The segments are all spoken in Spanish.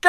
¡Qué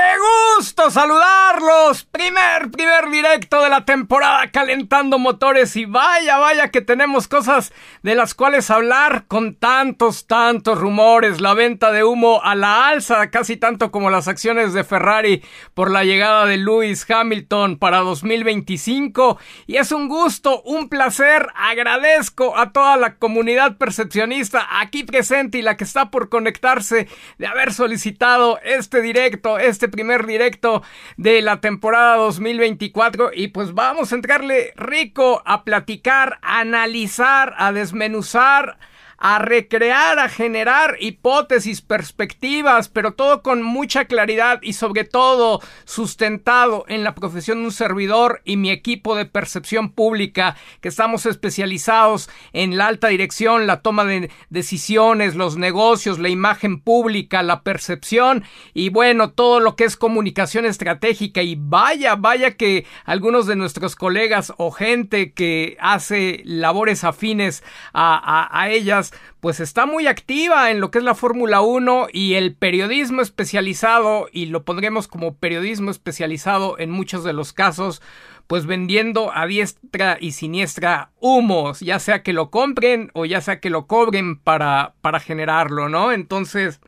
gusto saludarlos! Primer, primer directo de la temporada calentando motores y vaya, vaya que tenemos cosas de las cuales hablar con tantos, tantos rumores, la venta de humo a la alza, casi tanto como las acciones de Ferrari por la llegada de Lewis Hamilton para 2025 y es un gusto, un placer, agradezco a toda la comunidad percepcionista aquí presente y la que está por conectarse de haber solicitado este directo, este este primer directo de la temporada 2024 y pues vamos a entrarle rico a platicar, a analizar, a desmenuzar a recrear, a generar hipótesis, perspectivas, pero todo con mucha claridad y sobre todo sustentado en la profesión de un servidor y mi equipo de percepción pública, que estamos especializados en la alta dirección, la toma de decisiones, los negocios, la imagen pública, la percepción y bueno, todo lo que es comunicación estratégica. Y vaya, vaya que algunos de nuestros colegas o gente que hace labores afines a, a ellas pues está muy activa en lo que es la Fórmula 1 y el periodismo especializado, y lo pondremos como periodismo especializado en muchos de los casos, pues vendiendo a diestra y siniestra humos, ya sea que lo compren o ya sea que lo cobren para, para generarlo, ¿no? Entonces,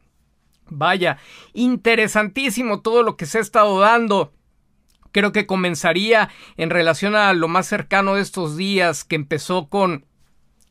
vaya, interesantísimo todo lo que se ha estado dando. Creo que comenzaría en relación a lo más cercano de estos días, que empezó con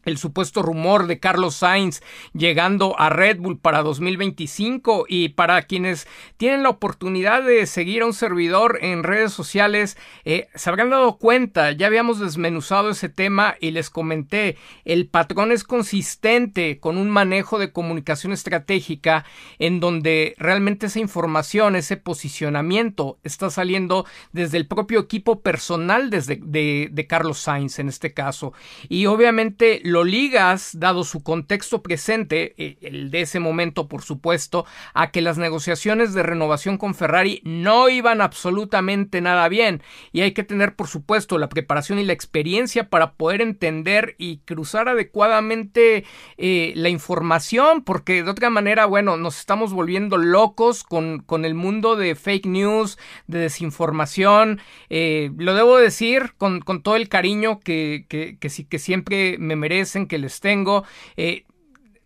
el supuesto rumor de Carlos Sainz llegando a Red Bull para 2025 y para quienes tienen la oportunidad de seguir a un servidor en redes sociales eh, se habrán dado cuenta ya habíamos desmenuzado ese tema y les comenté el patrón es consistente con un manejo de comunicación estratégica en donde realmente esa información ese posicionamiento está saliendo desde el propio equipo personal desde de, de Carlos Sainz en este caso. Y obviamente lo ligas, dado su contexto presente, eh, el de ese momento por supuesto, a que las negociaciones de renovación con Ferrari no iban absolutamente nada bien. Y hay que tener por supuesto la preparación y la experiencia para poder entender y cruzar adecuadamente eh, la información porque de otra manera, bueno, nos estamos volviendo locos con, con el mundo de fake news, de desinformación, eh, lo debo decir con, con todo el cariño que, que, que, que siempre me merece en que les tengo, eh,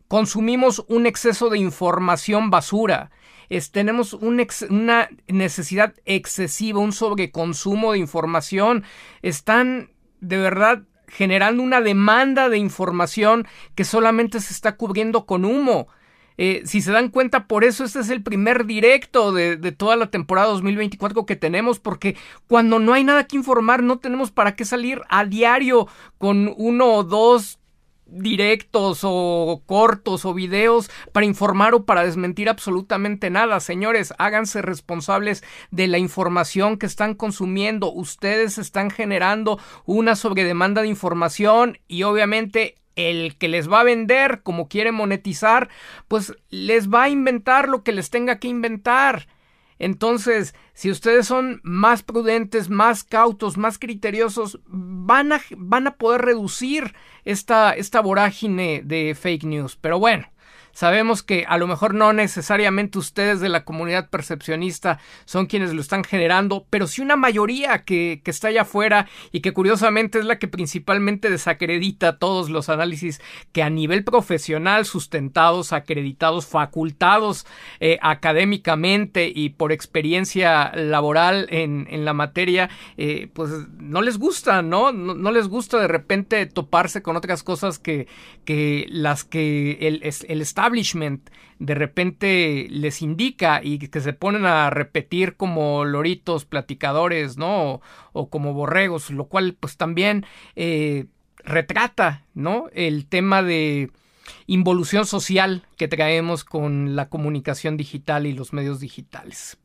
consumimos un exceso de información basura. tenemos una necesidad excesiva, un sobreconsumo de información. Están de verdad generando una demanda de información que solamente se está cubriendo con humo. Eh, si se dan cuenta, por eso este es el primer directo de, de, toda la temporada 2024 que tenemos, porque cuando no hay nada que informar, no tenemos para qué salir a diario con uno o dos directos o cortos o videos para informar o para desmentir absolutamente nada. Señores, háganse responsables de la información que están consumiendo. Ustedes están generando una sobredemanda de información y obviamente el que les va a vender como quiere monetizar, pues les va a inventar lo que les tenga que inventar. Entonces, si ustedes son más prudentes, más cautos, más criteriosos, van a, van a poder reducir esta, esta vorágine de fake news. Pero bueno, Sabemos que a lo mejor no necesariamente ustedes de la comunidad percepcionista son quienes lo están generando, pero sí una mayoría que, que está allá afuera y que curiosamente es la que principalmente desacredita todos los análisis que a nivel profesional sustentados, acreditados, facultados eh, académicamente y por experiencia laboral en, en la materia, eh, pues no les gusta, ¿no? ¿no? les gusta de repente toparse con otras cosas que, que las que el, el Estado de repente les indica y que se ponen a repetir como loritos platicadores, ¿no? O, como borregos, lo cual pues también eh, retrata, ¿no? El tema de involución social que traemos con la comunicación digital y los medios digitales.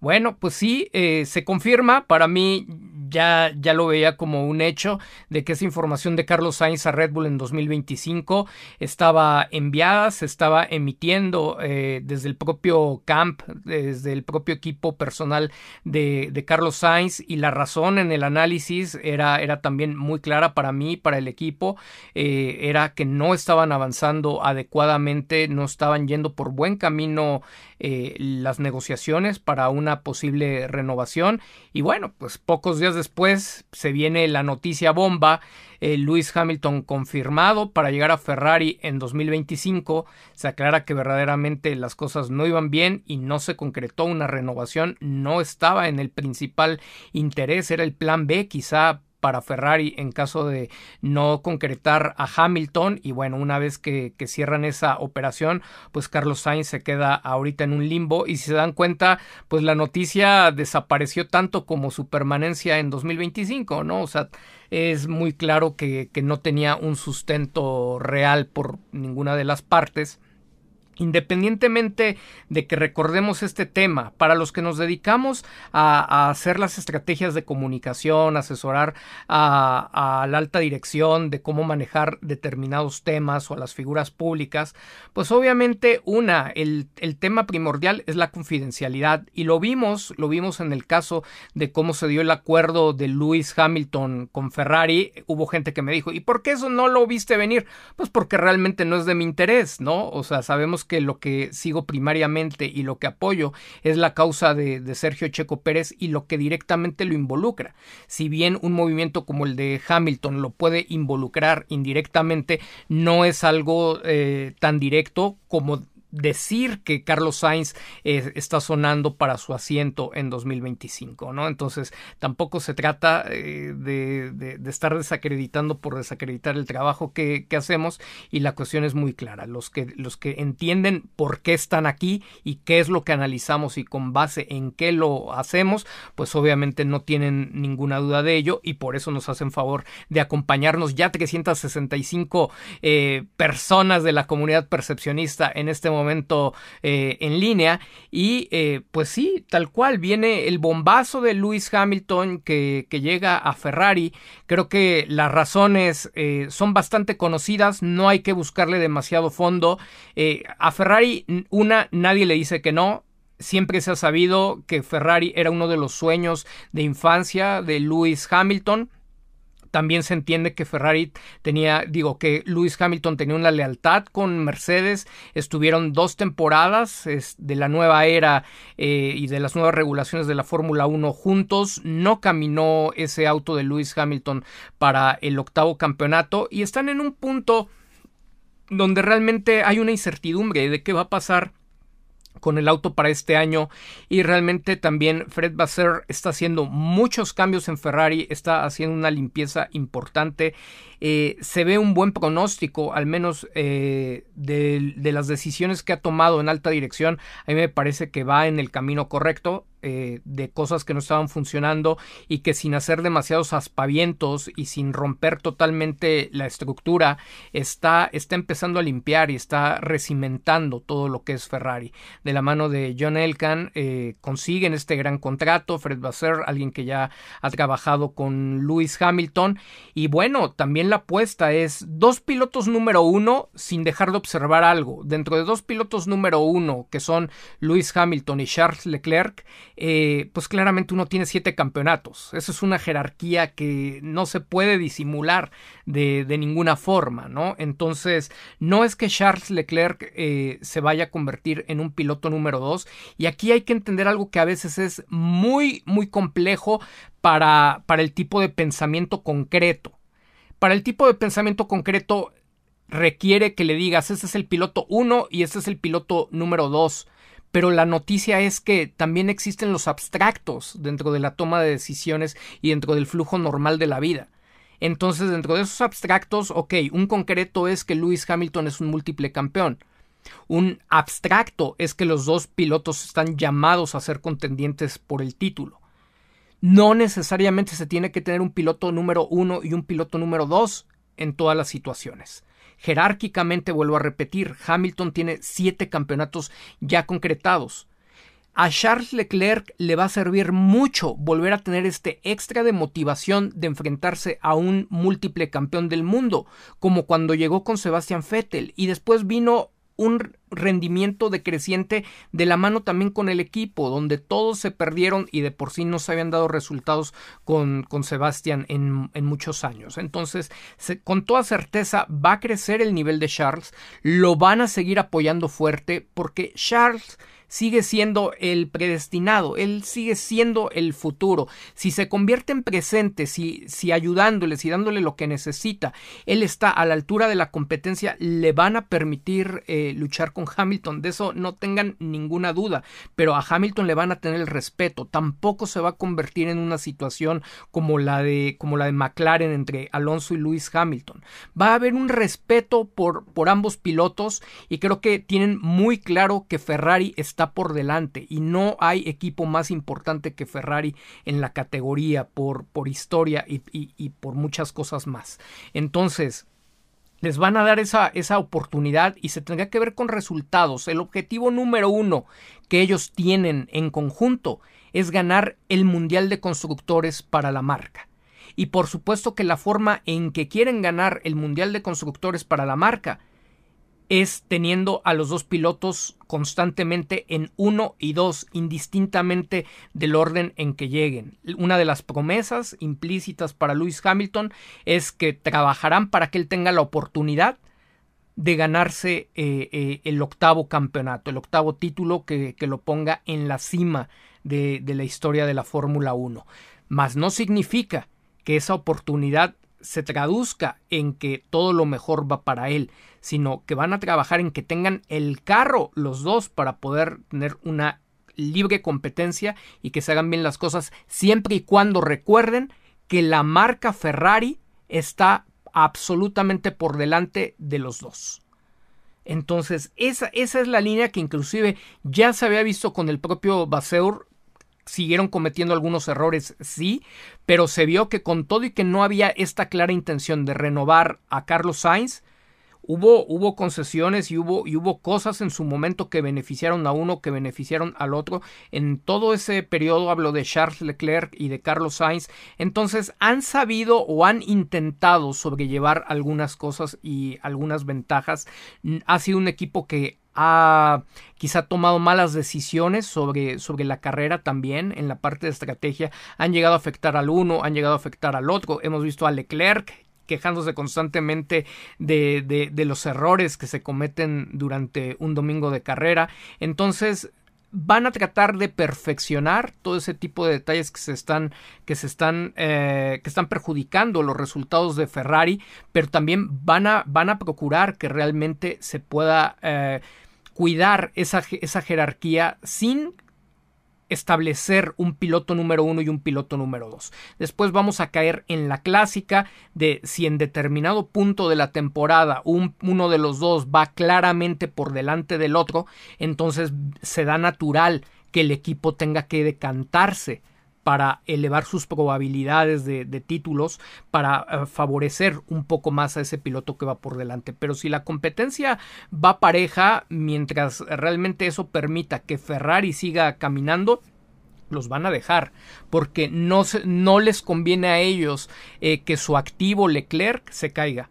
Bueno, pues sí, eh, se confirma. Para mí ya, ya lo veía como un hecho de que esa información de Carlos Sainz a Red Bull en 2025 estaba enviada, se estaba emitiendo eh, desde el propio camp, desde el propio equipo personal de, de, Carlos Sainz y la razón en el análisis era, era también muy clara para mí, para el equipo, eh, era que no estaban avanzando adecuadamente, no estaban yendo por buen camino eh, las negociaciones para una posible renovación. Y bueno, pues pocos días después se viene la noticia bomba, eh, Lewis Hamilton confirmado para llegar a Ferrari en 2025, se aclara que verdaderamente las cosas no iban bien y no se concretó una renovación, no estaba en el principal interés, era el plan B quizá para Ferrari en caso de no concretar a Hamilton. Y bueno una vez que, cierran esa operación pues Carlos Sainz se queda ahorita en un limbo. Y si se dan cuenta pues la noticia desapareció tanto como su permanencia en 2025 no o sea es muy claro que, que no tenía un sustento real por ninguna de las partes Independientemente de que recordemos este tema, para los que nos dedicamos a, hacer las estrategias de comunicación, asesorar a, la alta dirección de cómo manejar determinados temas o a las figuras públicas, pues obviamente una, el, el tema primordial es la confidencialidad y lo vimos, lo vimos en el caso de cómo se dio el acuerdo de Lewis Hamilton con Ferrari, hubo gente que me dijo, ¿y por qué eso no lo viste venir? Pues porque realmente no es de mi interés, ¿no? O sea, sabemos que lo que sigo primariamente y lo que apoyo es la causa de, Sergio Checo Pérez y lo que directamente lo involucra. Si bien un movimiento como el de Hamilton lo puede involucrar indirectamente, no es algo eh, tan directo como decir que Carlos Sainz eh, está sonando para su asiento en 2025, ¿no? Entonces tampoco se trata eh, de, estar desacreditando por desacreditar el trabajo que, hacemos y la cuestión es muy clara. Los que, los que entienden por qué están aquí y qué es lo que analizamos y con base en qué lo hacemos, pues obviamente no tienen ninguna duda de ello y por eso nos hacen favor de acompañarnos ya 365 eh, personas de la comunidad percepcionista en este momento momento eh, en línea. Y eh, pues sí, tal cual, viene el bombazo de Lewis Hamilton que, llega a Ferrari. Creo que las razones eh, son bastante conocidas, no hay que buscarle demasiado fondo. a Ferrari, una, nadie le dice que no, siempre se ha sabido que Ferrari era uno de los sueños de infancia de Lewis Hamilton. También se entiende que Ferrari tenía, digo, que Lewis Hamilton tenía una lealtad con Mercedes. Estuvieron dos temporadas de la nueva era eh, y de las nuevas regulaciones de la Fórmula 1 juntos. No caminó ese auto de Lewis Hamilton para el octavo campeonato y están en un punto donde realmente hay una incertidumbre de qué va a pasar con el auto para este año. Y realmente también Fred Basser está haciendo muchos cambios en Ferrari, está haciendo una limpieza importante eh, se ve un buen pronóstico, al menos eh, de, las decisiones que ha tomado en alta dirección. A mí me parece que va en el camino correcto. Eh, de cosas que no estaban funcionando y que sin hacer demasiados aspavientos y sin romper totalmente la estructura está, está empezando a limpiar y está recimentando todo lo que es Ferrari. De la mano de John Elkan consiguen este gran contrato, Fred Basser, alguien que ya ha trabajado con Lewis Hamilton y bueno, también la apuesta es dos pilotos número uno sin dejar de observar algo. Dentro de dos pilotos número uno, que son Lewis Hamilton y Charles Leclerc, eh, pues claramente uno tiene siete campeonatos. Eso es una jerarquía que no se puede disimular de, ninguna forma, ¿no? Entonces, no es que Charles Leclerc eh, se vaya a convertir en un piloto número dos. Y aquí hay que entender algo que a veces es muy, muy complejo para, para el tipo de pensamiento concreto. Para el tipo de pensamiento concreto requiere que le digas, este es el piloto 1 y este es el piloto número 2. Pero la noticia es que también existen los abstractos dentro de la toma de decisiones y dentro del flujo normal de la vida. Entonces, dentro de esos abstractos, ok, un concreto es que Lewis Hamilton es un múltiple campeón. Un abstracto es que los dos pilotos están llamados a ser contendientes por el título no necesariamente se tiene que tener un piloto número uno y un piloto número dos en todas las situaciones. Jerárquicamente, vuelvo a repetir, Hamilton tiene siete campeonatos ya concretados. a Charles Leclerc le va a servir mucho volver a tener este extra de motivación de enfrentarse a un múltiple campeón del mundo, como cuando llegó con Sebastian Vettel y después vino un rendimiento decreciente de la mano también con el equipo, donde todos se perdieron y de por sí no se habían dado resultados con, con Sebastián en, en, muchos años. Entonces, con toda certeza va a crecer el nivel de Charles, lo van a seguir apoyando fuerte porque Charles sigue siendo el predestinado, él sigue siendo el futuro. Si se convierte en presente, si, si ayudándole, si dándole lo que necesita, él está a la altura de la competencia, le van a permitir eh, luchar con Hamilton. De eso no tengan ninguna duda. Pero a Hamilton le van a tener el respeto. Tampoco se va a convertir en una situación como la de, como la de McLaren entre Alonso y Lewis Hamilton. Va a haber un respeto por, por ambos pilotos y creo que tienen muy claro que Ferrari está está por delante y no hay equipo más importante que Ferrari en la categoría por, por historia y, y, por muchas cosas más. Entonces, les van a dar esa, esa oportunidad y se tendrá que ver con resultados. El objetivo número uno que ellos tienen en conjunto es ganar el Mundial de Constructores para la marca. Y por supuesto que la forma en que quieren ganar el Mundial de Constructores para la marca es teniendo a los dos pilotos constantemente en uno y dos, indistintamente del orden en que lleguen. Una de las promesas implícitas para Lewis Hamilton es que trabajarán para que él tenga la oportunidad de ganarse eh, eh, el octavo campeonato, el octavo título que, que lo ponga en la cima de, de la historia de la Fórmula 1. Mas no significa que esa oportunidad se traduzca en que todo lo mejor va para él, sino que van a trabajar en que tengan el carro los dos para poder tener una libre competencia y que se hagan bien las cosas siempre y cuando recuerden que la marca Ferrari está absolutamente por delante de los dos. Entonces, esa, esa es la línea que inclusive ya se había visto con el propio Baseur siguieron cometiendo algunos errores, sí, pero se vio que con todo y que no había esta clara intención de renovar a Carlos Sainz, hubo, hubo concesiones y hubo, y hubo cosas en su momento que beneficiaron a uno, que beneficiaron al otro. En todo ese periodo hablo de Charles Leclerc y de Carlos Sainz. Entonces han sabido o han intentado sobrellevar algunas cosas y algunas ventajas. Ha sido un equipo que ha quizá tomado malas decisiones sobre, sobre la carrera también en la parte de estrategia. Han llegado a afectar al uno, han llegado a afectar al otro. Hemos visto a Leclerc quejándose constantemente de, de, de, los errores que se cometen durante un domingo de carrera. Entonces, van a tratar de perfeccionar todo ese tipo de detalles que se están que se están eh, que están perjudicando los resultados de Ferrari pero también van a van a procurar que realmente se pueda eh, cuidar esa, esa jerarquía sin establecer un piloto número uno y un piloto número dos. Después vamos a caer en la clásica de si en determinado punto de la temporada uno de los dos va claramente por delante del otro, entonces se da natural que el equipo tenga que decantarse para elevar sus probabilidades de, títulos, para eh, favorecer un poco más a ese piloto que va por delante. Pero si la competencia va pareja, mientras realmente eso permita que Ferrari siga caminando, los van a dejar porque no, les conviene a ellos eh, que su activo Leclerc se caiga.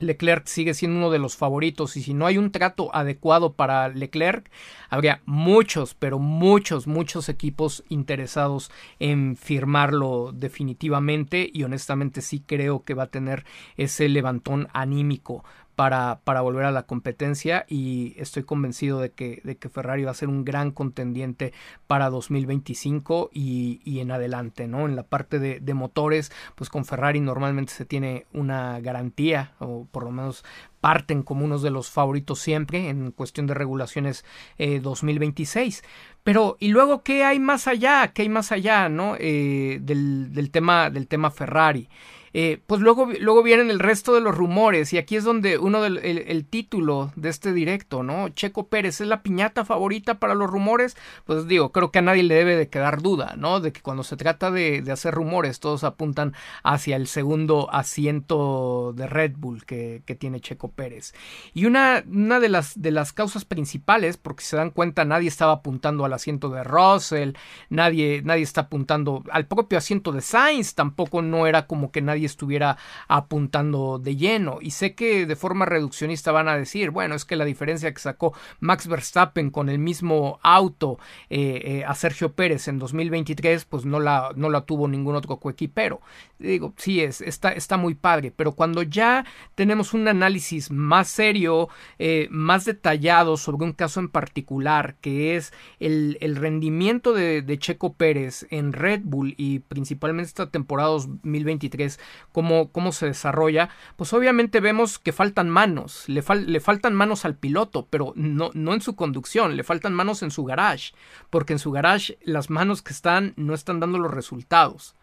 Leclerc sigue siendo uno de los favoritos y si no hay un trato adecuado para Leclerc, habría muchos, pero muchos, muchos equipos interesados en firmarlo definitivamente y honestamente sí creo que va a tener ese levantón anímico para, para, volver a la competencia y estoy convencido de que, de que Ferrari va a ser un gran contendiente para 2025 y, y en adelante, ¿no? En la parte de, de, motores, pues con Ferrari normalmente se tiene una garantía o por lo menos parten como unos de los favoritos siempre en cuestión de regulaciones 2026. Eh, Pero, ¿y luego qué hay más allá? ¿Qué hay más allá, ¿no? Eh, del, del, tema, del tema Ferrari. Eh, pues luego, luego vienen el resto de los rumores y aquí es donde uno del el, título de este directo, ¿no? Checo Pérez es la piñata favorita para los rumores, pues digo, creo que a nadie le debe de quedar duda, ¿no? De que cuando se trata de, de hacer rumores todos apuntan hacia el segundo asiento de Red Bull que, que tiene Checo Pérez. Y una, una de, las, de las causas principales, porque se dan cuenta, nadie estaba apuntando al asiento de Russell, nadie, nadie está apuntando al propio asiento de Sainz, tampoco no era como que nadie estuviera apuntando de lleno. Y sé que de forma reduccionista van a decir, bueno, es que la diferencia que sacó Max Verstappen con el mismo auto eh, eh, a Sergio Pérez en 2023, pues no la, no la tuvo ningún otro coequipero. Digo, sí, es, está, está muy padre, pero cuando ya tenemos un análisis más serio, eh, más detallado sobre un caso en particular, que es el, el rendimiento de, de, Checo Pérez en Red Bull y principalmente esta temporada 2023, cómo, cómo se desarrolla, pues obviamente vemos que faltan manos, le, le faltan manos al piloto, pero no, no en su conducción, le faltan manos en su garage, porque en su garage las manos que están no están dando los resultados.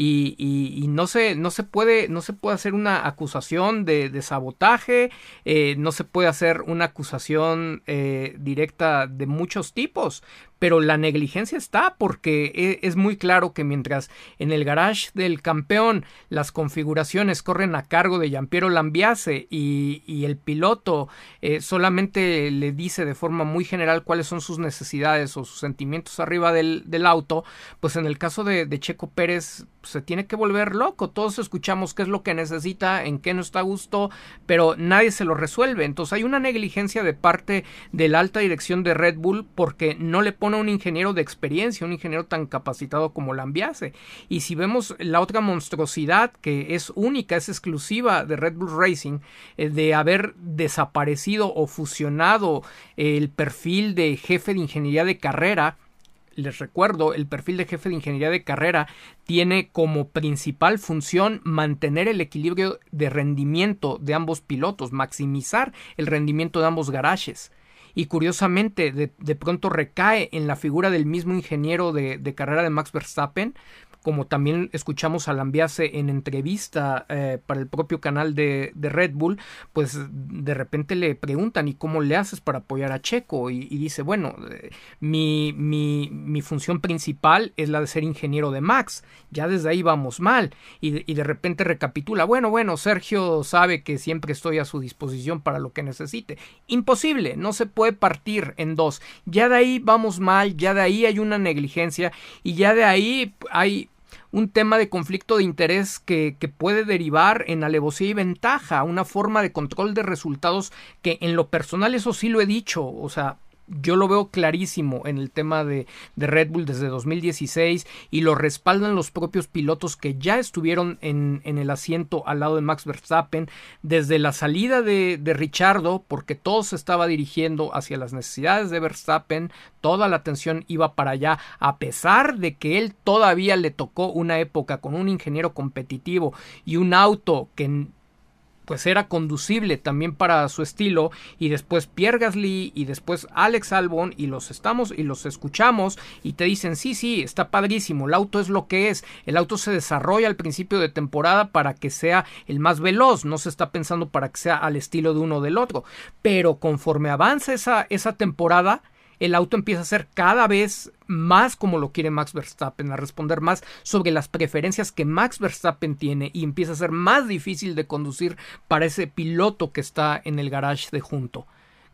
Y, y, no, se, no, se puede, no se puede hacer una acusación de, sabotaje, eh, no se puede hacer una acusación eh, directa de muchos tipos, pero la negligencia está porque e, es muy claro que mientras en el garage del campeón las configuraciones corren a cargo de Giampiero Lambiase y, y el piloto eh, solamente le dice de forma muy general cuáles son sus necesidades o sus sentimientos arriba del, auto, pues en el caso de Checo Pérez se tiene que volver loco. Todos escuchamos qué es lo que necesita, en qué no está a gusto, pero nadie se lo resuelve. Entonces hay una negligencia de parte de la alta dirección de Red Bull porque no le pone un ingeniero de experiencia, un ingeniero tan capacitado como Lambiase. Y si vemos la otra monstruosidad que es única, es exclusiva de Red Bull Racing, eh, de haber desaparecido o fusionado el perfil de jefe de ingeniería de carrera, les recuerdo, el perfil de jefe de ingeniería de carrera tiene como principal función mantener el equilibrio de rendimiento de ambos pilotos, maximizar el rendimiento de ambos garajes y curiosamente de, de, pronto recae en la figura del mismo ingeniero de, de, carrera de Max Verstappen como también escuchamos a Lambiase en entrevista eh, para el propio canal de, Red Bull, pues de repente le preguntan ¿y cómo le haces para apoyar a Checo? Y, dice, bueno, eh, mi, mi, función principal es la de ser ingeniero de Max, ya desde ahí vamos mal. Y de repente recapitula, bueno, bueno, Sergio sabe que siempre estoy a su disposición para lo que necesite. Imposible, no se puede partir en dos. Ya de ahí vamos mal, ya de ahí hay una negligencia y ya de ahí hay un tema de conflicto de interés que, que, puede derivar en alevosía y ventaja, una forma de control de resultados que en lo personal eso sí lo he dicho, o sea, yo lo veo clarísimo en el tema de, de, Red Bull desde 2016 y lo respaldan los propios pilotos que ya estuvieron en, en el asiento al lado de Max Verstappen desde la salida de, de Richardo porque todo se estaba dirigiendo hacia las necesidades de Verstappen, toda la atención iba para allá a pesar de que él todavía le tocó una época con un ingeniero competitivo y un auto que pues era conducible también para su estilo y después Pierre Gasly y después Alex Albon y los estamos y los escuchamos y te dicen sí sí está padrísimo el auto es lo que es el auto se desarrolla al principio de temporada para que sea el más veloz no se está pensando para que sea al estilo de uno del otro pero conforme avanza esa esa temporada el auto empieza a ser cada vez más como lo quiere Max Verstappen, a responder más sobre las preferencias que Max Verstappen tiene y empieza a ser más difícil de conducir para ese piloto que está en el garage de junto.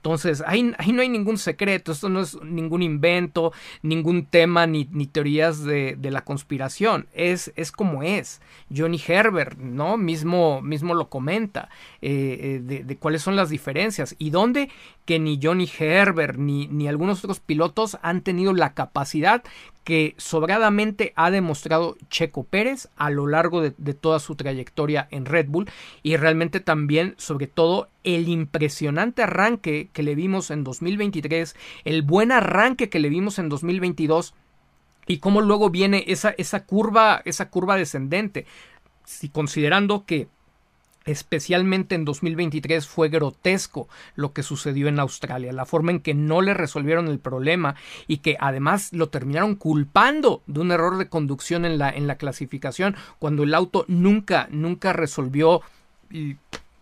Entonces, ahí, ahí, no hay ningún secreto, esto no es ningún invento, ningún tema ni, ni teorías de, de, la conspiración, es, es como es. Johnny Herbert, ¿no? Mismo, mismo lo comenta, eh, eh, de, de, cuáles son las diferencias y dónde que ni Johnny Herbert ni, ni algunos otros pilotos han tenido la capacidad que sobradamente ha demostrado Checo Pérez a lo largo de, de, toda su trayectoria en Red Bull y realmente también sobre todo el impresionante arranque que le vimos en 2023, el buen arranque que le vimos en 2022 y cómo luego viene esa, esa curva, esa curva descendente. Si considerando que especialmente en 2023 fue grotesco lo que sucedió en Australia, la forma en que no le resolvieron el problema y que además lo terminaron culpando de un error de conducción en la, en la clasificación cuando el auto nunca, nunca resolvió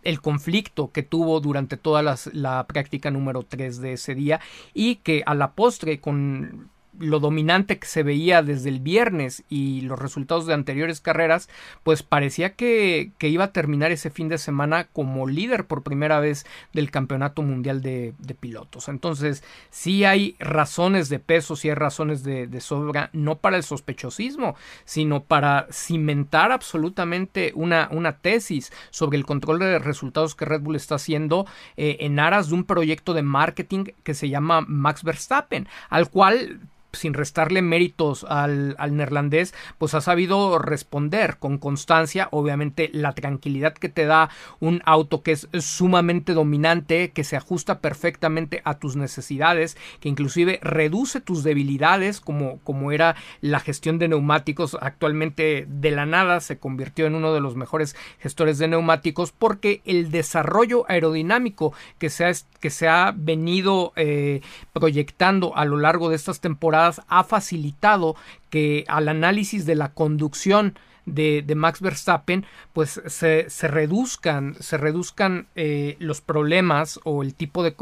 el conflicto que tuvo durante toda la práctica número 3 de ese día y que a la postre con lo dominante que se veía desde el viernes y los resultados de anteriores carreras, pues parecía que, iba a terminar ese fin de semana como líder por primera vez del Campeonato Mundial de, Pilotos. Entonces, sí hay razones de peso, sí hay razones de, de, sobra, no para el sospechosismo, sino para cimentar absolutamente una, una tesis sobre el control de resultados que Red Bull está haciendo eh, en aras de un proyecto de marketing que se llama Max Verstappen, al cual sin restarle méritos al, al, neerlandés, pues ha sabido responder con constancia. Obviamente, la tranquilidad que te da un auto que es sumamente dominante, que se ajusta perfectamente a tus necesidades, que inclusive reduce tus debilidades, como, como era la gestión de neumáticos. Actualmente, de la nada, se convirtió en uno de los mejores gestores de neumáticos, porque el desarrollo aerodinámico que se ha, que se ha venido eh, proyectando a lo largo de estas temporadas ha facilitado que al análisis de la conducción de, Max Verstappen, pues se, reduzcan, se reduzcan eh, los problemas o el tipo de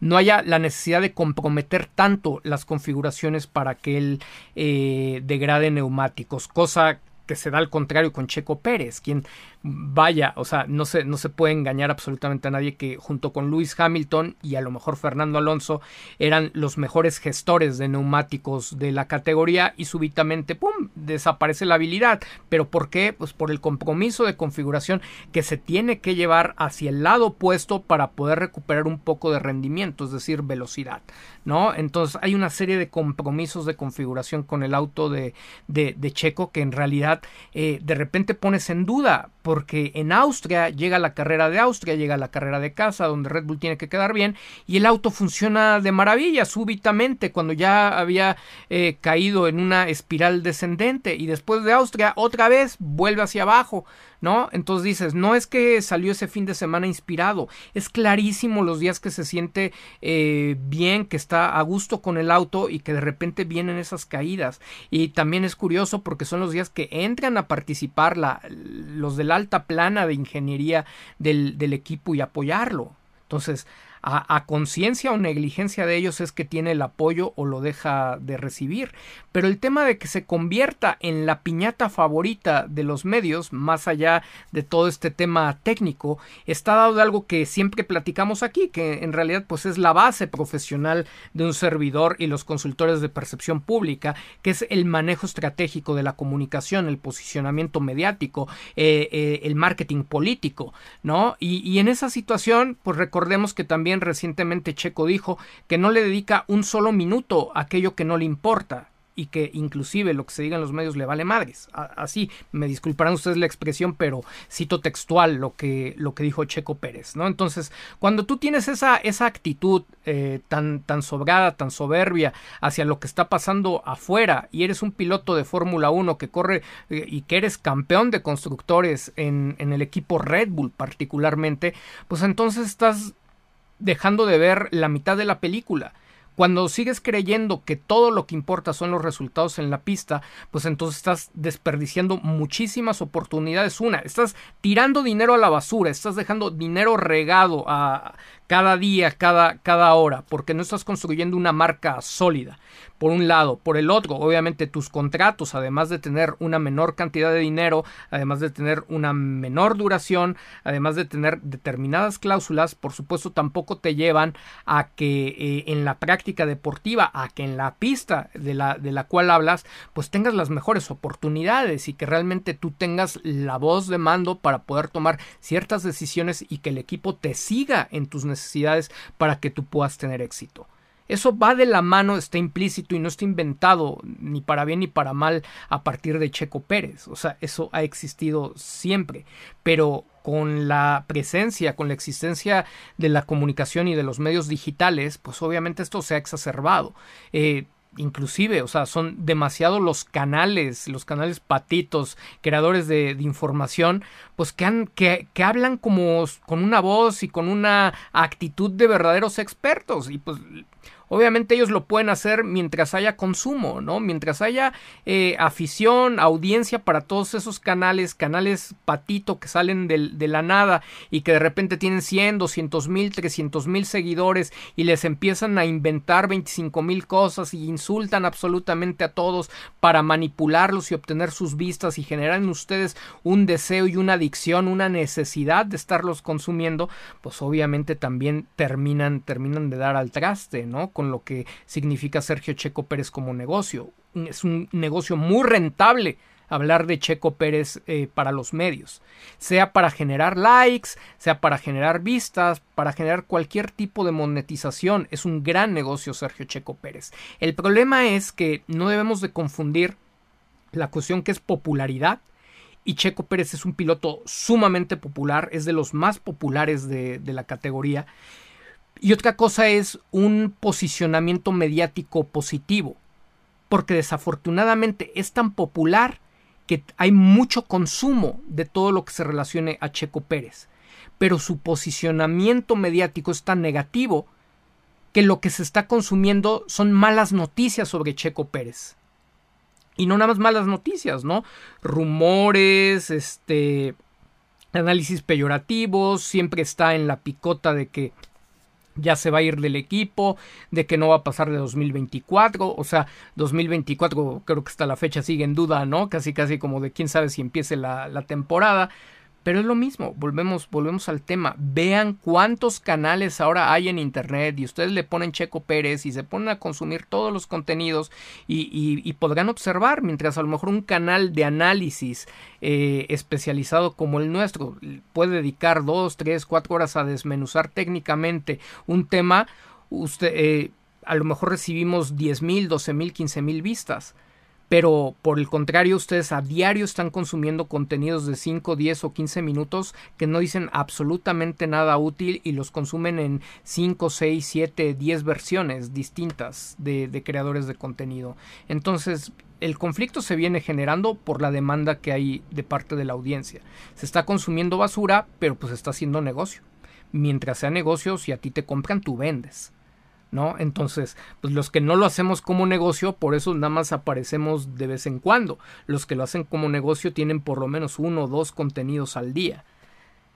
no haya la necesidad de comprometer tanto las configuraciones para que él eh, degrade neumáticos, cosa que se da al contrario con Checo Pérez, quien vaya, o sea, no se, no se puede engañar absolutamente a nadie que junto con Lewis Hamilton y a lo mejor Fernando Alonso eran los mejores gestores de neumáticos de la categoría y súbitamente, ¡pum!, desaparece la habilidad. ¿Pero por qué? Pues por el compromiso de configuración que se tiene que llevar hacia el lado opuesto para poder recuperar un poco de rendimiento, es decir, velocidad, ¿no? Entonces hay una serie de compromisos de configuración con el auto de, de, Checo que en realidad eh, de repente pones en duda porque en Austria llega la carrera de Austria, llega la carrera de casa, donde Red Bull tiene que quedar bien, y el auto funciona de maravilla súbitamente cuando ya había eh, caído en una espiral descendente, y después de Austria otra vez vuelve hacia abajo. ¿No? Entonces dices, no es que salió ese fin de semana inspirado, es clarísimo los días que se siente eh, bien, que está a gusto con el auto y que de repente vienen esas caídas. Y también es curioso porque son los días que entran a participar la, los de la alta plana de ingeniería del, del equipo y apoyarlo. Entonces, a, conciencia o negligencia de ellos es que tiene el apoyo o lo deja de recibir. Pero el tema de que se convierta en la piñata favorita de los medios, más allá de todo este tema técnico, está dado de algo que siempre platicamos aquí, que en realidad pues es la base profesional de un servidor y los consultores de percepción pública, que es el manejo estratégico de la comunicación, el posicionamiento mediático, eh, eh, el marketing político, ¿no? Y, y en esa situación, pues recordemos que también recientemente Checo dijo que no le dedica un solo minuto a aquello que no le importa y que inclusive lo que se diga en los medios le vale madres. Así, me disculparán ustedes la expresión, pero cito textual lo que, lo que dijo Checo Pérez, ¿no? Entonces, cuando tú tienes esa, esa actitud eh, tan, tan sobrada, tan soberbia hacia lo que está pasando afuera y eres un piloto de Fórmula 1 que corre eh, y que eres campeón de constructores en, en el equipo Red Bull particularmente, pues entonces estás dejando de ver la mitad de la película. Cuando sigues creyendo que todo lo que importa son los resultados en la pista, pues entonces estás desperdiciando muchísimas oportunidades. Una, estás tirando dinero a la basura, estás dejando dinero regado a cada día, cada, cada hora, porque no estás construyendo una marca sólida por un lado. Por el otro, obviamente tus contratos, además de tener una menor cantidad de dinero, además de tener una menor duración, además de tener determinadas cláusulas, por supuesto tampoco te llevan a que eh, en la práctica deportiva, a que en la pista de la, de la cual hablas, pues tengas las mejores oportunidades y que realmente tú tengas la voz de mando para poder tomar ciertas decisiones y que el equipo te siga en tus necesidades para que tú puedas tener éxito. Eso va de la mano, está implícito y no está inventado ni para bien ni para mal a partir de Checo Pérez. O sea, eso ha existido siempre. Pero con la presencia, con la existencia de la comunicación y de los medios digitales, pues obviamente esto se ha exacerbado. Eh, inclusive, o sea, son demasiado los canales, los canales patitos, creadores de, de información, pues que, han, que, que, hablan como con una voz y con una actitud de verdaderos expertos. Y pues Obviamente ellos lo pueden hacer mientras haya consumo, ¿no? Mientras haya eh, afición, audiencia para todos esos canales, canales patito que salen de, la nada y que de repente tienen 100, 200 mil, 300 mil seguidores y les empiezan a inventar 25 mil cosas y insultan absolutamente a todos para manipularlos y obtener sus vistas y generar en ustedes un deseo y una adicción, una necesidad de estarlos consumiendo, pues obviamente también terminan, terminan de dar al traste, ¿no? Con lo que significa Sergio Checo Pérez como negocio. Es un negocio muy rentable hablar de Checo Pérez eh, para los medios, sea para generar likes, sea para generar vistas, para generar cualquier tipo de monetización. Es un gran negocio Sergio Checo Pérez. El problema es que no debemos de confundir la cuestión que es popularidad y Checo Pérez es un piloto sumamente popular, es de los más populares de, de la categoría. Y otra cosa es un posicionamiento mediático positivo, porque desafortunadamente es tan popular que hay mucho consumo de todo lo que se relacione a Checo Pérez, pero su posicionamiento mediático es tan negativo que lo que se está consumiendo son malas noticias sobre Checo Pérez. Y no nada más malas noticias, ¿no? Rumores, este análisis peyorativos, siempre está en la picota de que ya se va a ir del equipo, de que no va a pasar de 2024, o sea, 2024 creo que hasta la fecha sigue en duda, ¿no? Casi casi como de quién sabe si empiece la, la temporada, pero es lo mismo, volvemos, volvemos al tema. Vean cuántos canales ahora hay en internet y ustedes le ponen Checo Pérez y se ponen a consumir todos los contenidos y, podrán observar, mientras a lo mejor un canal de análisis eh, especializado como el nuestro puede dedicar dos, tres, cuatro horas a desmenuzar técnicamente un tema, usted, eh, a lo mejor recibimos diez mil, doce mil, quince mil vistas pero por el contrario ustedes a diario están consumiendo contenidos de 5, 10 o 15 minutos que no dicen absolutamente nada útil y los consumen en 5, 6, 7, 10 versiones distintas de, de creadores de contenido. Entonces, el conflicto se viene generando por la demanda que hay de parte de la audiencia. Se está consumiendo basura, pero pues está haciendo negocio. Mientras sea negocio, si a ti te compran, tú vendes. ¿No? Entonces, pues los que no lo hacemos como negocio, por eso nada más aparecemos de vez en cuando. Los que lo hacen como negocio tienen por lo menos uno o dos contenidos al día.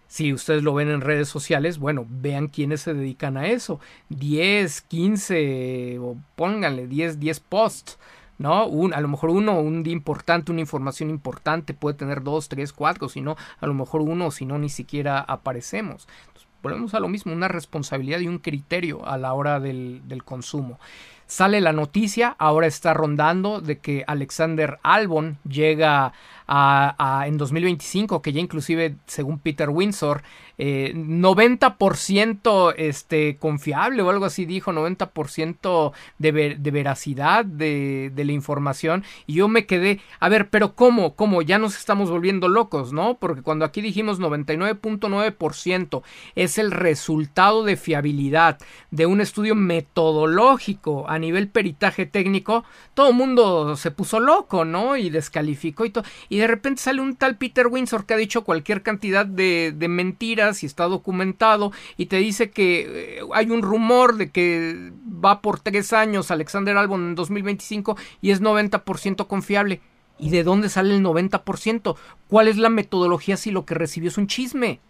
Si ustedes lo ven en redes sociales, bueno, vean quiénes se dedican a eso. 10, 15 o pónganle 10, 10 posts. ¿no? A lo mejor uno, un día importante, una información importante, puede tener dos, tres, cuatro, si no, a lo mejor uno, si no, ni siquiera aparecemos volvemos a lo mismo, una responsabilidad y un criterio a la hora del, del consumo. Sale la noticia, ahora está rondando de que Alexander Albon llega a, en 2025, que ya inclusive, según Peter Windsor, eh, 90% este, confiable o algo así dijo, 90% de, de veracidad de, de, la información. Y yo me quedé, a ver, pero ¿cómo? ¿Cómo? Ya nos estamos volviendo locos, ¿no? Porque cuando aquí dijimos 99.9% es el resultado de fiabilidad de un estudio metodológico nivel peritaje técnico, todo el mundo se puso loco, ¿no? Y descalificó y todo. Y de repente sale un tal Peter Windsor que ha dicho cualquier cantidad de, de mentiras y está documentado y te dice que eh, hay un rumor de que va por tres años Alexander Albon en 2025 y es 90% confiable. ¿Y de dónde sale el 90%? ¿Cuál es la metodología si lo que recibió es un chisme?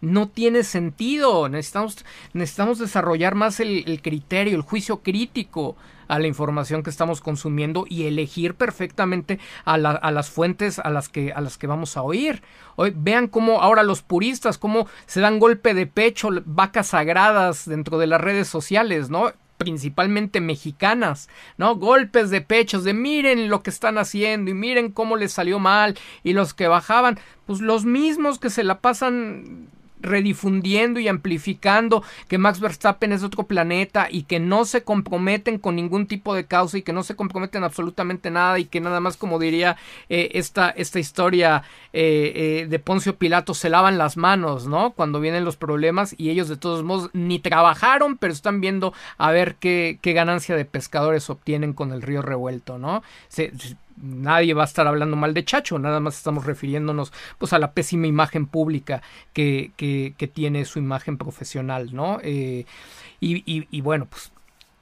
No tiene sentido. Necesitamos, necesitamos desarrollar más el, criterio, el juicio crítico a la información que estamos consumiendo y elegir perfectamente a, las fuentes a las que a las que vamos a oír. Hoy, vean cómo ahora los puristas cómo se dan golpe de pecho, vacas sagradas dentro de las redes sociales, ¿no? principalmente mexicanas, ¿no? Golpes de pechos de miren lo que están haciendo y miren cómo les salió mal y los que bajaban, pues los mismos que se la pasan redifundiendo y amplificando que Max Verstappen es otro planeta y que no se comprometen con ningún tipo de causa y que no se comprometen absolutamente nada y que nada más como diría eh, esta, esta historia eh, eh, de Poncio Pilato se lavan las manos, ¿no? Cuando vienen los problemas y ellos de todos modos ni trabajaron pero están viendo a ver qué, qué ganancia de pescadores obtienen con el río revuelto, ¿no? Se, nadie va a estar hablando mal de Chacho, nada más estamos refiriéndonos pues a la pésima imagen pública que, que, tiene su imagen profesional, ¿no? Eh, y, y, bueno, pues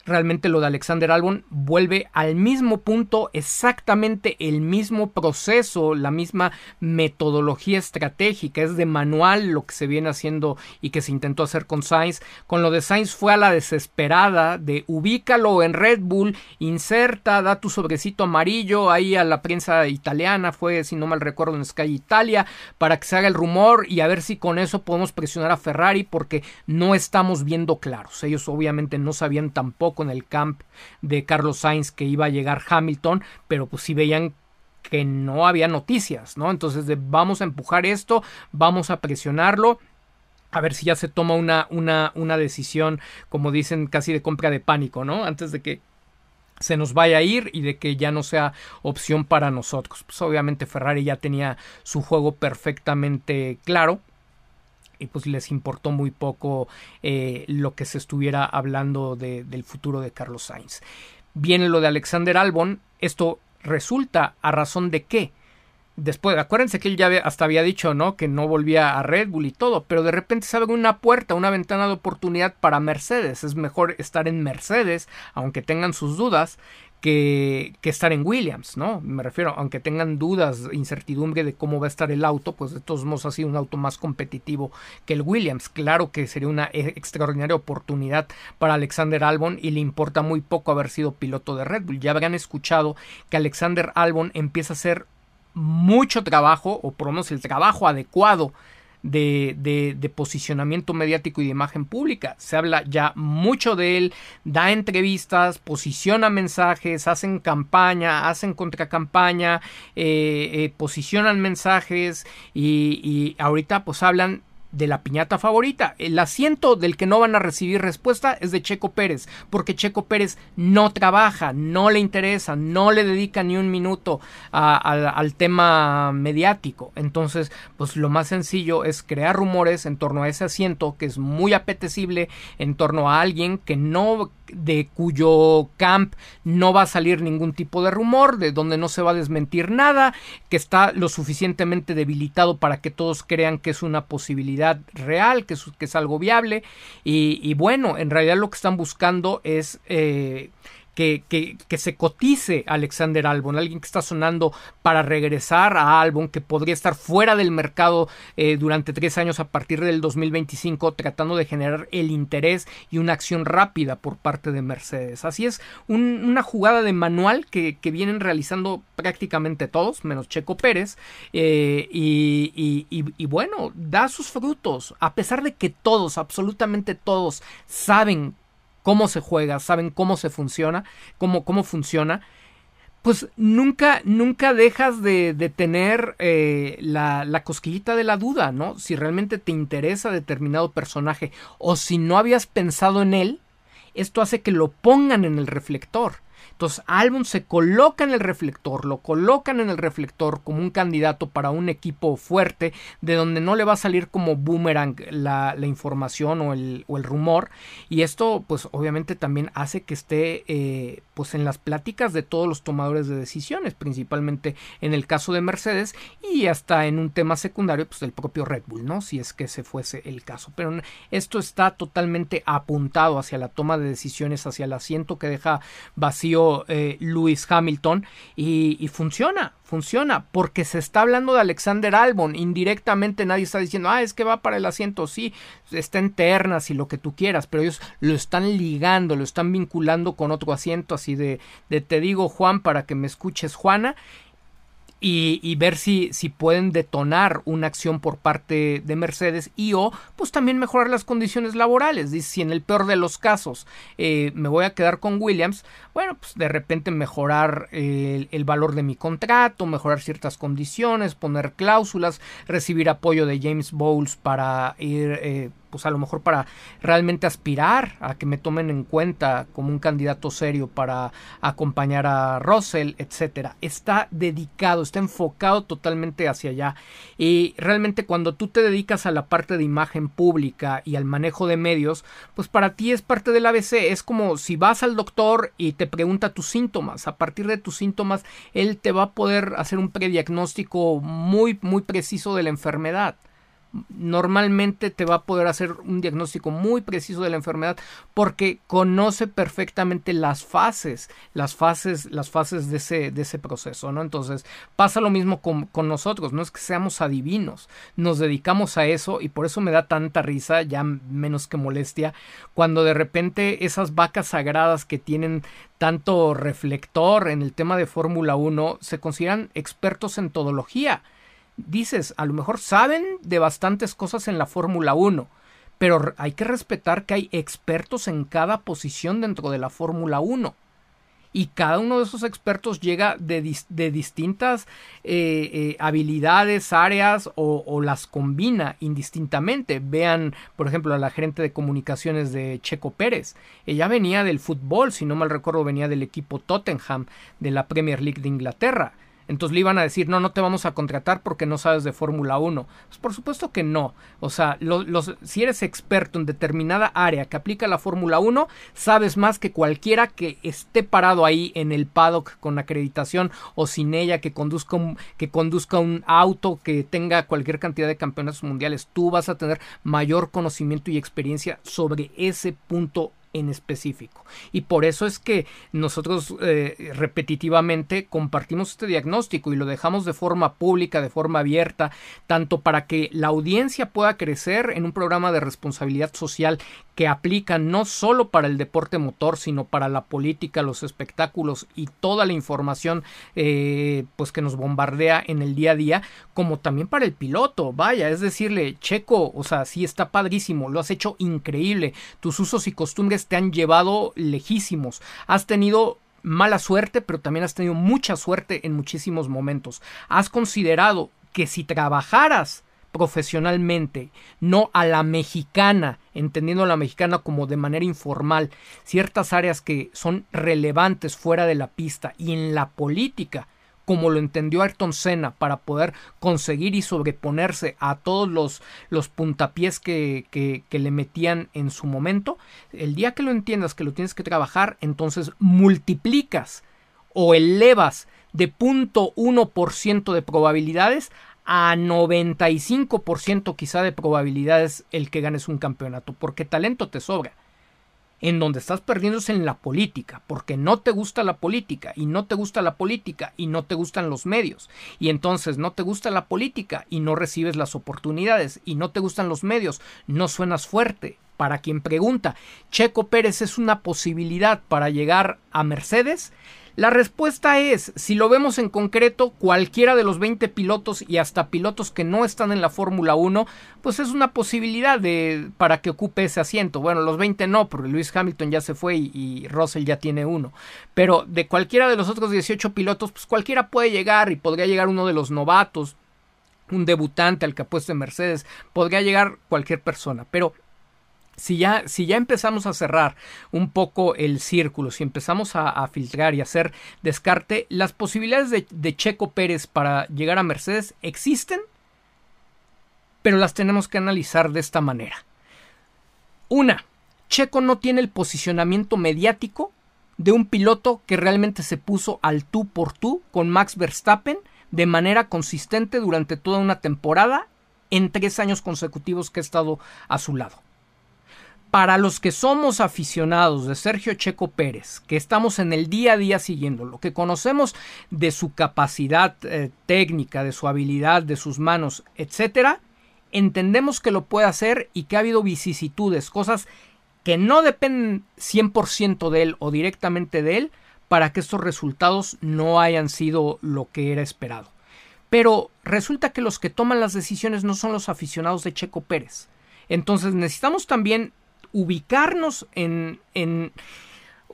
realmente lo de Alexander Albon vuelve al mismo punto, exactamente el mismo proceso, la misma metodología estratégica, es de manual lo que se viene haciendo y que se intentó hacer con Sainz. Con lo de Sainz fue a la desesperada de ubícalo en Red Bull, inserta, da tu sobrecito amarillo ahí a la prensa italiana, fue si no mal recuerdo en Sky Italia, para que se haga el rumor y a ver si con eso podemos presionar a Ferrari porque no estamos viendo claros. Ellos obviamente no sabían tampoco con el camp de Carlos Sainz que iba a llegar Hamilton, pero pues sí veían que no había noticias, ¿no? Entonces vamos a empujar esto, vamos a presionarlo a ver si ya se toma una, una, una decisión, como dicen, casi de compra de pánico, ¿no? Antes de que se nos vaya a ir y de que ya no sea opción para nosotros. Pues obviamente Ferrari ya tenía su juego perfectamente claro y pues les importó muy poco eh, lo que se estuviera hablando del futuro de Carlos Sainz. Viene lo de Alexander Albon, esto resulta a razón de qué. Después, acuérdense que él ya hasta había dicho, ¿no? Que no volvía a Red Bull y todo, pero de repente se abre una puerta, una ventana de oportunidad para Mercedes. Es mejor estar en Mercedes, aunque tengan sus dudas, que, estar en Williams, ¿no? Me refiero, aunque tengan dudas, incertidumbre de cómo va a estar el auto, pues de todos modos ha sido un auto más competitivo que el Williams. Claro que sería una e, extraordinaria oportunidad para Alexander Albon y le importa muy poco haber sido piloto de Red Bull. Ya habrán escuchado que Alexander Albon empieza a hacer mucho trabajo, o por lo menos el trabajo adecuado de, de, posicionamiento mediático y de imagen pública. Se habla ya mucho de él, da entrevistas, posiciona mensajes, hacen campaña, hacen contracampaña, eh, eh, posicionan mensajes y, y ahorita pues hablan de la piñata favorita. El asiento del que no van a recibir respuesta es de Checo Pérez, porque Checo Pérez no trabaja, no le interesa, no le dedica ni un minuto al tema mediático. Entonces, pues lo más sencillo es crear rumores en torno a ese asiento que es muy apetecible, en torno a alguien que no de cuyo camp no va a salir ningún tipo de rumor, de donde no se va a desmentir nada, que está lo suficientemente debilitado para que todos crean que es una posibilidad real, que es, algo viable. Y, bueno, en realidad lo que están buscando es eh, que, que, se cotice Alexander Albon, alguien que está sonando para regresar a Albon, que podría estar fuera del mercado eh, durante tres años a partir del 2025, tratando de generar el interés y una acción rápida por parte de Mercedes. Así es, una jugada de manual que, vienen realizando prácticamente todos, menos Checo Pérez, eh, y, y bueno, da sus frutos, a pesar de que todos, absolutamente todos, saben cómo se juega, saben cómo se funciona, cómo, cómo funciona, pues nunca, nunca dejas de, de tener eh, la, la, cosquillita de la duda, ¿no? Si realmente te interesa determinado personaje o si no habías pensado en él, esto hace que lo pongan en el reflector. Entonces Albon se coloca en el reflector, lo colocan en el reflector como un candidato para un equipo fuerte, de donde no le va a salir como boomerang la, información o el, rumor. Y esto pues obviamente también hace que esté eh, pues en las pláticas de todos los tomadores de decisiones, principalmente en el caso de Mercedes y hasta en un tema secundario pues del propio Red Bull, ¿no? Si es que se fuese el caso. Pero esto está totalmente apuntado hacia la toma de decisiones, hacia el asiento que deja vacío eh, Lewis Hamilton y, funciona, funciona, porque se está hablando de Alexander Albon, indirectamente nadie está diciendo, ah, es que va para el asiento, sí, está en ternas y lo que tú quieras, pero ellos lo están ligando, lo están vinculando con otro asiento, así de, de te digo Juan para que me escuches Juana, y, ver si, si, pueden detonar una acción por parte de Mercedes y o pues también mejorar las condiciones laborales. Dice, si en el peor de los casos eh, me voy a quedar con Williams, bueno, pues de repente mejorar el, el, valor de mi contrato, mejorar ciertas condiciones, poner cláusulas, recibir apoyo de James Bowles para ir... Eh, pues a lo mejor para realmente aspirar a que me tomen en cuenta como un candidato serio para acompañar a Russell, etcétera. Está dedicado, está enfocado totalmente hacia allá. Y realmente cuando tú te dedicas a la parte de imagen pública y al manejo de medios, pues para ti es parte del ABC. Es como si vas al doctor y te pregunta tus síntomas. A partir de tus síntomas, él te va a poder hacer un prediagnóstico muy, muy preciso de la enfermedad. Normalmente te va a poder hacer un diagnóstico muy preciso de la enfermedad porque conoce perfectamente las fases, las fases, las fases de ese, de ese proceso, ¿no? Entonces pasa lo mismo con, con nosotros, no es que seamos adivinos, nos dedicamos a eso y por eso me da tanta risa, ya menos que molestia, cuando de repente esas vacas sagradas que tienen tanto reflector en el tema de Fórmula 1 se consideran expertos en todología dices, a lo mejor saben de bastantes cosas en la Fórmula 1, pero hay que respetar que hay expertos en cada posición dentro de la Fórmula 1. Y cada uno de esos expertos llega de, distintas eh, eh, habilidades, áreas o, o, las combina indistintamente. Vean, por ejemplo, a la gerente de comunicaciones de Checo Pérez. Ella venía del fútbol, si no mal recuerdo, venía del equipo Tottenham de la Premier League de Inglaterra entonces le iban a decir, no, no te vamos a contratar porque no sabes de Fórmula 1. Pues por supuesto que no. O sea, los, si eres experto en determinada área que aplica la Fórmula 1, sabes más que cualquiera que esté parado ahí en el paddock con acreditación o sin ella, que conduzca un, que conduzca un auto, que tenga cualquier cantidad de campeonatos mundiales. Tú vas a tener mayor conocimiento y experiencia sobre ese punto en específico. Y por eso es que nosotros eh, repetitivamente compartimos este diagnóstico y lo dejamos de forma pública, de forma abierta, tanto para que la audiencia pueda crecer en un programa de responsabilidad social que aplica no solo para el deporte motor, sino para la política, los espectáculos y toda la información eh, pues que nos bombardea en el día a día, como también para el piloto. Vaya, es decirle, Checo, o sea, sí está padrísimo, lo has hecho increíble, tus usos y costumbres te han llevado lejísimos. Has tenido mala suerte, pero también has tenido mucha suerte en muchísimos momentos. Has considerado que si trabajaras profesionalmente, no a la mexicana, entendiendo a la mexicana como de manera informal, ciertas áreas que son relevantes fuera de la pista y en la política como lo entendió Ayrton Senna para poder conseguir y sobreponerse a todos los, los puntapiés que, que, que, le metían en su momento, el día que lo entiendas que lo tienes que trabajar, entonces multiplicas o elevas de ciento de probabilidades a 95% quizá de probabilidades el que ganes un campeonato, porque talento te sobra en donde estás perdiéndose en la política, porque no te gusta la política y no te gusta la política y no te gustan los medios, y entonces no te gusta la política y no recibes las oportunidades y no te gustan los medios, no suenas fuerte. Para quien pregunta, Checo Pérez es una posibilidad para llegar a Mercedes, la respuesta es, si lo vemos en concreto, cualquiera de los 20 pilotos y hasta pilotos que no están en la Fórmula 1, pues es una posibilidad de, para que ocupe ese asiento. Bueno, los 20 no, porque Luis Hamilton ya se fue y, Russell ya tiene uno. Pero de cualquiera de los otros 18 pilotos, pues cualquiera puede llegar y podría llegar uno de los novatos, un debutante al que apueste Mercedes, podría llegar cualquier persona. Pero si ya, si ya empezamos a cerrar un poco el círculo, si empezamos a, filtrar y hacer descarte, las posibilidades de, de, Checo Pérez para llegar a Mercedes existen, pero las tenemos que analizar de esta manera. Una, Checo no tiene el posicionamiento mediático de un piloto que realmente se puso al tú por tú con Max Verstappen de manera consistente durante toda una temporada en tres años consecutivos que ha estado a su lado para los que somos aficionados de Sergio Checo Pérez, que estamos en el día a día siguiéndolo, que conocemos de su capacidad eh, técnica, de su habilidad, de sus manos, etcétera, entendemos que lo puede hacer y que ha habido vicisitudes, cosas que no dependen 100% de él o directamente de él para que estos resultados no hayan sido lo que era esperado. Pero resulta que los que toman las decisiones no son los aficionados de Checo Pérez. Entonces necesitamos también ubicarnos en, en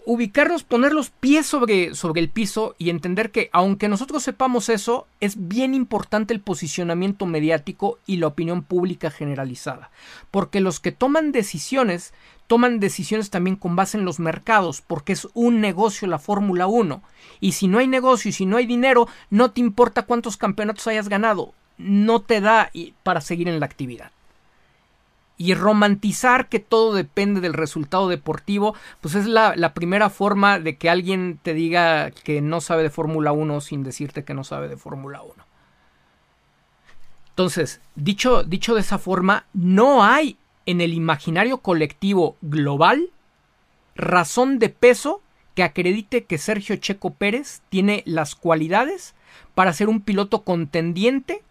ubicarnos, poner los pies sobre, sobre, el piso y entender que aunque nosotros sepamos eso, es bien importante el posicionamiento mediático y la opinión pública generalizada. Porque los que toman decisiones, toman decisiones también con base en los mercados, porque es un negocio la Fórmula 1. Y si no hay negocio y si no hay dinero, no te importa cuántos campeonatos hayas ganado, no te da para seguir en la actividad y romantizar que todo depende del resultado deportivo, pues es la, primera forma de que alguien te diga que no sabe de Fórmula 1 sin decirte que no sabe de Fórmula 1. Entonces, dicho, dicho de esa forma, no hay en el imaginario colectivo global razón de peso que acredite que Sergio Checo Pérez tiene las cualidades para ser un piloto contendiente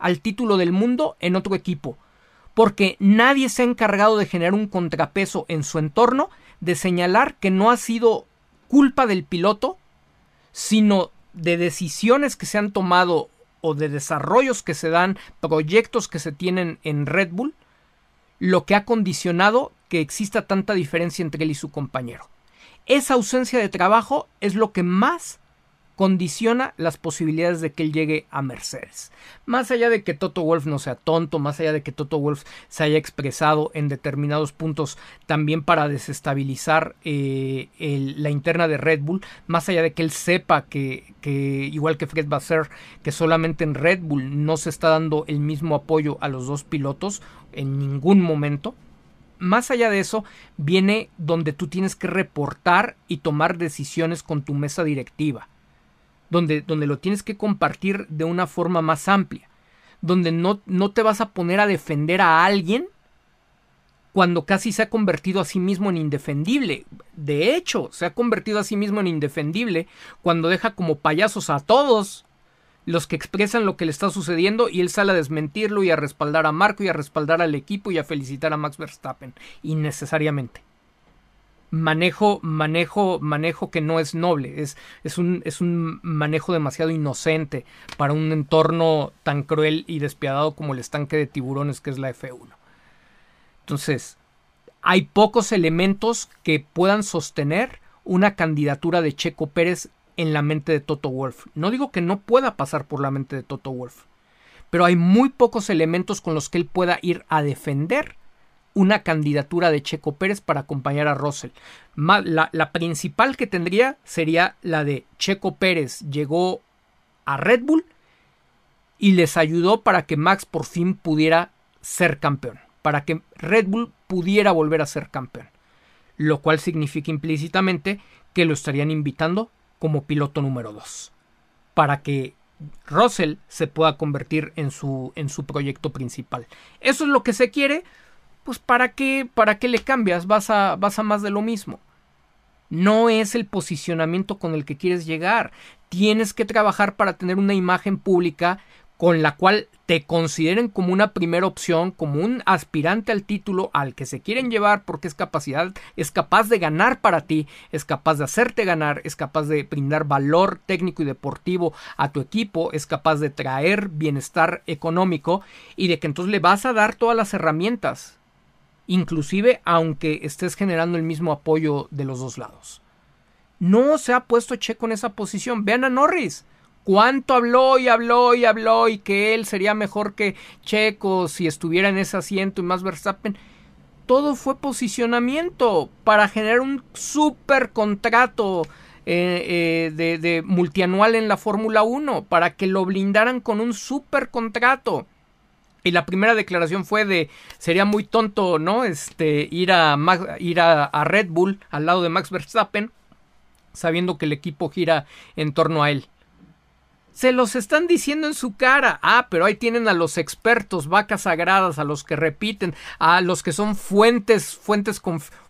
al título del mundo en otro equipo, porque nadie se ha encargado de generar un contrapeso en su entorno, de señalar que no ha sido culpa del piloto, sino de decisiones que se han tomado o de desarrollos que se dan, proyectos que se tienen en Red Bull, lo que ha condicionado que exista tanta diferencia entre él y su compañero. Esa ausencia de trabajo es lo que más condiciona las posibilidades de que él llegue a Mercedes. Más allá de que Toto Wolf no sea tonto, más allá de que Toto Wolf se haya expresado en determinados puntos también para desestabilizar eh, la interna de Red Bull, más allá de que él sepa que, que, igual que Fred Basser, que solamente en Red Bull no se está dando el mismo apoyo a los dos pilotos en ningún momento, más allá de eso, viene donde tú tienes que reportar y tomar decisiones con tu mesa directiva donde, donde lo tienes que compartir de una forma más amplia, donde no, no te vas a poner a defender a alguien cuando casi se ha convertido a sí mismo en indefendible. De hecho, se ha convertido a sí mismo en indefendible cuando deja como payasos a todos los que expresan lo que le está sucediendo y él sale a desmentirlo y a respaldar a Marco y a respaldar al equipo y a felicitar a Max Verstappen innecesariamente manejo, manejo, manejo que no es noble, es, es, un, es un manejo demasiado inocente para un entorno tan cruel y despiadado como el estanque de tiburones que es la F1. Entonces, hay pocos elementos que puedan sostener una candidatura de Checo Pérez en la mente de Toto Wolf. No digo que no pueda pasar por la mente de Toto Wolf, pero hay muy pocos elementos con los que él pueda ir a defender una candidatura de Checo Pérez para acompañar a Russell. La, la, principal que tendría sería la de Checo Pérez llegó a Red Bull y les ayudó para que Max por fin pudiera ser campeón, para que Red Bull pudiera volver a ser campeón, lo cual significa implícitamente que lo estarían invitando como piloto número 2, para que Russell se pueda convertir en su, en su proyecto principal. Eso es lo que se quiere, pues ¿para qué, para qué le cambias? Vas a, vas a más de lo mismo. No es el posicionamiento con el que quieres llegar. Tienes que trabajar para tener una imagen pública con la cual te consideren como una primera opción, como un aspirante al título al que se quieren llevar porque es capacidad, es capaz de ganar para ti, es capaz de hacerte ganar, es capaz de brindar valor técnico y deportivo a tu equipo, es capaz de traer bienestar económico y de que entonces le vas a dar todas las herramientas inclusive aunque estés generando el mismo apoyo de los dos lados. No se ha puesto Checo en esa posición. Vean a Norris. Cuánto habló y habló y habló y que él sería mejor que Checo si estuviera en ese asiento y más Verstappen. Todo fue posicionamiento para generar un super contrato eh, eh, de, de multianual en la Fórmula 1, para que lo blindaran con un super contrato. Y la primera declaración fue de sería muy tonto, ¿no? Este ir a ir a, Red Bull al lado de Max Verstappen, sabiendo que el equipo gira en torno a él. Se los están diciendo en su cara. Ah, pero ahí tienen a los expertos, vacas sagradas, a los que repiten, a los que son fuentes, fuentes,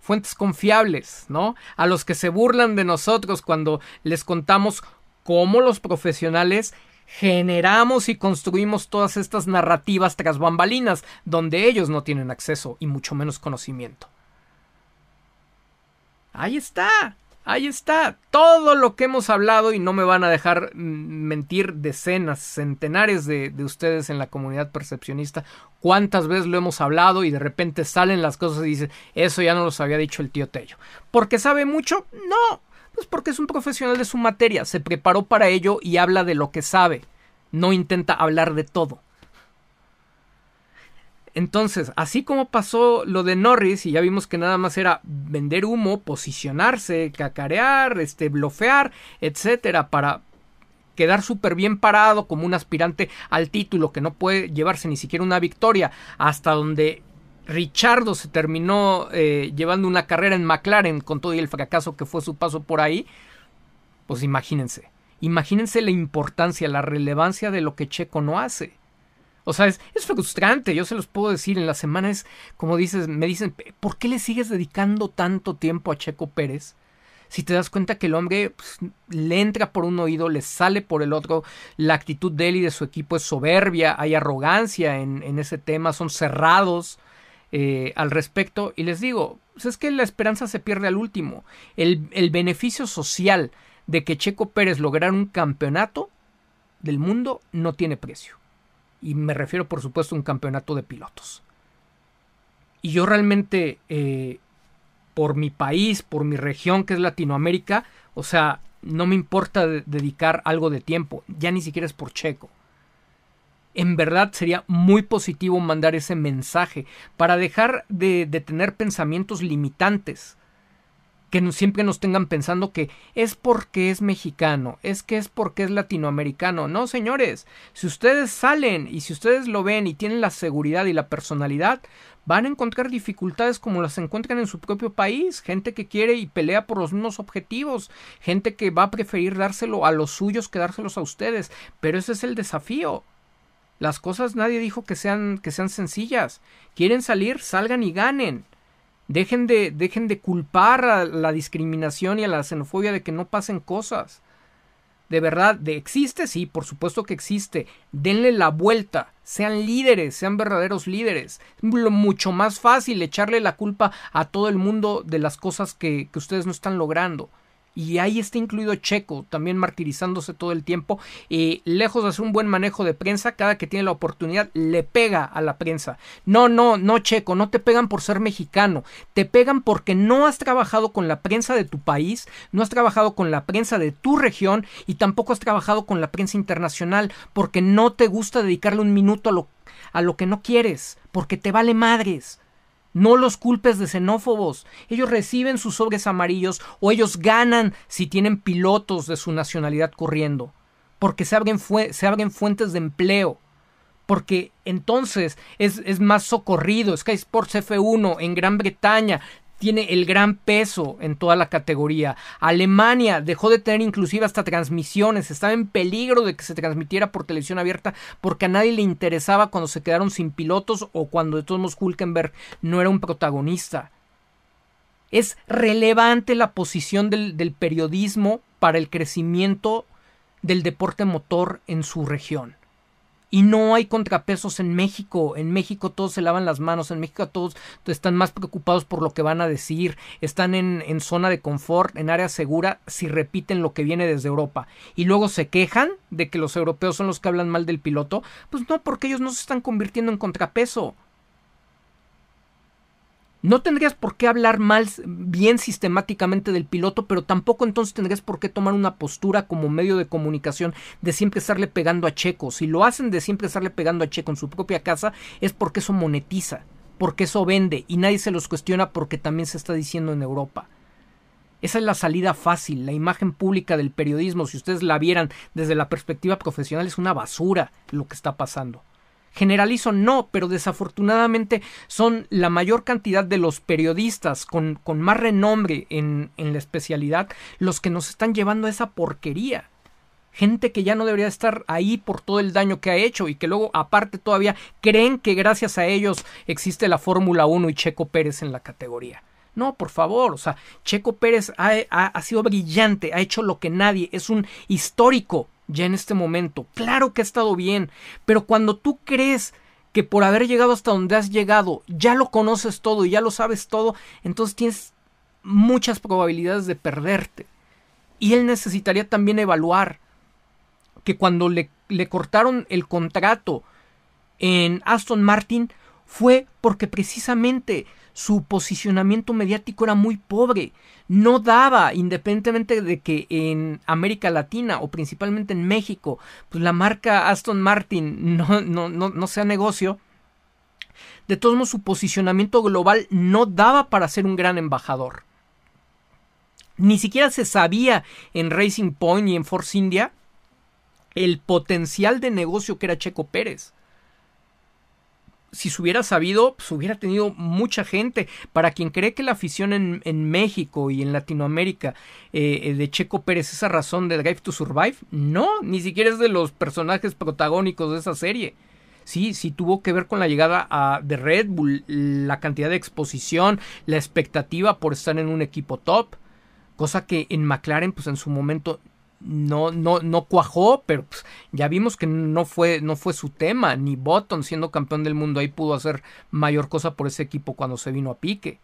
fuentes confiables, ¿no? A los que se burlan de nosotros cuando les contamos cómo los profesionales generamos y construimos todas estas narrativas tras bambalinas, donde ellos no tienen acceso y mucho menos conocimiento. Ahí está, ahí está, todo lo que hemos hablado y no me van a dejar mentir decenas, centenares de, de ustedes en la comunidad percepcionista, cuántas veces lo hemos hablado y de repente salen las cosas y dicen, eso ya no los había dicho el tío Tello. ¿Porque sabe mucho? No, pues porque es un profesional de su materia, se preparó para ello y habla de lo que sabe, no intenta hablar de todo. Entonces, así como pasó lo de Norris, y ya vimos que nada más era vender humo, posicionarse, cacarear, este, blofear, etcétera, para quedar súper bien parado como un aspirante al título que no puede llevarse ni siquiera una victoria, hasta donde Richardo se terminó eh, llevando una carrera en McLaren con todo el fracaso que fue su paso por ahí, pues imagínense, imagínense la importancia, la relevancia de lo que Checo no hace. O sea, es, frustrante, yo se los puedo decir, en las semanas, como dices, me dicen, ¿por qué le sigues dedicando tanto tiempo a Checo Pérez? Si te das cuenta que el hombre pues, le entra por un oído, le sale por el otro, la actitud de él y de su equipo es soberbia, hay arrogancia en ese tema, son cerrados eh, al respecto. Y les digo, pues es que la esperanza se pierde al último. El, el beneficio social de que Checo Pérez lograra un campeonato del mundo no tiene precio. Y me refiero, por supuesto, a un campeonato de pilotos. Y yo realmente, eh, por mi país, por mi región, que es Latinoamérica, o sea, no me importa dedicar algo de tiempo, ya ni siquiera es por Checo. En verdad sería muy positivo mandar ese mensaje para dejar de, tener pensamientos limitantes que siempre nos tengan pensando que es porque es mexicano, es que es porque es latinoamericano. No, señores, si ustedes salen y si ustedes lo ven y tienen la seguridad y la personalidad, van a encontrar dificultades como las encuentran en su propio país, gente que quiere y pelea por los mismos objetivos, gente que va a preferir dárselo a los suyos que dárselos a ustedes, pero ese es el desafío. Las cosas nadie dijo que sean que sean sencillas. Quieren salir, salgan y ganen. Dejen de, dejen de culpar a la discriminación y a la xenofobia de que no pasen cosas. De verdad, de existe, sí, por supuesto que existe. Denle la vuelta. Sean líderes, sean verdaderos líderes. Es mucho más fácil echarle la culpa a todo el mundo de las cosas que, que ustedes no están logrando y ahí está incluido Checo, también martirizándose todo el tiempo. Y lejos de hacer un buen manejo de prensa, cada que tiene la oportunidad le pega a la prensa. No, no, no, Checo, no te pegan por ser mexicano, te pegan porque no has trabajado con la prensa de tu país, no has trabajado con la prensa de tu región y tampoco has trabajado con la prensa internacional porque no te gusta dedicarle un minuto a lo, a lo que no quieres, porque te vale madres. No los culpes de xenófobos. Ellos reciben sus sobres amarillos o ellos ganan si tienen pilotos de su nacionalidad corriendo. Porque se abren, se abren fuentes de empleo. Porque entonces es, es más socorrido. Sky Sports F1 en Gran Bretaña tiene el gran peso en toda la categoría. Alemania dejó de tener inclusive hasta transmisiones, estaba en peligro de que se transmitiera por televisión abierta porque a nadie le interesaba cuando se quedaron sin pilotos o cuando de todos modos Hulkenberg no era un protagonista. Es relevante la posición del, del periodismo para el crecimiento del deporte motor en su región. Y no hay contrapesos en México. En México todos se lavan las manos. En México todos están más preocupados por lo que van a decir. Están en, zona de confort, en área segura, si repiten lo que viene desde Europa. Y luego se quejan de que los europeos son los que hablan mal del piloto. Pues no, porque ellos no se están convirtiendo en contrapeso. No tendrías por qué hablar mal, bien sistemáticamente del piloto, pero tampoco entonces tendrías por qué tomar una postura como medio de comunicación de siempre estarle pegando a Checo. Si lo hacen de siempre estarle pegando a Checo en su propia casa, es porque eso monetiza, porque eso vende y nadie se los cuestiona porque también se está diciendo en Europa. Esa es la salida fácil, la imagen pública del periodismo, si ustedes la vieran desde la perspectiva profesional, es una basura lo que está pasando. Generalizo no, pero desafortunadamente son la mayor cantidad de los periodistas con, con más renombre en, en la especialidad los que nos están llevando a esa porquería gente que ya no debería estar ahí por todo el daño que ha hecho y que luego aparte todavía creen que gracias a ellos existe la Fórmula 1 y Checo Pérez en la categoría. No, por favor, o sea, Checo Pérez ha, ha, ha sido brillante, ha hecho lo que nadie, es un histórico ya en este momento. Claro que ha estado bien, pero cuando tú crees que por haber llegado hasta donde has llegado ya lo conoces todo y ya lo sabes todo, entonces tienes muchas probabilidades de perderte. Y él necesitaría también evaluar que cuando le, le cortaron el contrato en Aston Martin fue porque precisamente su posicionamiento mediático era muy pobre. No daba, independientemente de que en América Latina o principalmente en México, pues la marca Aston Martin no, no, sea negocio. De todos modos, su posicionamiento global no daba para ser un gran embajador. Ni siquiera se sabía en Racing Point y en Force India el potencial de negocio que era Checo Pérez si se hubiera sabido, pues hubiera tenido mucha gente. Para quien cree que la afición en, en México y en Latinoamérica eh, eh, de Checo Pérez esa razón de Drive to Survive, no, ni siquiera es de los personajes protagónicos de esa serie. Sí, sí tuvo que ver con la llegada a, de Red Bull, la cantidad de exposición, la expectativa por estar en un equipo top, cosa que en McLaren, pues en su momento no, no, no cuajó, pero pues, ya vimos que no fue, no fue su tema, ni Button siendo campeón del mundo ahí pudo hacer mayor cosa por ese equipo cuando se vino a pique.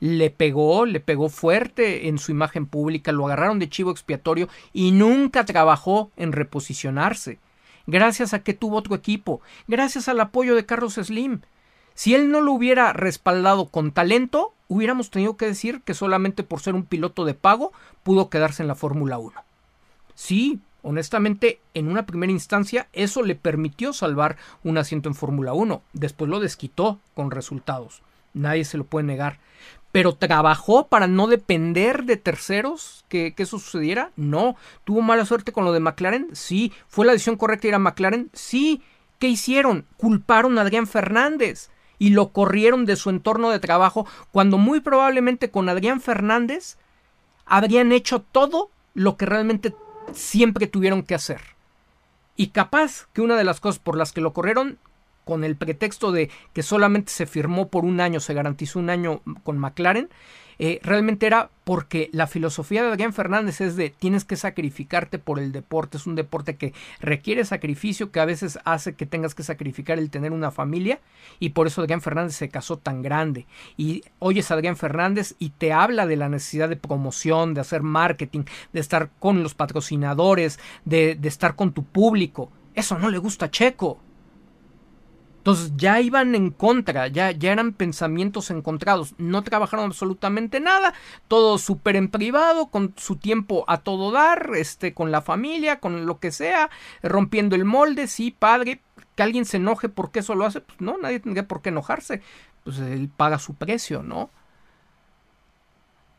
Le pegó, le pegó fuerte en su imagen pública, lo agarraron de chivo expiatorio y nunca trabajó en reposicionarse. Gracias a que tuvo otro equipo, gracias al apoyo de Carlos Slim. Si él no lo hubiera respaldado con talento, hubiéramos tenido que decir que solamente por ser un piloto de pago pudo quedarse en la Fórmula 1. Sí, honestamente, en una primera instancia eso le permitió salvar un asiento en Fórmula 1. Después lo desquitó con resultados. Nadie se lo puede negar. Pero trabajó para no depender de terceros que, que, eso sucediera. No. ¿Tuvo mala suerte con lo de McLaren? Sí. ¿Fue la decisión correcta ir a McLaren? Sí. ¿Qué hicieron? Culparon a Adrián Fernández y lo corrieron de su entorno de trabajo cuando muy probablemente con Adrián Fernández habrían hecho todo lo que realmente siempre tuvieron que hacer. Y capaz que una de las cosas por las que lo corrieron, con el pretexto de que solamente se firmó por un año, se garantizó un año con McLaren, eh, realmente era porque la filosofía de Adrián Fernández es de tienes que sacrificarte por el deporte, es un deporte que requiere sacrificio, que a veces hace que tengas que sacrificar el tener una familia y por eso Adrián Fernández se casó tan grande. Y oyes a Adrián Fernández y te habla de la necesidad de promoción, de hacer marketing, de estar con los patrocinadores, de, de estar con tu público. Eso no le gusta a Checo. Entonces ya iban en contra, ya, ya eran pensamientos encontrados, no trabajaron absolutamente nada, todo súper en privado, con su tiempo a todo dar, este, con la familia, con lo que sea, rompiendo el molde, sí, padre, que alguien se enoje porque eso lo hace, pues no, nadie tendría por qué enojarse, pues él paga su precio, ¿no?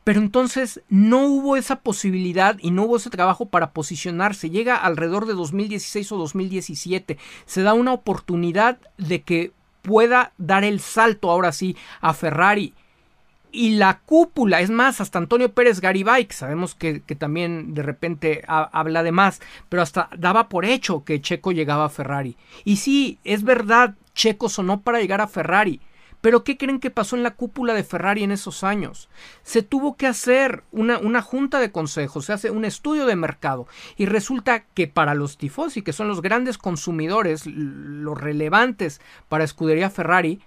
Pero entonces no hubo esa posibilidad y no hubo ese trabajo para posicionarse. Llega alrededor de 2016 o 2017. Se da una oportunidad de que pueda dar el salto ahora sí a Ferrari. Y la cúpula, es más, hasta Antonio Pérez Garibay, que sabemos que, también de repente habla de más, pero hasta daba por hecho que Checo llegaba a Ferrari. Y sí, es verdad, Checo sonó para llegar a Ferrari pero ¿qué creen que pasó en la cúpula de Ferrari en esos años? Se tuvo que hacer una, una junta de consejos, se hace un estudio de mercado y resulta que para los tifosi, que son los grandes consumidores, los relevantes para escudería Ferrari,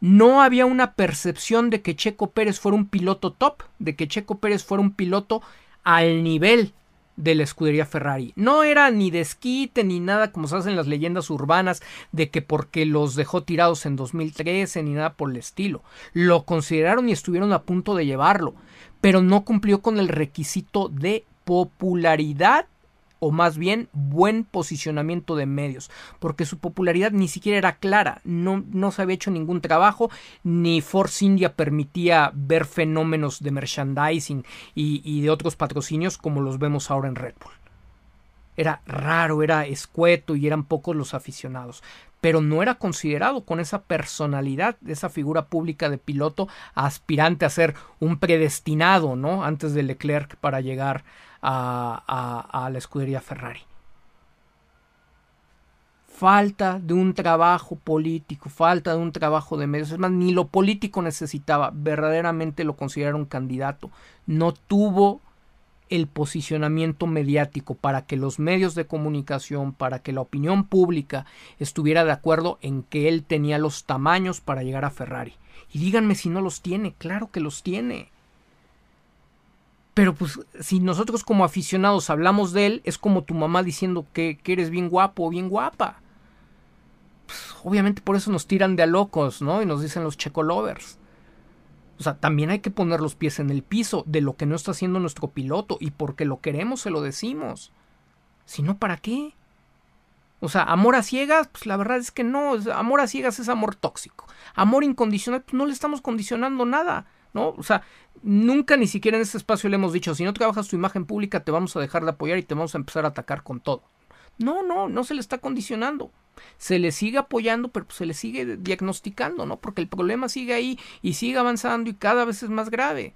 no había una percepción de que Checo Pérez fuera un piloto top, de que Checo Pérez fuera un piloto al nivel de la escudería Ferrari. No era ni desquite ni nada como se hacen las leyendas urbanas de que porque los dejó tirados en 2013 ni nada por el estilo. Lo consideraron y estuvieron a punto de llevarlo, pero no cumplió con el requisito de popularidad o más bien buen posicionamiento de medios, porque su popularidad ni siquiera era clara, no, no se había hecho ningún trabajo, ni Force India permitía ver fenómenos de merchandising y, y de otros patrocinios como los vemos ahora en Red Bull. Era raro, era escueto y eran pocos los aficionados pero no era considerado con esa personalidad, esa figura pública de piloto aspirante a ser un predestinado, ¿no? Antes de Leclerc para llegar a, la escudería Ferrari. Falta de un trabajo político, falta de un trabajo de medios. Es más, ni lo político necesitaba. Verdaderamente lo consideraron candidato. No tuvo el posicionamiento mediático para que los medios de comunicación, para que la opinión pública estuviera de acuerdo en que él tenía los tamaños para llegar a Ferrari. Y díganme si no los tiene, claro que los tiene. Pero pues si nosotros como aficionados hablamos de él, es como tu mamá diciendo que, eres bien guapo o bien guapa. Pues, obviamente por eso nos tiran de a locos, ¿no? Y nos dicen los checolovers. O sea, también hay que poner los pies en el piso de lo que no está haciendo nuestro piloto y porque lo queremos se lo decimos. Si no, ¿para qué? O sea, amor a ciegas, pues la verdad es que no. Amor a ciegas es amor tóxico. Amor incondicional, pues no le estamos condicionando nada. ¿No? O sea, nunca ni siquiera en este espacio le hemos dicho, si no trabajas tu imagen pública te vamos a dejar de apoyar y te vamos a empezar a atacar con todo. No, no, no se le está condicionando. Se le sigue apoyando, pero se le sigue diagnosticando, ¿no? Porque el problema sigue ahí y sigue avanzando y cada vez es más grave.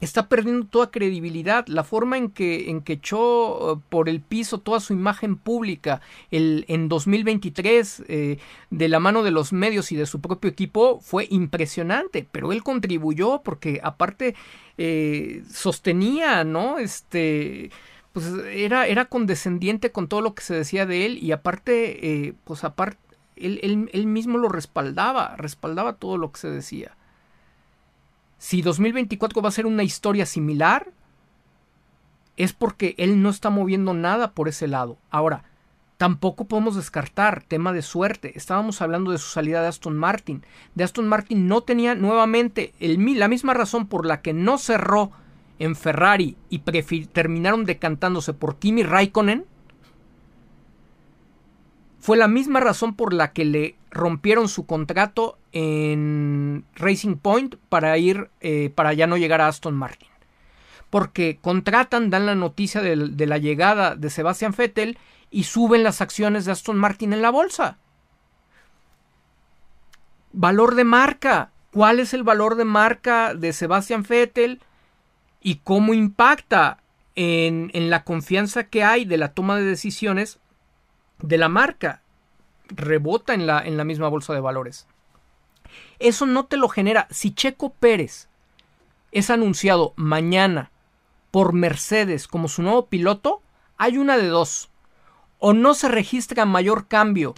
Está perdiendo toda credibilidad. La forma en que, en que echó eh, por el piso toda su imagen pública el, en 2023 eh, de la mano de los medios y de su propio equipo fue impresionante, pero él contribuyó porque aparte eh, sostenía, ¿no? Este pues era, era condescendiente con todo lo que se decía de él y aparte, pues aparte, él, él mismo lo respaldaba, respaldaba todo lo que se decía. Si 2024 va a ser una historia similar, es porque él no está moviendo nada por ese lado. Ahora, tampoco podemos descartar tema de suerte. Estábamos hablando de su salida de Aston Martin. De Aston Martin no tenía nuevamente la misma razón por la que no cerró en Ferrari y terminaron decantándose por Kimi Raikkonen. Fue la misma razón por la que le rompieron su contrato en Racing Point para ir, eh, para ya no llegar a Aston Martin. Porque contratan, dan la noticia de, la llegada de Sebastian Vettel y suben las acciones de Aston Martin en la bolsa. Valor de marca. ¿Cuál es el valor de marca de Sebastian Vettel? Y cómo impacta en, en la confianza que hay de la toma de decisiones de la marca rebota en la, en la misma bolsa de valores. Eso no te lo genera. Si Checo Pérez es anunciado mañana por Mercedes como su nuevo piloto, hay una de dos. O no se registra mayor cambio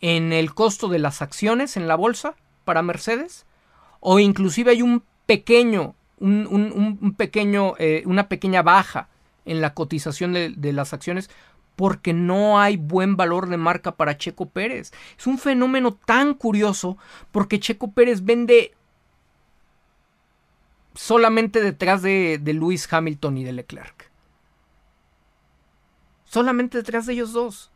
en el costo de las acciones en la bolsa para Mercedes, o inclusive hay un pequeño, un, pequeño, eh, una pequeña baja en la cotización de las acciones porque no hay buen valor de marca para Checo Pérez. Es un fenómeno tan curioso porque Checo Pérez vende solamente detrás de, de Lewis Hamilton y de Leclerc. Solamente detrás de ellos dos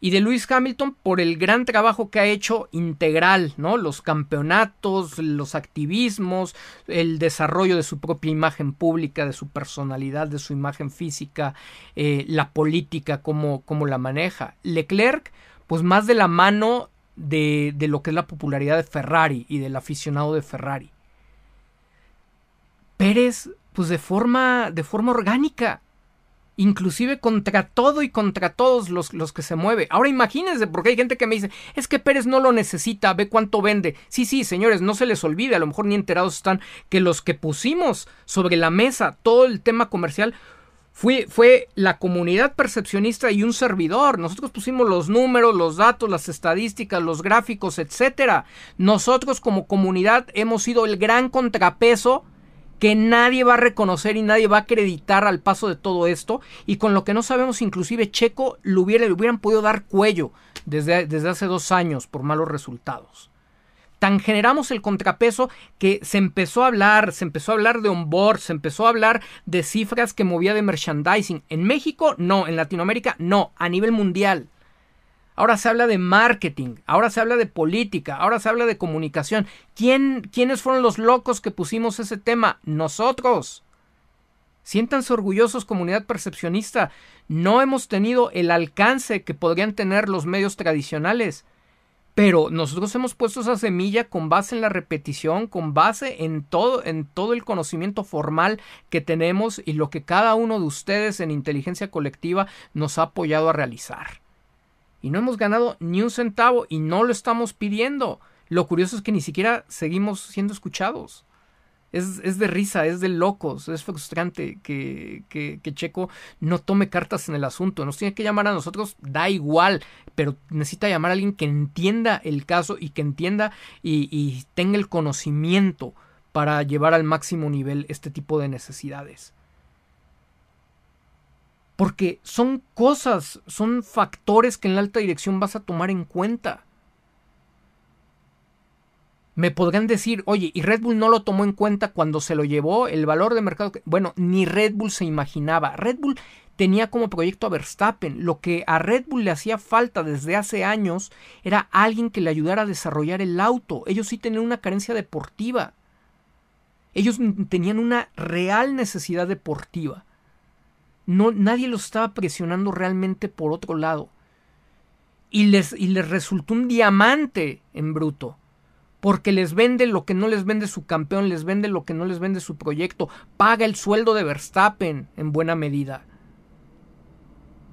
y de Lewis Hamilton por el gran trabajo que ha hecho integral, ¿no? Los campeonatos, los activismos, el desarrollo de su propia imagen pública, de su personalidad, de su imagen física, eh, la política, cómo, cómo, la maneja. Leclerc, pues más de la mano de, de lo que es la popularidad de Ferrari y del aficionado de Ferrari. Pérez, pues de forma, de forma orgánica, inclusive contra todo y contra todos los, los, que se mueve. Ahora imagínense, porque hay gente que me dice, es que Pérez no lo necesita, ve cuánto vende. Sí, sí, señores, no se les olvide, a lo mejor ni enterados están, que los que pusimos sobre la mesa todo el tema comercial fue, fue la comunidad percepcionista y un servidor. Nosotros pusimos los números, los datos, las estadísticas, los gráficos, etcétera. Nosotros como comunidad hemos sido el gran contrapeso que nadie va a reconocer y nadie va a acreditar al paso de todo esto y con lo que no sabemos inclusive Checo le, hubiera, le hubieran podido dar cuello desde, desde hace dos años por malos resultados. Tan generamos el contrapeso que se empezó a hablar, se empezó a hablar de onboard, se empezó a hablar de cifras que movía de merchandising. En México no, en Latinoamérica no, a nivel mundial. Ahora se habla de marketing, ahora se habla de política, ahora se habla de comunicación. ¿Quién, ¿Quiénes fueron los locos que pusimos ese tema? Nosotros. Siéntanse orgullosos, comunidad percepcionista. No hemos tenido el alcance que podrían tener los medios tradicionales. Pero nosotros hemos puesto esa semilla con base en la repetición, con base en todo, en todo el conocimiento formal que tenemos y lo que cada uno de ustedes en inteligencia colectiva nos ha apoyado a realizar y no hemos ganado ni un centavo y no lo estamos pidiendo. Lo curioso es que ni siquiera seguimos siendo escuchados. Es, es de risa, es de locos, es frustrante que, que, Checo no tome cartas en el asunto. Nos tiene que llamar a nosotros, da igual, pero necesita llamar a alguien que entienda el caso y que entienda y, y tenga el conocimiento para llevar al máximo nivel este tipo de necesidades porque son cosas, son factores que en la alta dirección vas a tomar en cuenta. Me podrán decir, oye, y Red Bull no lo tomó en cuenta cuando se lo llevó el valor de mercado. Bueno, ni Red Bull se imaginaba. Red Bull tenía como proyecto a Verstappen. Lo que a Red Bull le hacía falta desde hace años era alguien que le ayudara a desarrollar el auto. Ellos sí tenían una carencia deportiva. Ellos tenían una real necesidad deportiva no, nadie los estaba presionando realmente por otro lado. Y les, y les resultó un diamante en bruto. porque les vende lo que no les vende su campeón, les vende lo que no les vende su proyecto, paga el sueldo de Verstappen en buena medida.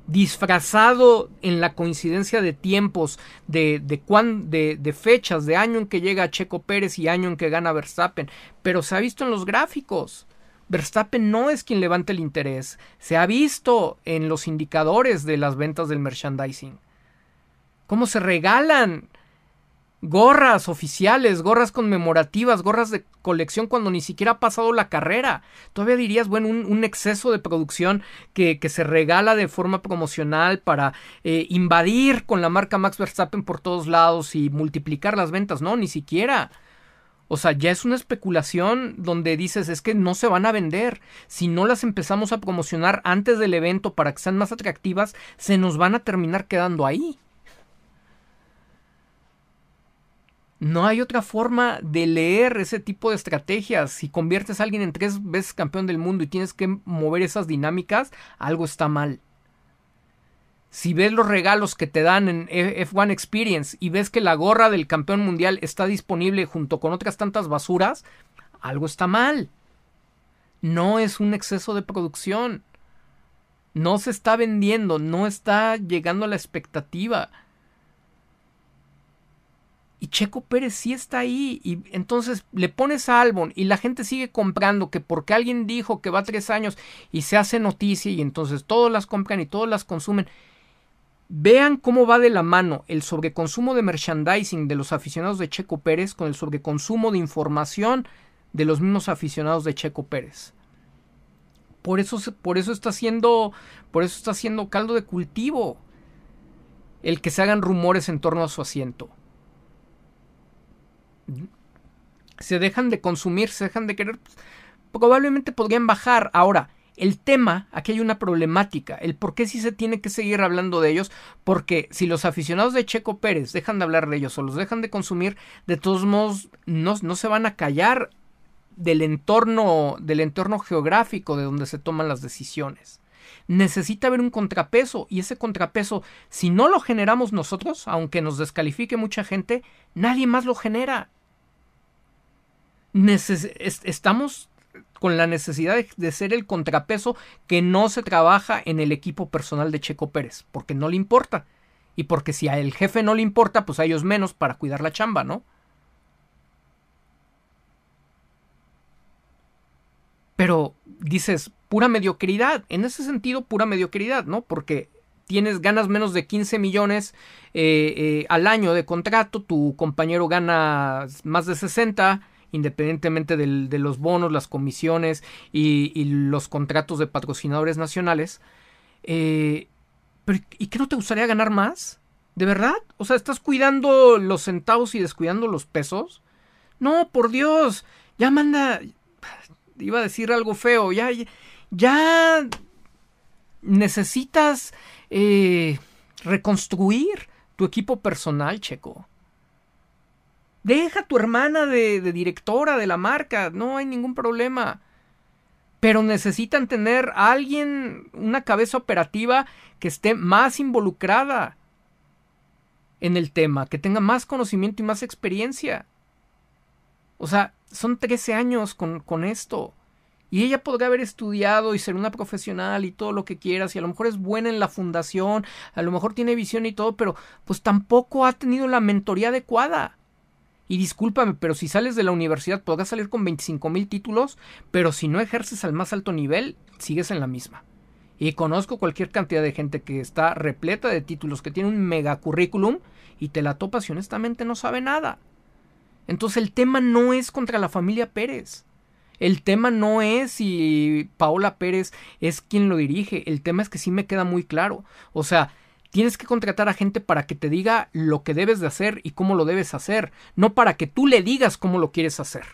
Disfrazado en la coincidencia de tiempos, de, de, de, fechas, de año en que llega Checo Pérez y año en que gana Verstappen, pero se ha visto en los gráficos. Verstappen no es quien levanta el interés, se ha visto en los indicadores de las ventas del merchandising. Cómo se regalan gorras oficiales, gorras conmemorativas, gorras de colección cuando ni siquiera ha pasado la carrera. Todavía dirías, bueno, un, exceso de producción que, se regala de forma promocional para eh, invadir con la marca Max Verstappen por todos lados y multiplicar las ventas. No, ni siquiera. O sea, ya es una especulación donde dices es que no se van a vender. Si no las empezamos a promocionar antes del evento para que sean más atractivas, se nos van a terminar quedando ahí. No hay otra forma de leer ese tipo de estrategias. Si conviertes a alguien en tres veces campeón del mundo y tienes que mover esas dinámicas, algo está mal. Si ves los regalos que te dan en F1 Experience y ves que la gorra del campeón mundial está disponible junto con otras tantas basuras, algo está mal. No es un exceso de producción. No se está vendiendo, no está llegando a la expectativa. Y Checo Pérez sí está ahí. Y entonces le pones a Albon y la gente sigue comprando que porque alguien dijo que va tres años y se hace noticia y entonces todos las compran y todos las consumen. Vean cómo va de la mano el sobreconsumo de merchandising de los aficionados de Checo Pérez con el sobreconsumo de información de los mismos aficionados de Checo Pérez. Por eso, por eso está haciendo, por eso está haciendo caldo de cultivo el que se hagan rumores en torno a su asiento se dejan de consumir, se dejan de querer, pues, probablemente podrían bajar. Ahora, el tema, aquí hay una problemática, el por qué sí se tiene que seguir hablando de ellos, porque si los aficionados de Checo Pérez dejan de hablar de ellos o los dejan de consumir, de todos modos no, no se van a callar del entorno, del entorno geográfico de donde se toman las decisiones. Necesita haber un contrapeso y ese contrapeso, si no lo generamos nosotros, aunque nos descalifique mucha gente, nadie más lo genera estamos con la necesidad de, ser el contrapeso que no se trabaja en el equipo personal de Checo Pérez, porque no le importa. Y porque si a el jefe no le importa, pues a ellos menos para cuidar la chamba, ¿no? Pero dices, pura mediocridad. En ese sentido, pura mediocridad, ¿no? Porque tienes, ganas menos de 15 millones eh, eh, al año de contrato, tu compañero gana más de 60 independientemente de los bonos, las comisiones y, los contratos de patrocinadores nacionales. Eh, ¿Y qué no te gustaría ganar más? ¿De verdad? O sea, ¿estás cuidando los centavos y descuidando los pesos? No, por Dios. Ya manda. Iba a decir algo feo. Ya. Ya. necesitas. Eh, reconstruir tu equipo personal, Checo. Deja a tu hermana de, directora de la marca, no hay ningún problema. Pero necesitan tener a alguien, una cabeza operativa que esté más involucrada en el tema, que tenga más conocimiento y más experiencia. O sea, son 13 años con, con esto. Y ella podría haber estudiado y ser una profesional y todo lo que quieras, y a lo mejor es buena en la fundación, a lo mejor tiene visión y todo, pero pues tampoco ha tenido la mentoría adecuada. Y discúlpame, pero si sales de la universidad podrás salir con 25 mil títulos, pero si no ejerces al más alto nivel, sigues en la misma. Y conozco cualquier cantidad de gente que está repleta de títulos, que tiene un mega currículum y te la topas y honestamente no sabe nada. Entonces el tema no es contra la familia Pérez. El tema no es si Paola Pérez es quien lo dirige. El tema es que sí me queda muy claro. O sea, Tienes que contratar a gente para que te diga lo que debes de hacer y cómo lo debes hacer, no para que tú le digas cómo lo quieres hacer.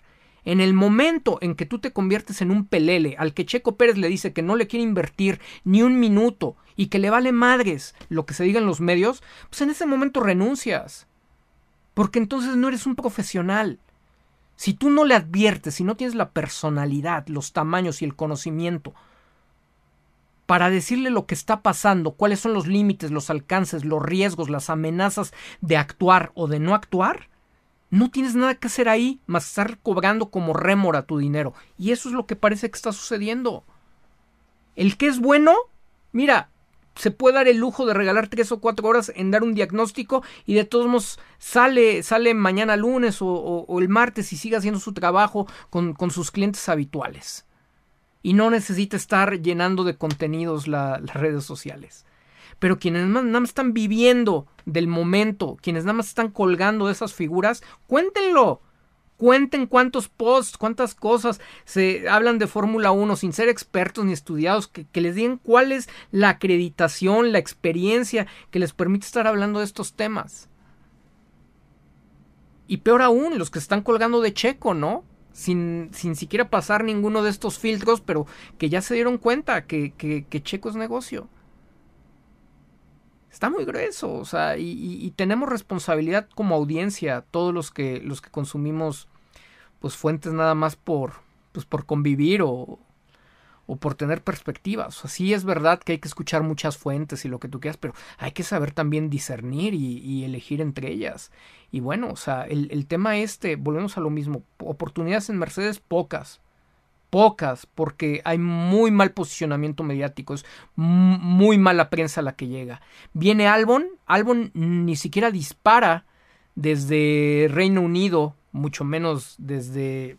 En el momento en que tú te conviertes en un pelele al que Checo Pérez le dice que no le quiere invertir ni un minuto y que le vale madres lo que se diga en los medios, pues en ese momento renuncias. Porque entonces no eres un profesional. Si tú no le adviertes, si no tienes la personalidad, los tamaños y el conocimiento para decirle lo que está pasando, cuáles son los límites, los alcances, los riesgos, las amenazas de actuar o de no actuar, no tienes nada que hacer ahí más estar cobrando como rémora tu dinero. Y eso es lo que parece que está sucediendo. El que es bueno, mira, se puede dar el lujo de regalar tres o cuatro horas en dar un diagnóstico y de todos modos sale, sale mañana lunes o, el martes y sigue haciendo su trabajo con, sus clientes habituales. Y no necesita estar llenando de contenidos las redes sociales. Pero quienes nada más están viviendo del momento, quienes nada más están colgando esas figuras, cuéntenlo cuenten cuántos posts, cuántas cosas se hablan de Fórmula 1 sin ser expertos ni estudiados, que, les digan cuál es la acreditación, la experiencia que les permite estar hablando de estos temas. Y peor aún, los que están colgando de Checo, ¿no? Sin, sin siquiera pasar ninguno de estos filtros, pero que ya se dieron cuenta que, que Checo es negocio. Está muy grueso, o sea, y, tenemos responsabilidad como audiencia, todos los que, los que consumimos pues fuentes nada más por, pues por convivir o, o por tener perspectivas. O sea, sí es verdad que hay que escuchar muchas fuentes y lo que tú quieras, pero hay que saber también discernir y, elegir entre ellas. Y bueno, o sea, el, el, tema este, volvemos a lo mismo, oportunidades en Mercedes pocas, pocas, porque hay muy mal posicionamiento mediático, es muy mala prensa la que llega. Viene Albon, Albon ni siquiera dispara desde Reino Unido mucho menos desde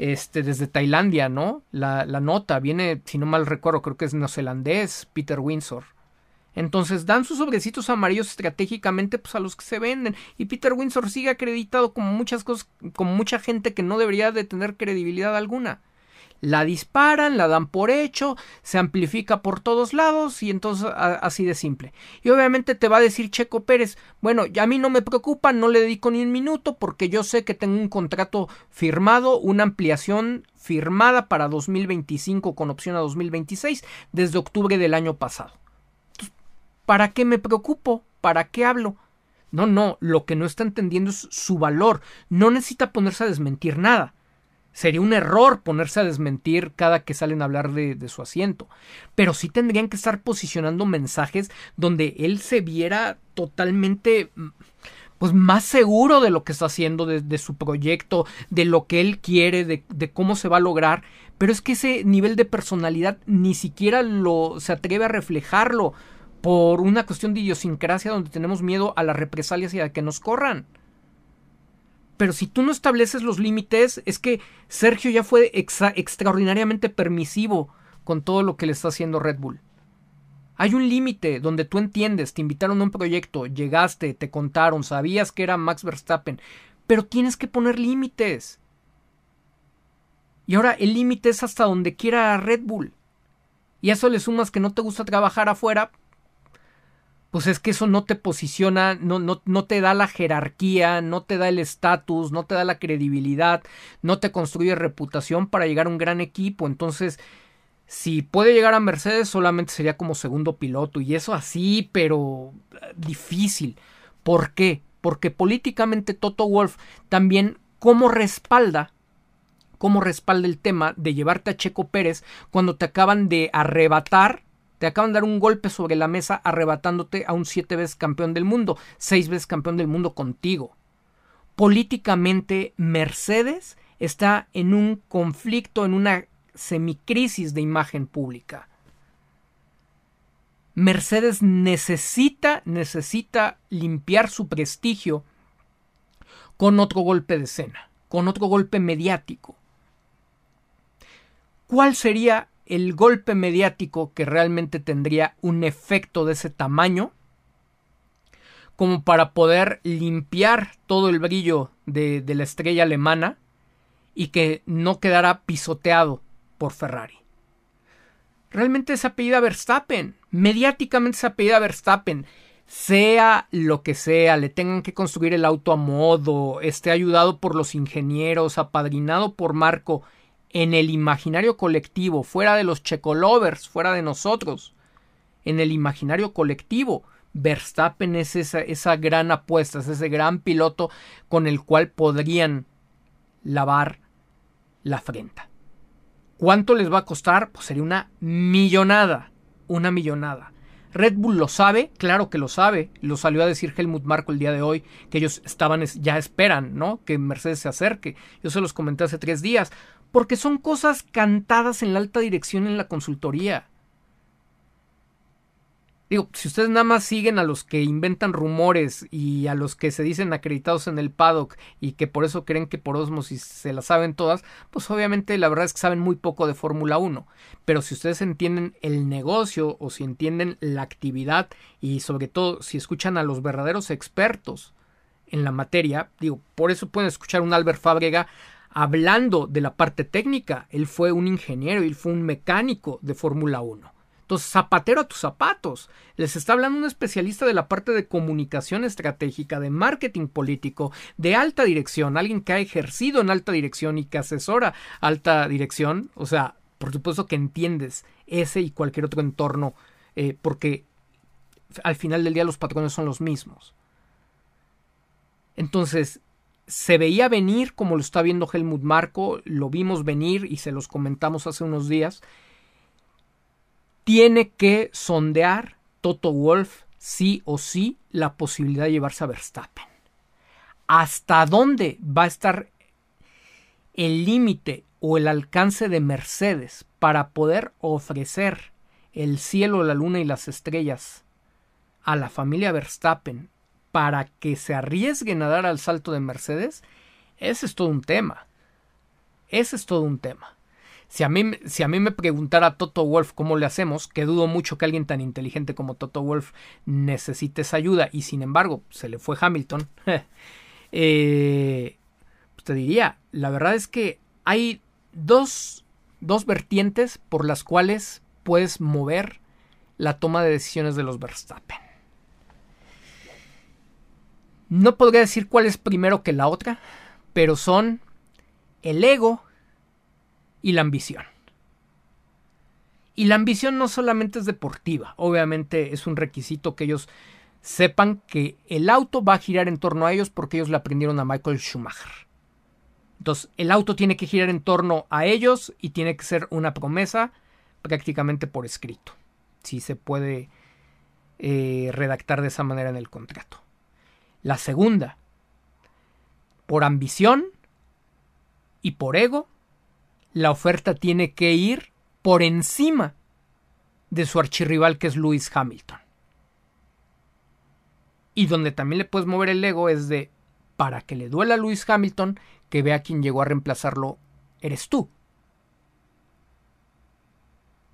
este, desde Tailandia, ¿no? La, nota viene, si no mal recuerdo, creo que es neozelandés, Peter Windsor. Entonces dan sus sobrecitos amarillos estratégicamente pues, a los que se venden. Y Peter Windsor sigue acreditado como muchas cosas, como mucha gente que no debería de tener credibilidad alguna la disparan, la dan por hecho, se amplifica por todos lados y entonces así de simple. Y obviamente te va a decir Checo Pérez, bueno, a mí no me preocupa, no le dedico ni un minuto porque yo sé que tengo un contrato firmado, una ampliación firmada para 2025 con opción a 2026 desde octubre del año pasado. ¿Para qué me preocupo? ¿Para qué hablo? No, no, lo que no está entendiendo es su valor. No necesita ponerse a desmentir nada. Sería un error ponerse a desmentir cada que salen a hablar de, su asiento. Pero sí tendrían que estar posicionando mensajes donde él se viera totalmente mm, pues más seguro de lo que está haciendo, de, su proyecto, de lo que él quiere, de, de, cómo se va a lograr. Pero es que ese nivel de personalidad ni siquiera lo se atreve a reflejarlo por una cuestión de idiosincrasia donde tenemos miedo a las represalias y a que nos corran. Pero si tú no estableces los límites, es que Sergio ya fue extraordinariamente permisivo con todo lo que le está haciendo Red Bull. Hay un límite donde tú entiendes, te invitaron a un proyecto, llegaste, te contaron, sabías que era Max Verstappen, pero tienes que poner límites. Y ahora el límite es hasta donde quiera Red Bull. Y a eso le sumas que no te gusta trabajar afuera, pues es que eso no te posiciona, no, no, no te da la jerarquía, no te da el estatus, no te da la credibilidad, no te construye reputación para llegar a un gran equipo. Entonces, si puede llegar a Mercedes, solamente sería como segundo piloto. Y eso así, pero eh, difícil. ¿Por qué? Porque políticamente Toto Wolf también como respalda cómo respalda el tema de llevarte a Checo Pérez cuando te acaban de arrebatar te acaban de dar un golpe sobre la mesa arrebatándote a un siete veces campeón del mundo, seis veces campeón del mundo contigo. Políticamente, Mercedes está en un conflicto, en una semicrisis de imagen pública. Mercedes necesita, necesita limpiar su prestigio con otro golpe de escena, con otro golpe mediático. ¿Cuál sería el golpe mediático que realmente tendría un efecto de ese tamaño como para poder limpiar todo el brillo de, la estrella alemana y que no quedara pisoteado por Ferrari. Realmente es apellida Verstappen, mediáticamente es apellida Verstappen, sea lo que sea, le tengan que construir el auto a modo, esté ayudado por los ingenieros, apadrinado por Marco, en el imaginario colectivo, fuera de los checolovers, fuera de nosotros, en el imaginario colectivo, Verstappen es esa, gran apuesta, es ese gran piloto con el cual podrían lavar la frente. ¿Cuánto les va a costar? Pues sería una millonada, una millonada. Red Bull lo sabe, claro que lo sabe, lo salió a decir Helmut Marko el día de hoy, que ellos estaban, ya esperan, ¿no? Que Mercedes se acerque. Yo se los comenté hace tres días, porque son cosas cantadas en la alta dirección en la consultoría. Digo, si ustedes nada más siguen a los que inventan rumores y a los que se dicen acreditados en el paddock y que por eso creen que por osmosis se las saben todas, pues obviamente la verdad es que saben muy poco de Fórmula 1. Pero si ustedes entienden el negocio o si entienden la actividad y sobre todo si escuchan a los verdaderos expertos en la materia, digo, por eso pueden escuchar un Albert Fábrega hablando de la parte técnica. Él fue un ingeniero, él fue un mecánico de Fórmula 1. Entonces, zapatero a tus zapatos. Les está hablando un especialista de la parte de comunicación estratégica, de marketing político, de alta dirección, alguien que ha ejercido en alta dirección y que asesora alta dirección. O sea, por supuesto que entiendes ese y cualquier otro entorno, eh, porque al final del día los patrones son los mismos. Entonces, se veía venir como lo está viendo Helmut Marco, lo vimos venir y se los comentamos hace unos días tiene que sondear Toto Wolf sí o sí la posibilidad de llevarse a Verstappen. ¿Hasta dónde va a estar el límite o el alcance de Mercedes para poder ofrecer el cielo, la luna y las estrellas a la familia Verstappen para que se arriesguen a dar al salto de Mercedes? Ese es todo un tema. Ese es todo un tema. Si a, mí, si a mí me preguntara Toto Wolf cómo le hacemos, que dudo mucho que alguien tan inteligente como Toto Wolf necesite esa ayuda, y sin embargo se le fue Hamilton, eh, pues te diría, la verdad es que hay dos, dos vertientes por las cuales puedes mover la toma de decisiones de los Verstappen. No podría decir cuál es primero que la otra, pero son el ego y la ambición. Y la ambición no solamente es deportiva, obviamente es un requisito que ellos sepan que el auto va a girar en torno a ellos porque ellos le aprendieron a Michael Schumacher. Entonces, el auto tiene que girar en torno a ellos y tiene que ser una promesa prácticamente por escrito. Si se puede eh, redactar de esa manera en el contrato. La segunda, por ambición y por ego, la oferta tiene que ir por encima de su archirrival que es Lewis Hamilton. Y donde también le puedes mover el ego es de, para que le duela a Lewis Hamilton, que vea quien llegó a reemplazarlo, eres tú.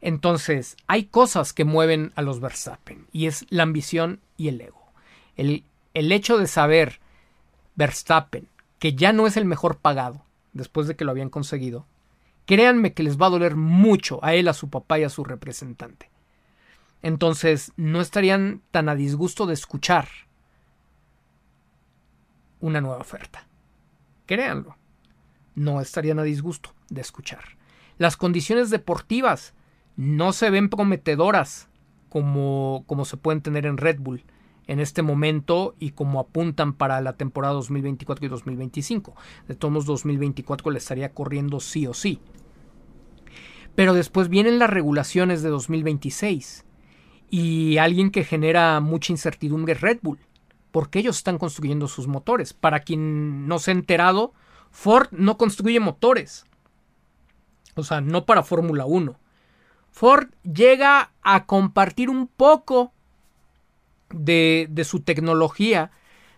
Entonces, hay cosas que mueven a los Verstappen, y es la ambición y el ego. El, el hecho de saber Verstappen, que ya no es el mejor pagado, después de que lo habían conseguido, créanme que les va a doler mucho a él, a su papá y a su representante. Entonces, no estarían tan a disgusto de escuchar una nueva oferta. Créanlo, no estarían a disgusto de escuchar. Las condiciones deportivas no se ven prometedoras como, como se pueden tener en Red Bull en este momento y como apuntan para la temporada 2024 y 2025. De todos modos, 2024 le estaría corriendo sí o sí. Pero después vienen las regulaciones de 2026 y alguien que genera mucha incertidumbre es Red Bull, porque ellos están construyendo sus motores. Para quien no se ha enterado, Ford no construye motores. O sea, no para Fórmula 1. Ford llega a compartir un poco de, su tecnología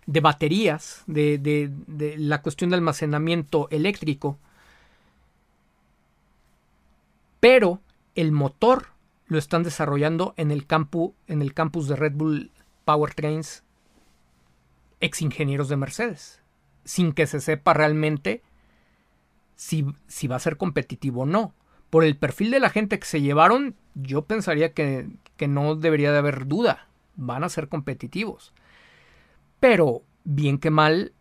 de baterías, de, de, la cuestión de almacenamiento eléctrico, pero el motor lo están desarrollando en el, en el campus de Red Bull Powertrains ex ingenieros de Mercedes, sin que se sepa realmente si, si va a ser competitivo o no. Por el perfil de la gente que se llevaron, yo pensaría que, que no debería de haber duda van a ser competitivos. Pero, bien que mal,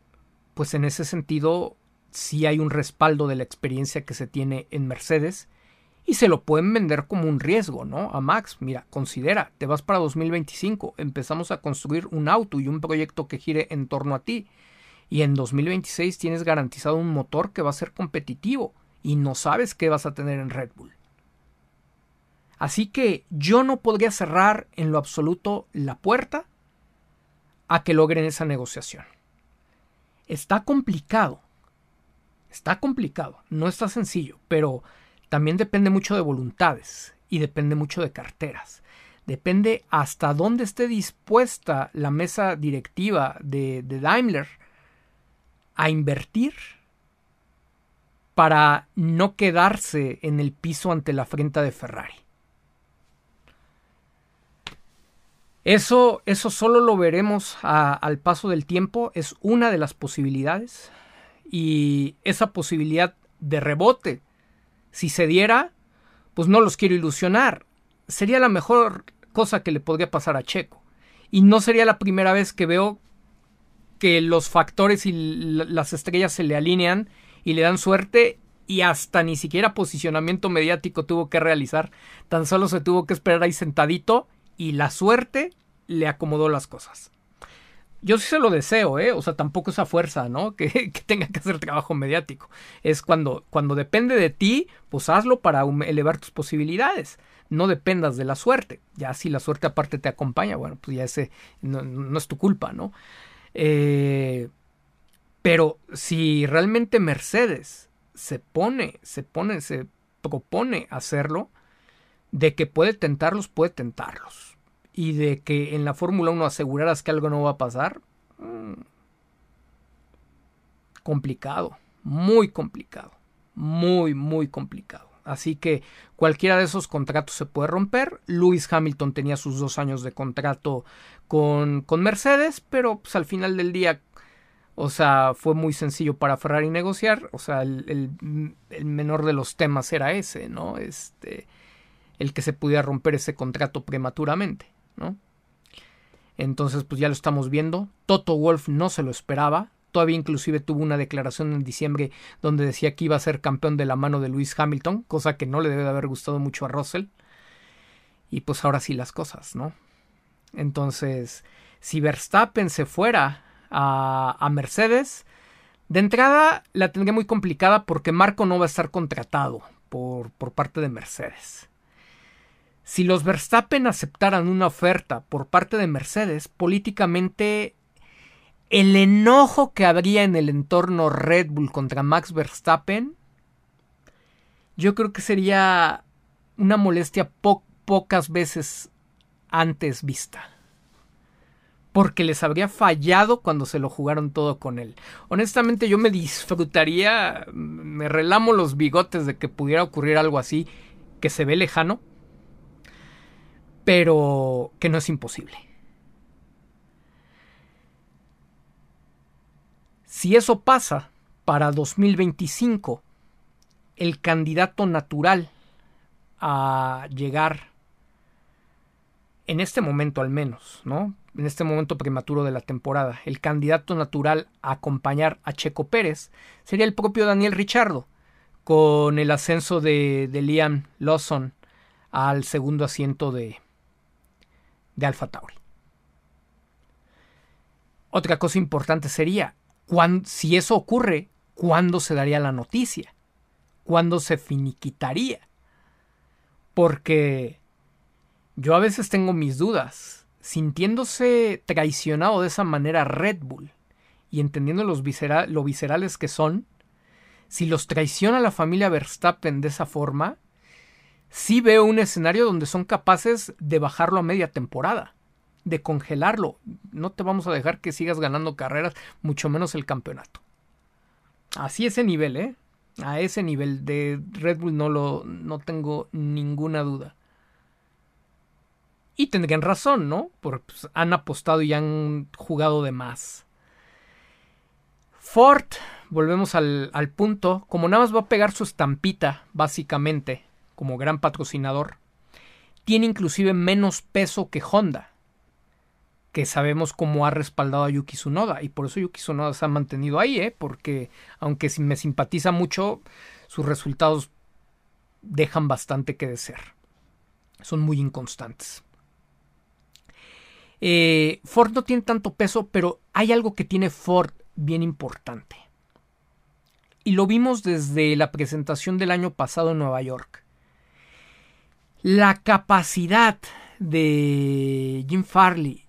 pues en ese sentido sí hay un respaldo de la experiencia que se tiene en Mercedes y se lo pueden vender como un riesgo, ¿no? A Max, mira, considera, te vas para 2025, empezamos a construir un auto y un proyecto que gire en torno a ti y en 2026 tienes garantizado un motor que va a ser competitivo y no sabes qué vas a tener en Red Bull. Así que yo no podría cerrar en lo absoluto la puerta a que logren esa negociación. Está complicado. Está complicado. No está sencillo, pero también depende mucho de voluntades y depende mucho de carteras. Depende hasta dónde esté dispuesta la mesa directiva de, de Daimler a invertir para no quedarse en el piso ante la frente de Ferrari. Eso, eso solo lo veremos al paso del tiempo, es una de las posibilidades. Y esa posibilidad de rebote, si se diera, pues no los quiero ilusionar, sería la mejor cosa que le podría pasar a Checo. Y no sería la primera vez que veo que los factores y las estrellas se le alinean y le dan suerte y hasta ni siquiera posicionamiento mediático tuvo que realizar, tan solo se tuvo que esperar ahí sentadito y la suerte le acomodó las cosas. Yo sí se lo deseo, ¿eh? O sea, tampoco esa fuerza, ¿no? Que, tenga que hacer trabajo mediático. Es cuando, cuando depende de ti, pues hazlo para elevar tus posibilidades. No dependas de la suerte. Ya si la suerte aparte te acompaña, bueno, pues ya ese no, no es tu culpa, ¿no? Eh, pero si realmente Mercedes se pone, se pone, se propone hacerlo, de que puede tentarlos, puede tentarlos. Y de que en la Fórmula 1 aseguraras que algo no va a pasar, mm, complicado, muy complicado, muy, muy complicado. Así que cualquiera de esos contratos se puede romper. Lewis Hamilton tenía sus dos años de contrato con, con Mercedes, pero pues, al final del día, o sea, fue muy sencillo para Ferrari negociar. O sea, el, el, menor de los temas era ese, ¿no? Este, el que se pudiera romper ese contrato prematuramente, ¿no? Entonces, pues ya lo estamos viendo. Toto Wolf no se lo esperaba. Todavía inclusive tuvo una declaración en diciembre donde decía que iba a ser campeón de la mano de Lewis Hamilton, cosa que no le debe de haber gustado mucho a Russell. Y pues ahora sí las cosas, ¿no? Entonces, si Verstappen se fuera a, a Mercedes, de entrada la tendría muy complicada porque Marco no va a estar contratado por, por parte de Mercedes. Si los Verstappen aceptaran una oferta por parte de Mercedes, políticamente el enojo que habría en el entorno Red Bull contra Max Verstappen, yo creo que sería una molestia pocas veces antes vista. Porque les habría fallado cuando se lo jugaron todo con él. Honestamente yo me disfrutaría, me relamo los bigotes de que pudiera ocurrir algo así, que se ve lejano, pero que no es imposible. Si eso pasa para 2025, el candidato natural a llegar en este momento al menos, ¿no? En este momento prematuro de la temporada, el candidato natural a acompañar a Checo Pérez sería el propio Daniel Richardo, con el ascenso de, de Liam Lawson al segundo asiento de, de Alfa Tauri. Otra cosa importante sería, si eso ocurre, ¿cuándo se daría la noticia? ¿Cuándo se finiquitaría? Porque yo a veces tengo mis dudas. Sintiéndose traicionado de esa manera Red Bull y entendiendo los lo viscerales que son, si los traiciona la familia Verstappen de esa forma, sí veo un escenario donde son capaces de bajarlo a media temporada de congelarlo. No te vamos a dejar que sigas ganando carreras, mucho menos el campeonato. Así ese nivel, ¿eh? A ese nivel de Red Bull no lo no tengo ninguna duda. Y tendrían razón, ¿no? Porque pues, han apostado y han jugado de más. Ford, volvemos al, al punto, como nada más va a pegar su estampita, básicamente, como gran patrocinador, tiene inclusive menos peso que Honda que sabemos cómo ha respaldado a Yuki Tsunoda y por eso Yuki Tsunoda se ha mantenido ahí, ¿eh? porque aunque me simpatiza mucho, sus resultados dejan bastante que desear. Son muy inconstantes. Eh, Ford no tiene tanto peso, pero hay algo que tiene Ford bien importante. Y lo vimos desde la presentación del año pasado en Nueva York. La capacidad de Jim Farley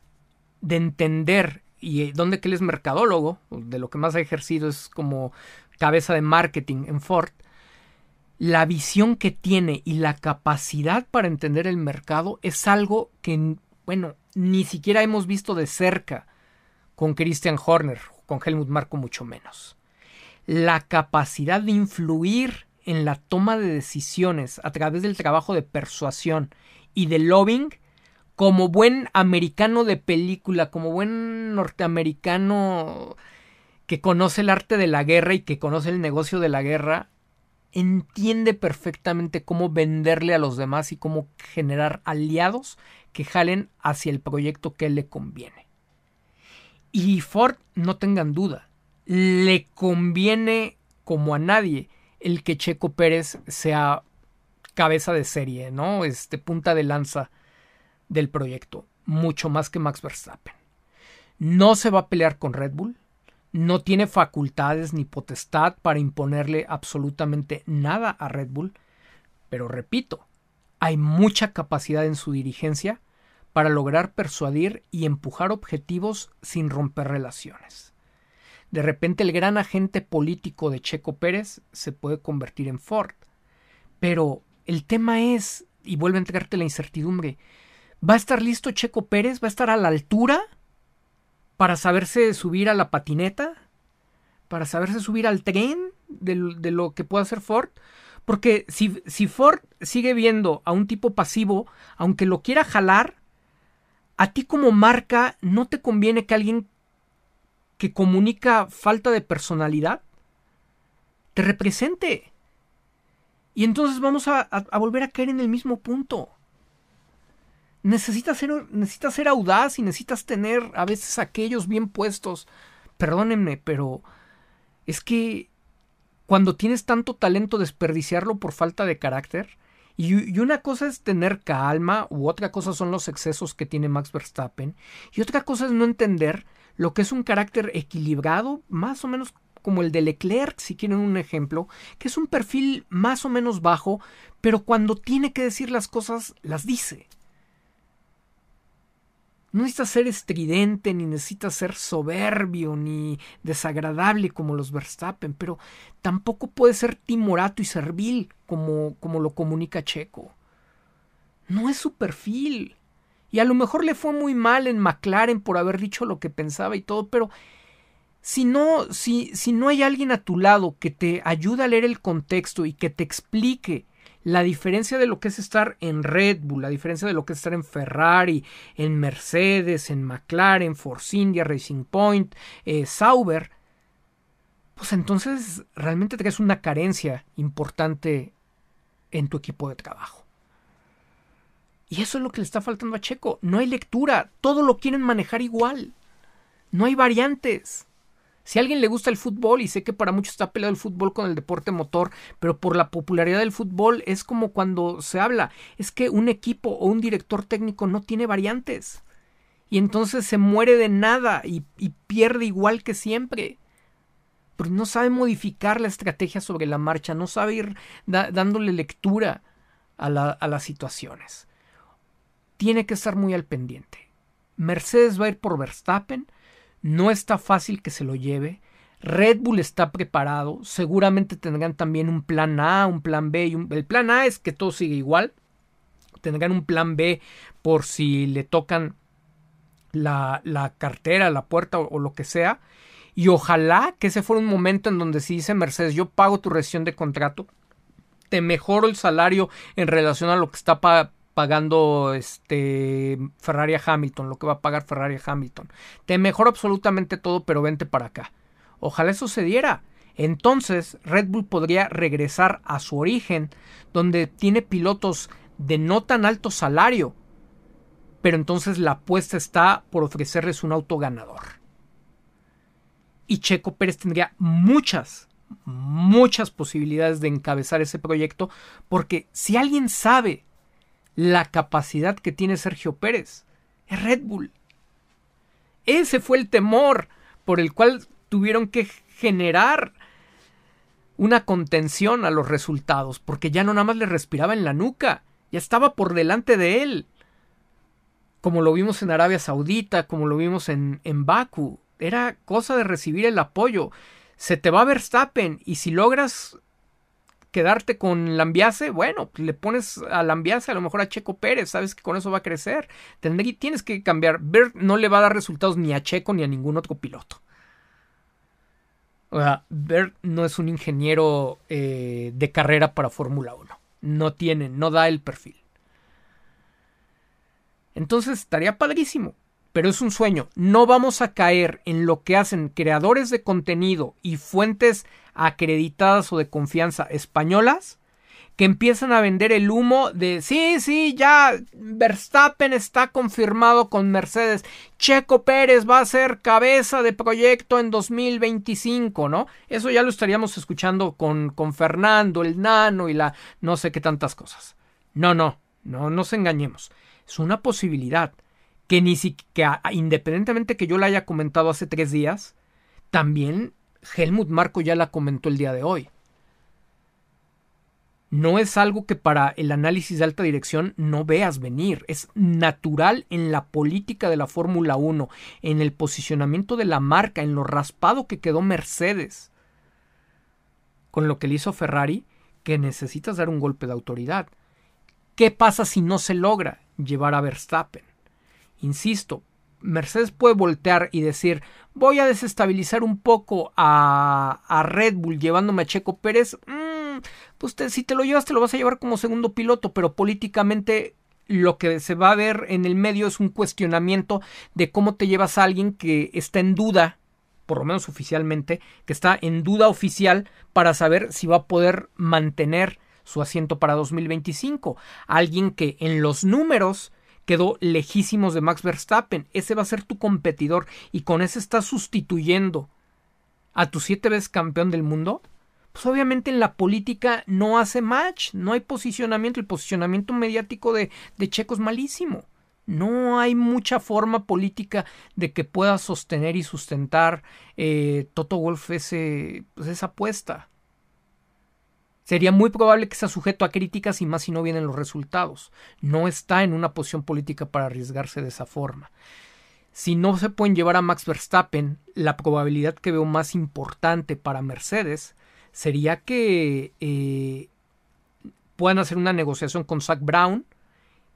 de entender y eh, donde que él es mercadólogo, de lo que más ha ejercido es como cabeza de marketing en Ford, la visión que tiene y la capacidad para entender el mercado es algo que, bueno, ni siquiera hemos visto de cerca con Christian Horner, con Helmut Marko mucho menos. La capacidad de influir en la toma de decisiones a través del trabajo de persuasión y de lobbying como buen americano de película, como buen norteamericano que conoce el arte de la guerra y que conoce el negocio de la guerra, entiende perfectamente cómo venderle a los demás y cómo generar aliados que jalen hacia el proyecto que le conviene. Y Ford, no tengan duda, le conviene como a nadie el que Checo Pérez sea cabeza de serie, ¿no? Este punta de lanza del proyecto, mucho más que Max Verstappen. No se va a pelear con Red Bull, no tiene facultades ni potestad para imponerle absolutamente nada a Red Bull, pero repito, hay mucha capacidad en su dirigencia para lograr persuadir y empujar objetivos sin romper relaciones. De repente el gran agente político de Checo Pérez se puede convertir en Ford. Pero el tema es, y vuelve a entregarte la incertidumbre, ¿Va a estar listo Checo Pérez? ¿Va a estar a la altura para saberse subir a la patineta? ¿Para saberse subir al tren de, lo que puede hacer Ford? Porque si, si Ford sigue viendo a un tipo pasivo, aunque lo quiera jalar, a ti como marca no te conviene que alguien que comunica falta de personalidad te represente. Y entonces vamos a, volver a caer en el mismo punto necesitas ser, necesitas ser audaz y necesitas tener a veces aquellos bien puestos. Perdónenme, pero es que cuando tienes tanto talento desperdiciarlo por falta de carácter. Y, una cosa es tener calma, u otra cosa son los excesos que tiene Max Verstappen, y otra cosa es no entender lo que es un carácter equilibrado, más o menos como el de Leclerc, si quieren un ejemplo, que es un perfil más o menos bajo, pero cuando tiene que decir las cosas, las dice. No necesitas ser estridente, ni necesitas ser soberbio, ni desagradable como los Verstappen, pero tampoco puede ser timorato y servil como, como lo comunica Checo. No es su perfil. Y a lo mejor le fue muy mal en McLaren por haber dicho lo que pensaba y todo, pero si no, si, si no hay alguien a tu lado que te ayude a leer el contexto y que te explique la diferencia de lo que es estar en Red Bull, la diferencia de lo que es estar en Ferrari, en Mercedes, en McLaren, Force India, Racing Point, eh, Sauber, pues entonces realmente traes una carencia importante en tu equipo de trabajo. Y eso es lo que le está faltando a Checo. No hay lectura, todo lo quieren manejar igual. No hay variantes. Si a alguien le gusta el fútbol, y sé que para muchos está peleado el fútbol con el deporte motor, pero por la popularidad del fútbol es como cuando se habla, es que un equipo o un director técnico no tiene variantes. Y entonces se muere de nada y, pierde igual que siempre. Porque no sabe modificar la estrategia sobre la marcha, no sabe ir dándole lectura a las situaciones. Tiene que estar muy al pendiente. Mercedes va a ir por Verstappen, no está fácil que se lo lleve. Red Bull está preparado. Seguramente tendrán también un plan A, un plan B. Y El plan A es que todo sigue igual. Tendrán un plan B por si le tocan la, la cartera, la puerta o, lo que sea. Y ojalá que ese fuera un momento en donde si dice Mercedes, yo pago tu rescisión de contrato, te mejoro el salario en relación a lo que está pagando este Ferrari a Hamilton, lo que va a pagar Ferrari a Hamilton. Te mejora absolutamente todo, pero vente para acá. Ojalá eso se diera. Entonces Red Bull podría regresar a su origen, donde tiene pilotos de no tan alto salario, pero entonces la apuesta está por ofrecerles un auto ganador. Y Checo Pérez tendría muchas, muchas posibilidades de encabezar ese proyecto, porque si alguien sabe la capacidad que tiene Sergio Pérez. Es Red Bull. Ese fue el temor por el cual tuvieron que generar una contención a los resultados, porque ya no nada más le respiraba en la nuca, Ya estaba por delante de él. Como lo vimos en Arabia Saudita, como lo vimos en, en Baku. Era cosa de recibir el apoyo. Se te va Verstappen y si logras quedarte con Lambiase, bueno, le pones a Lambiase a lo mejor a Checo Pérez, sabes que con eso va a crecer. tienes que cambiar. Bert no le va a dar resultados ni a Checo ni a ningún otro piloto. O sea, Bert no es un ingeniero eh, de carrera para Fórmula 1. No tiene, no da el perfil. Entonces estaría padrísimo, pero es un sueño. No vamos a caer en lo que hacen creadores de contenido y fuentes acreditadas o de confianza españolas que empiezan a vender el humo de sí, sí, ya Verstappen está confirmado con Mercedes, Checo Pérez va a ser cabeza de proyecto en 2025, ¿no? Eso ya lo estaríamos escuchando con, con Fernando, el nano y la no sé qué tantas cosas. No, no, no nos engañemos. Es una posibilidad que ni siquiera, independientemente que yo la haya comentado hace tres días, también Helmut Marco ya la comentó el día de hoy no es algo que para el análisis de alta dirección no veas venir. Es natural en la política de la Fórmula 1, en el posicionamiento de la marca, en lo raspado que quedó Mercedes. Con lo que le hizo Ferrari, que necesitas dar un golpe de autoridad. ¿Qué pasa si no se logra llevar a Verstappen? Insisto, Mercedes puede voltear y decir voy a desestabilizar un poco a, Red Bull llevándome a Checo Pérez. Mm, pues si te lo llevas te lo vas a llevar como segundo piloto, pero políticamente lo que se va a ver en el medio es un cuestionamiento de cómo te llevas a alguien que está en duda, por lo menos oficialmente, que está en duda oficial para saber si va a poder mantener su asiento para 2025. Alguien que en los números quedó lejísimos de Max Verstappen. Ese va a ser tu competidor y con ese estás sustituyendo a tu siete veces campeón del mundo. Pues obviamente en la política no hace match, no hay posicionamiento, el posicionamiento mediático de, de Checo es malísimo. No hay mucha forma política de que pueda sostener y sustentar eh, Toto Wolf ese, pues esa apuesta. Sería muy probable que sea sujeto a críticas y más si no vienen los resultados. No está en una posición política para arriesgarse de esa forma. Si no se pueden llevar a Max Verstappen, la probabilidad que veo más importante para Mercedes sería que eh, puedan hacer una negociación con Zach Brown,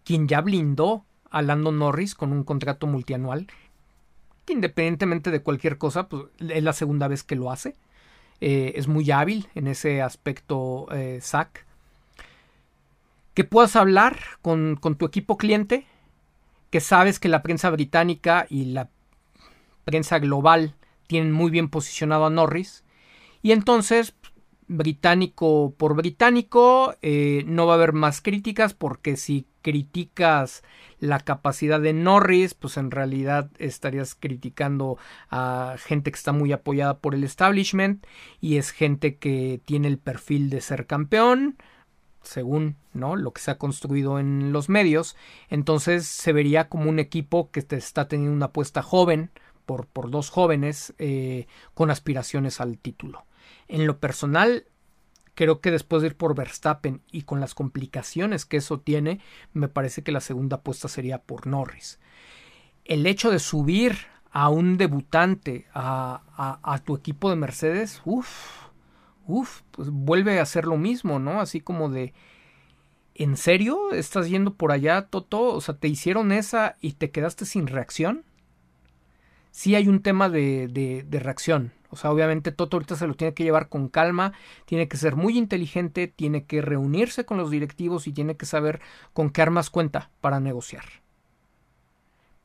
quien ya blindó a Lando Norris con un contrato multianual, que independientemente de cualquier cosa, pues, es la segunda vez que lo hace. Eh, es muy hábil en ese aspecto eh, SAC. Que puedas hablar con, con tu equipo cliente, que sabes que la prensa británica y la prensa global tienen muy bien posicionado a Norris. Y entonces, británico por británico, eh, no va a haber más críticas porque si criticas la capacidad de Norris, pues en realidad estarías criticando a gente que está muy apoyada por el establishment y es gente que tiene el perfil de ser campeón, según ¿no? lo que se ha construido en los medios. Entonces se vería como un equipo que está teniendo una apuesta joven por, por dos jóvenes eh, con aspiraciones al título. En lo personal, Creo que después de ir por Verstappen y con las complicaciones que eso tiene, me parece que la segunda apuesta sería por Norris. El hecho de subir a un debutante a, a, tu equipo de Mercedes, uff, uff, pues vuelve a hacer lo mismo, ¿no? Así como de, ¿en serio estás yendo por allá, Toto? O sea, ¿te hicieron esa y te quedaste sin reacción? Sí hay un tema de, de, de reacción, o sea, obviamente Toto ahorita se lo tiene que llevar con calma, tiene que ser muy inteligente, tiene que reunirse con los directivos y tiene que saber con qué armas cuenta para negociar.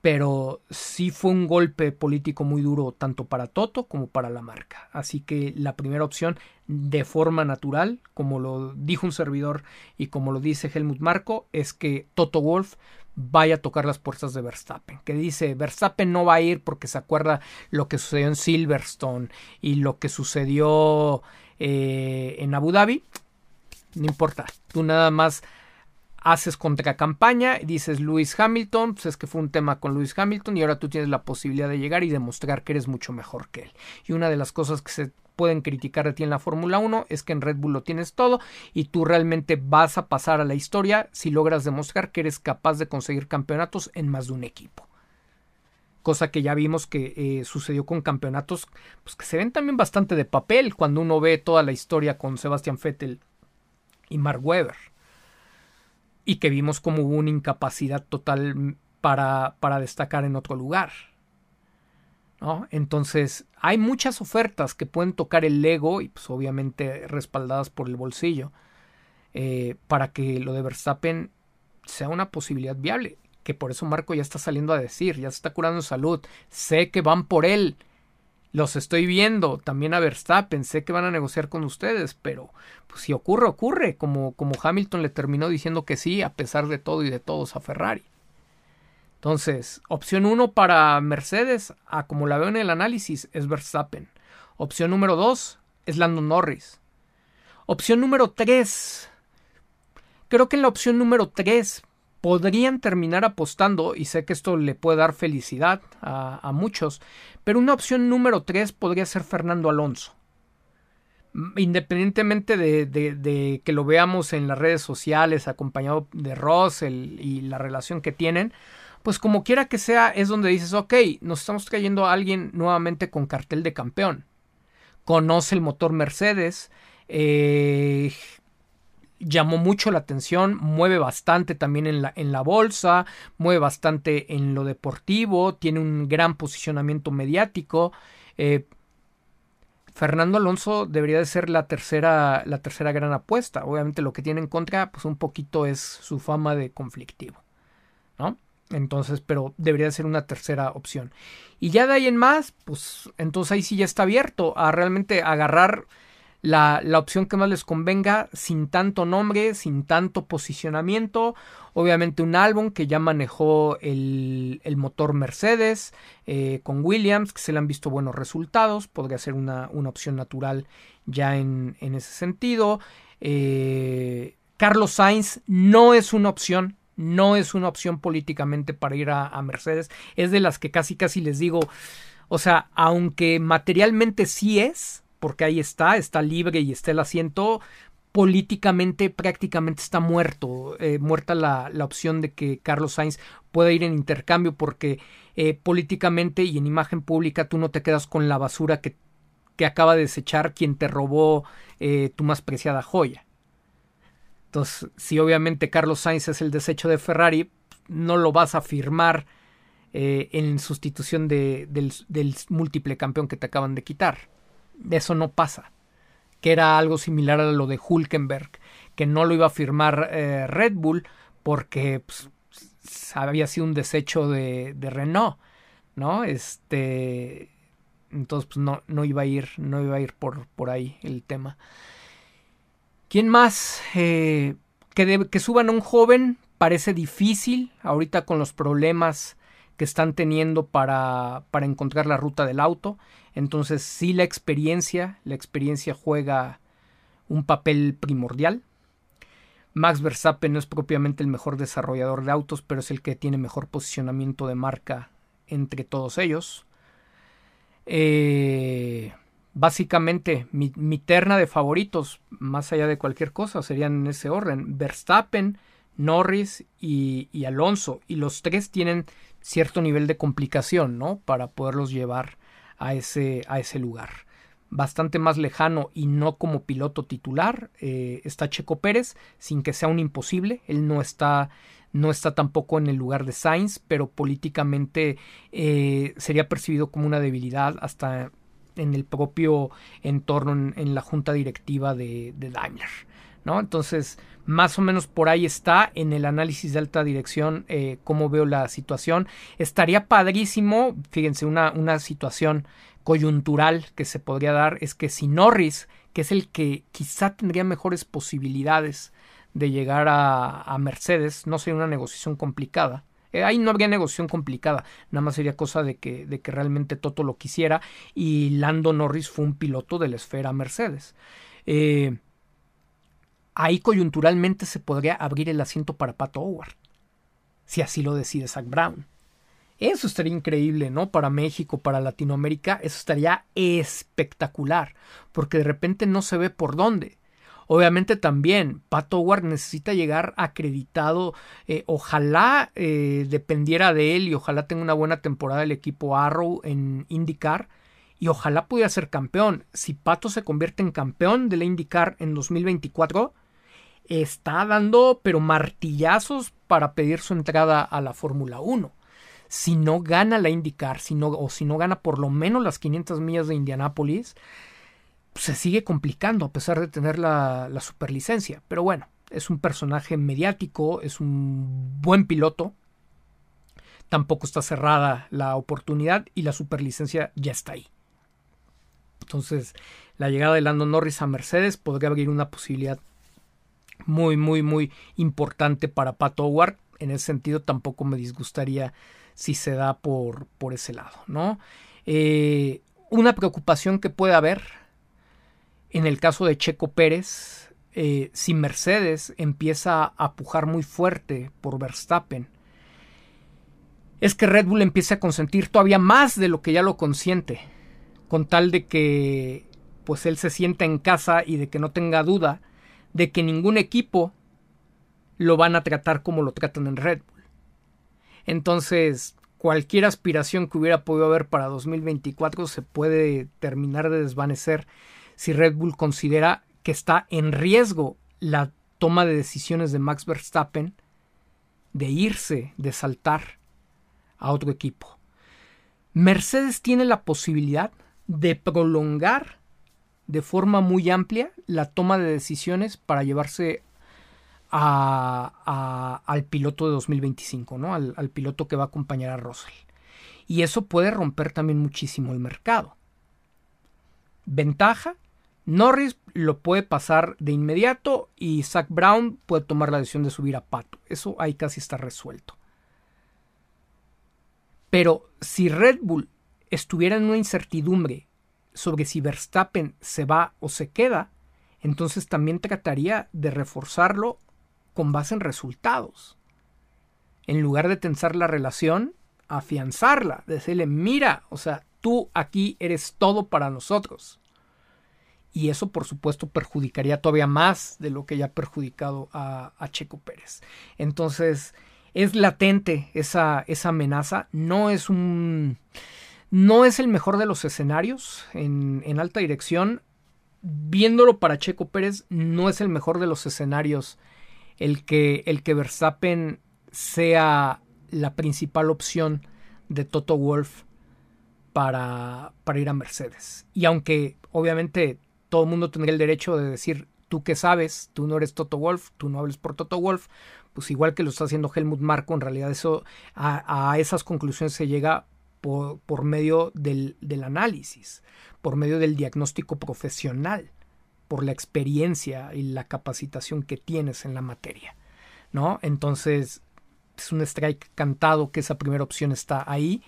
Pero sí fue un golpe político muy duro tanto para Toto como para la marca. Así que la primera opción, de forma natural, como lo dijo un servidor y como lo dice Helmut Marco, es que Toto Wolf vaya a tocar las puertas de Verstappen. Que dice, Verstappen no va a ir porque se acuerda lo que sucedió en Silverstone y lo que sucedió eh, en Abu Dhabi. No importa, tú nada más haces contracampaña y dices Lewis Hamilton, pues es que fue un tema con Lewis Hamilton y ahora tú tienes la posibilidad de llegar y demostrar que eres mucho mejor que él. Y una de las cosas que se pueden criticar de ti en la Fórmula 1 es que en Red Bull lo tienes todo y tú realmente vas a pasar a la historia si logras demostrar que eres capaz de conseguir campeonatos en más de un equipo. Cosa que ya vimos que eh, sucedió con campeonatos pues, que se ven también bastante de papel cuando uno ve toda la historia con Sebastian Vettel y Mark Webber. Y que vimos como hubo una incapacidad total para, para destacar en otro lugar. Entonces, hay muchas ofertas que pueden tocar el ego y pues obviamente respaldadas por el bolsillo eh, para que lo de Verstappen sea una posibilidad viable. Que por eso Marco ya está saliendo a decir, ya se está curando salud, sé que van por él, los estoy viendo, también a Verstappen, sé que van a negociar con ustedes, pero pues si ocurre, ocurre, como, como Hamilton le terminó diciendo que sí, a pesar de todo y de todos a Ferrari. Entonces, opción 1 para Mercedes, a como la veo en el análisis, es Verstappen. Opción número 2 es Lando Norris. Opción número 3. Creo que en la opción número 3 podrían terminar apostando, y sé que esto le puede dar felicidad a, muchos, pero una opción número 3 podría ser Fernando Alonso. Independientemente de, que lo veamos en las redes sociales acompañado de Russell y la relación que tienen, pues como quiera que sea, es donde dices, ok, nos estamos trayendo a alguien nuevamente con cartel de campeón. Conoce el motor Mercedes, eh, llamó mucho la atención, mueve bastante también en la, en la bolsa, mueve bastante en lo deportivo, tiene un gran posicionamiento mediático. Eh, Fernando Alonso debería de ser la tercera, la tercera gran apuesta. Obviamente lo que tiene en contra, pues un poquito es su fama de conflictivo. ¿No? Entonces, pero debería ser una tercera opción. Y ya de ahí en más, pues entonces ahí sí ya está abierto a realmente agarrar la, la, opción que más les convenga, sin tanto nombre, sin tanto posicionamiento. Obviamente un álbum que ya manejó el, el motor Mercedes eh, con Williams, que se le han visto buenos resultados, podría ser una, una opción natural ya en, en ese sentido. Eh, Carlos Sainz no es una opción, no es una opción políticamente para ir a, Mercedes. Es de las que casi casi les digo, o sea, aunque materialmente sí es, porque ahí está, está libre y está el asiento, políticamente prácticamente está muerto, eh, muerta la, la, opción de que Carlos Sainz pueda ir en intercambio porque eh, políticamente y en imagen pública tú no te quedas con la basura que, que acaba de desechar quien te robó eh, tu más preciada joya. Entonces, si obviamente Carlos Sainz es el desecho de Ferrari, no lo vas a firmar eh, en sustitución de, del, múltiple campeón que te acaban de quitar. Eso no pasa. Que era algo similar a lo de Hulkenberg, que no lo iba a firmar eh, Red Bull porque pues, había sido un desecho de, de, Renault, ¿no? Este, entonces pues, no, no iba a ir, no iba a ir por, por ahí el tema. ¿Quién más? Eh, que, que suban a un joven parece difícil ahorita con los problemas que están teniendo para, para encontrar la ruta del auto. Entonces sí la experiencia, la experiencia juega un papel primordial. Max Verstappen no es propiamente el mejor desarrollador de autos, pero es el que tiene mejor posicionamiento de marca entre todos ellos. Eh, básicamente mi, terna de favoritos, más allá de cualquier cosa, serían en ese orden. Verstappen, Norris y, Alonso. Y los tres tienen cierto nivel de complicación, ¿no? Para poderlos llevar a ese, a ese lugar. Bastante más lejano y no como piloto titular eh, está Checo Pérez, sin que sea un imposible. Él no está no está tampoco en el lugar de Sainz, pero políticamente eh, sería percibido como una debilidad hasta en el propio entorno, en, la junta directiva de, Daimler. ¿no? Entonces, más o menos por ahí está en el análisis de alta dirección eh, cómo veo la situación. Estaría padrísimo, fíjense, una, una situación coyuntural que se podría dar es que si Norris, que es el que quizá tendría mejores posibilidades de llegar a, a Mercedes, no sería una negociación complicada, eh, ahí no habría negociación complicada, nada más sería cosa de que, de que realmente Toto lo quisiera y Lando Norris fue un piloto de la esfera Mercedes. Eh, ahí coyunturalmente se podría abrir el asiento para Pato Howard, si así lo decide Zach Brown. Eso estaría increíble, ¿no? Para México, para Latinoamérica, eso estaría espectacular, porque de repente no se ve por dónde. Obviamente también Pat Howard necesita llegar acreditado. Eh, ojalá eh, dependiera de él y ojalá tenga una buena temporada el equipo Arrow en IndyCar y ojalá pudiera ser campeón. Si Pato se convierte en campeón de la IndyCar en 2024, está dando pero martillazos para pedir su entrada a la Fórmula 1 si no gana la IndyCar, si no, o si no gana por lo menos las 500 millas de Indianápolis, se sigue complicando a pesar de tener la, la superlicencia. Pero bueno, es un personaje mediático, es un buen piloto. Tampoco está cerrada la oportunidad y la superlicencia ya está ahí. Entonces, la llegada de Lando Norris a Mercedes podría abrir una posibilidad muy, muy, muy importante para Pat Howard. En ese sentido, tampoco me disgustaría si se da por, por ese lado, ¿no? Eh, una preocupación que puede haber en el caso de Checo Pérez, eh, si Mercedes empieza a pujar muy fuerte por Verstappen, es que Red Bull empiece a consentir todavía más de lo que ya lo consiente, con tal de que pues él se sienta en casa y de que no tenga duda de que ningún equipo lo van a tratar como lo tratan en Red Bull. Entonces, cualquier aspiración que hubiera podido haber para 2024 se puede terminar de desvanecer si Red Bull considera que está en riesgo la toma de decisiones de Max Verstappen de irse, de saltar a otro equipo. Mercedes tiene la posibilidad de prolongar de forma muy amplia la toma de decisiones para llevarse al piloto de 2025, ¿no? Al, al piloto que va a acompañar a Russell. Y eso puede romper también muchísimo el mercado. Ventaja, Norris lo puede pasar de inmediato y Zach Brown puede tomar la decisión de subir a Pato. Eso ahí casi está resuelto. Pero si Red Bull estuviera en una incertidumbre sobre si Verstappen se va o se queda, entonces también trataría de reforzarlo con base en resultados. En lugar de tensar la relación, afianzarla, decirle, mira, o sea, tú aquí eres todo para nosotros. Y eso, por supuesto, perjudicaría todavía más de lo que ya ha perjudicado a, Checo Pérez. Entonces, es latente esa, esa amenaza. No es un. No es el mejor de los escenarios en, en alta dirección. Viéndolo para Checo Pérez, no es el mejor de los escenarios el que, el que Verstappen sea la principal opción de Toto Wolf para, para ir a Mercedes. Y aunque obviamente todo el mundo tendría el derecho de decir, tú qué sabes, tú no eres Toto Wolf, tú no hables por Toto Wolf, pues igual que lo está haciendo Helmut Marko, en realidad eso, a, a esas conclusiones se llega por, por medio del, del análisis, por medio del diagnóstico profesional por la experiencia y la capacitación que tienes en la materia, ¿no? Entonces, es un strike cantado que esa primera opción está ahí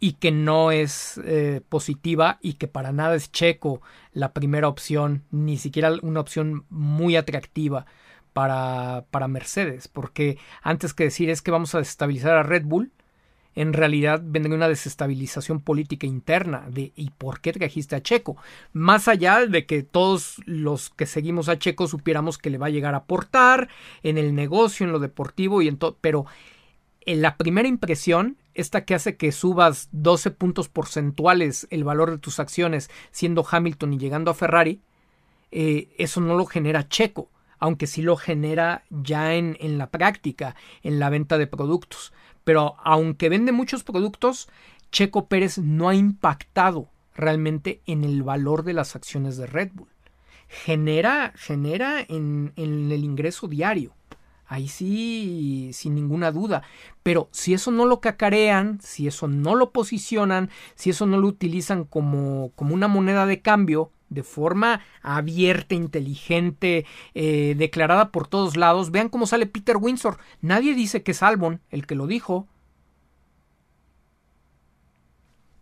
y que no es eh, positiva y que para nada es checo la primera opción, ni siquiera una opción muy atractiva para, para Mercedes, porque antes que decir es que vamos a desestabilizar a Red Bull, en realidad vendría una desestabilización política interna de ¿y por qué trajiste a Checo? Más allá de que todos los que seguimos a Checo supiéramos que le va a llegar a aportar en el negocio, en lo deportivo y en todo, pero en la primera impresión, esta que hace que subas 12 puntos porcentuales el valor de tus acciones siendo Hamilton y llegando a Ferrari, eh, eso no lo genera Checo, aunque sí lo genera ya en, en la práctica, en la venta de productos pero aunque vende muchos productos, Checo Pérez no ha impactado realmente en el valor de las acciones de Red Bull. Genera, genera en, en el ingreso diario. Ahí sí, sin ninguna duda. Pero si eso no lo cacarean, si eso no lo posicionan, si eso no lo utilizan como, como una moneda de cambio, de forma abierta, inteligente, eh, declarada por todos lados. Vean cómo sale Peter Windsor. Nadie dice que es Albon el que lo dijo.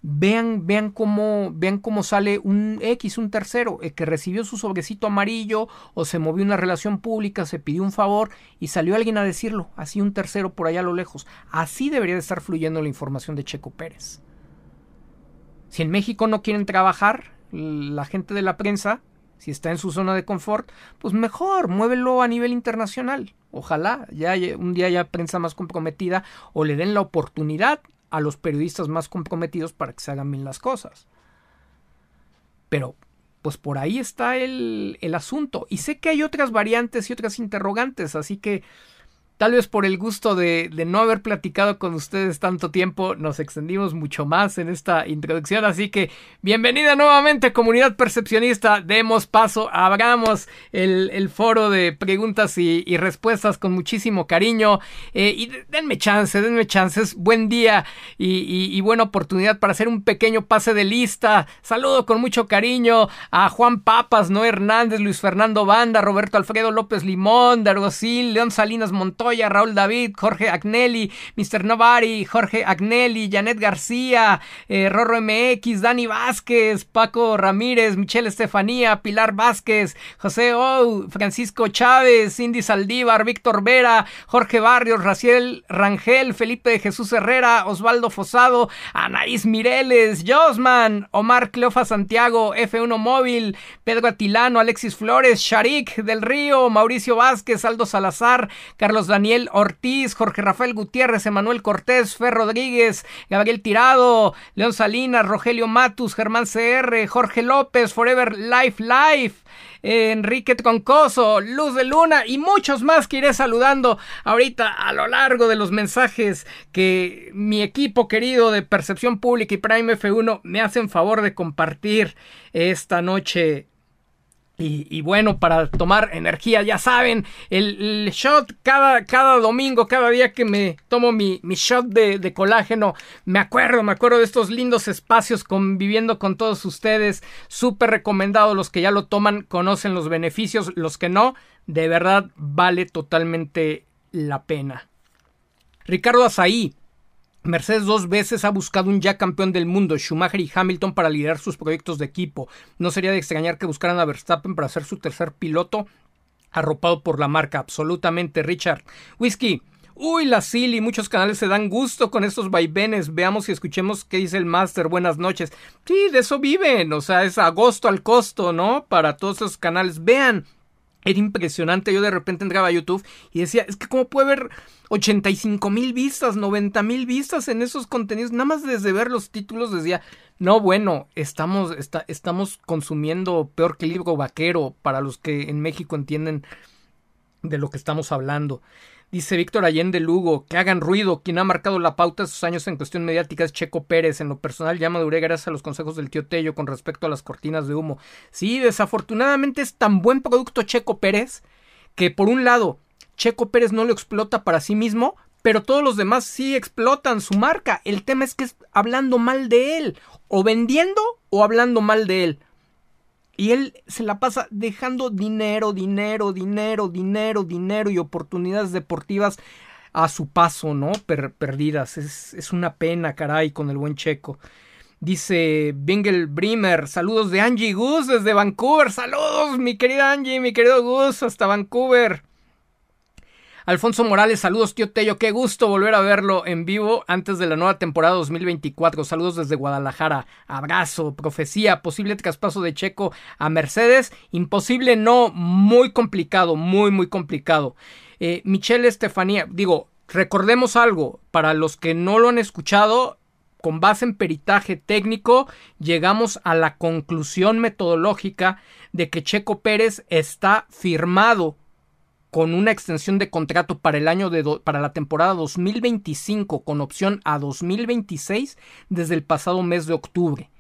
Vean, vean cómo, vean cómo sale un X, un tercero, el que recibió su sobrecito amarillo o se movió una relación pública, se pidió un favor y salió alguien a decirlo, así un tercero por allá a lo lejos. Así debería de estar fluyendo la información de Checo Pérez. Si en México no quieren trabajar, la gente de la prensa, si está en su zona de confort, pues mejor, muévelo a nivel internacional. Ojalá ya un día haya prensa más comprometida o le den la oportunidad a los periodistas más comprometidos para que se hagan bien las cosas. Pero, pues por ahí está el, el asunto. Y sé que hay otras variantes y otras interrogantes, así que Tal vez por el gusto de, no haber platicado con ustedes tanto tiempo, nos extendimos mucho más en esta introducción. Así que bienvenida nuevamente, comunidad percepcionista. Demos paso, abramos el, foro de preguntas y, respuestas con muchísimo cariño. Eh, y denme chance, denme chances. Buen día y, buena oportunidad para hacer un pequeño pase de lista. Saludo con mucho cariño a Juan Papas, Noé Hernández, Luis Fernando Banda, Roberto Alfredo López Limón, Dargocil, León Salinas Montón. Raúl David, Jorge Agnelli, Mr. Novari, Jorge Agnelli, Janet García, eh, Rorro MX, Dani Vázquez, Paco Ramírez, Michelle Estefanía, Pilar Vázquez, José O, Francisco Chávez, Cindy Saldívar, Víctor Vera, Jorge Barrios, Raciel Rangel, Felipe de Jesús Herrera, Osvaldo Fosado, Anaís Mireles, Josman, Omar Cleofa Santiago, F1 Móvil, Pedro Atilano, Alexis Flores, Sharik del Río, Mauricio Vázquez, Aldo Salazar, Carlos Daniel Ortiz, Jorge Rafael Gutiérrez, Emanuel Cortés, Fer Rodríguez, Gabriel Tirado, León Salinas, Rogelio Matus, Germán CR, Jorge López, Forever Life Life. Enrique Concoso, Luz de Luna y muchos más que iré saludando ahorita a lo largo de los mensajes que mi equipo querido de Percepción Pública y Prime F1 me hacen favor de compartir esta noche y, bueno, para tomar energía, ya saben, el, shot cada, cada, domingo, cada día que me tomo mi, mi shot de, de, colágeno, me acuerdo, me acuerdo de estos lindos espacios conviviendo con todos ustedes. Súper recomendado, los que ya lo toman conocen los beneficios, los que no, de verdad vale totalmente la pena. Ricardo Azaí, Mercedes dos veces ha buscado un ya campeón del mundo, Schumacher y Hamilton, para liderar sus proyectos de equipo. No sería de extrañar que buscaran a Verstappen para ser su tercer piloto arropado por la marca. Absolutamente, Richard. Whisky. Uy, la Silly, muchos canales se dan gusto con estos vaivenes. Veamos y escuchemos qué dice el Master. Buenas noches. Sí, de eso viven. O sea, es agosto al costo, ¿no? Para todos esos canales. Vean, era impresionante. Yo de repente entraba a YouTube y decía, es que cómo puede haber 85 mil vistas, 90 mil vistas en esos contenidos. Nada más desde ver los títulos decía, no, bueno, estamos, estamos consumiendo peor que libro vaquero para los que en México entienden de lo que estamos hablando. Dice Víctor Allende Lugo, que hagan ruido. Quien ha marcado la pauta de sus años en cuestión mediática es Checo Pérez. En lo personal ya maduré gracias a los consejos del tío Tello con respecto a las cortinas de humo. Sí, desafortunadamente es tan buen producto Checo Pérez que por un lado Checo Pérez no lo explota para sí mismo, pero todos los demás sí explotan su marca. El tema es que es hablando mal de él, o vendiendo o hablando mal de él. Y él se la pasa dejando dinero, dinero, dinero, dinero, dinero y oportunidades deportivas a su paso, ¿no? perdidas. Es, una pena, caray, con el buen checo. Dice Bingel Brimer, saludos de Angie Gus desde Vancouver. Saludos, mi querida Angie, mi querido Gus, hasta Vancouver. Alfonso Morales, saludos tío Tello, qué gusto volver a verlo en vivo antes de la nueva temporada 2024. Saludos desde Guadalajara, abrazo, profecía, posible traspaso de Checo a Mercedes, imposible no, muy complicado, muy, muy complicado. Eh, Michelle Estefanía, digo, recordemos algo, para los que no lo han escuchado, con base en peritaje técnico, llegamos a la conclusión metodológica de que Checo Pérez está firmado con una extensión de contrato para el año de para la temporada 2025 con opción a 2026 desde el pasado mes de octubre.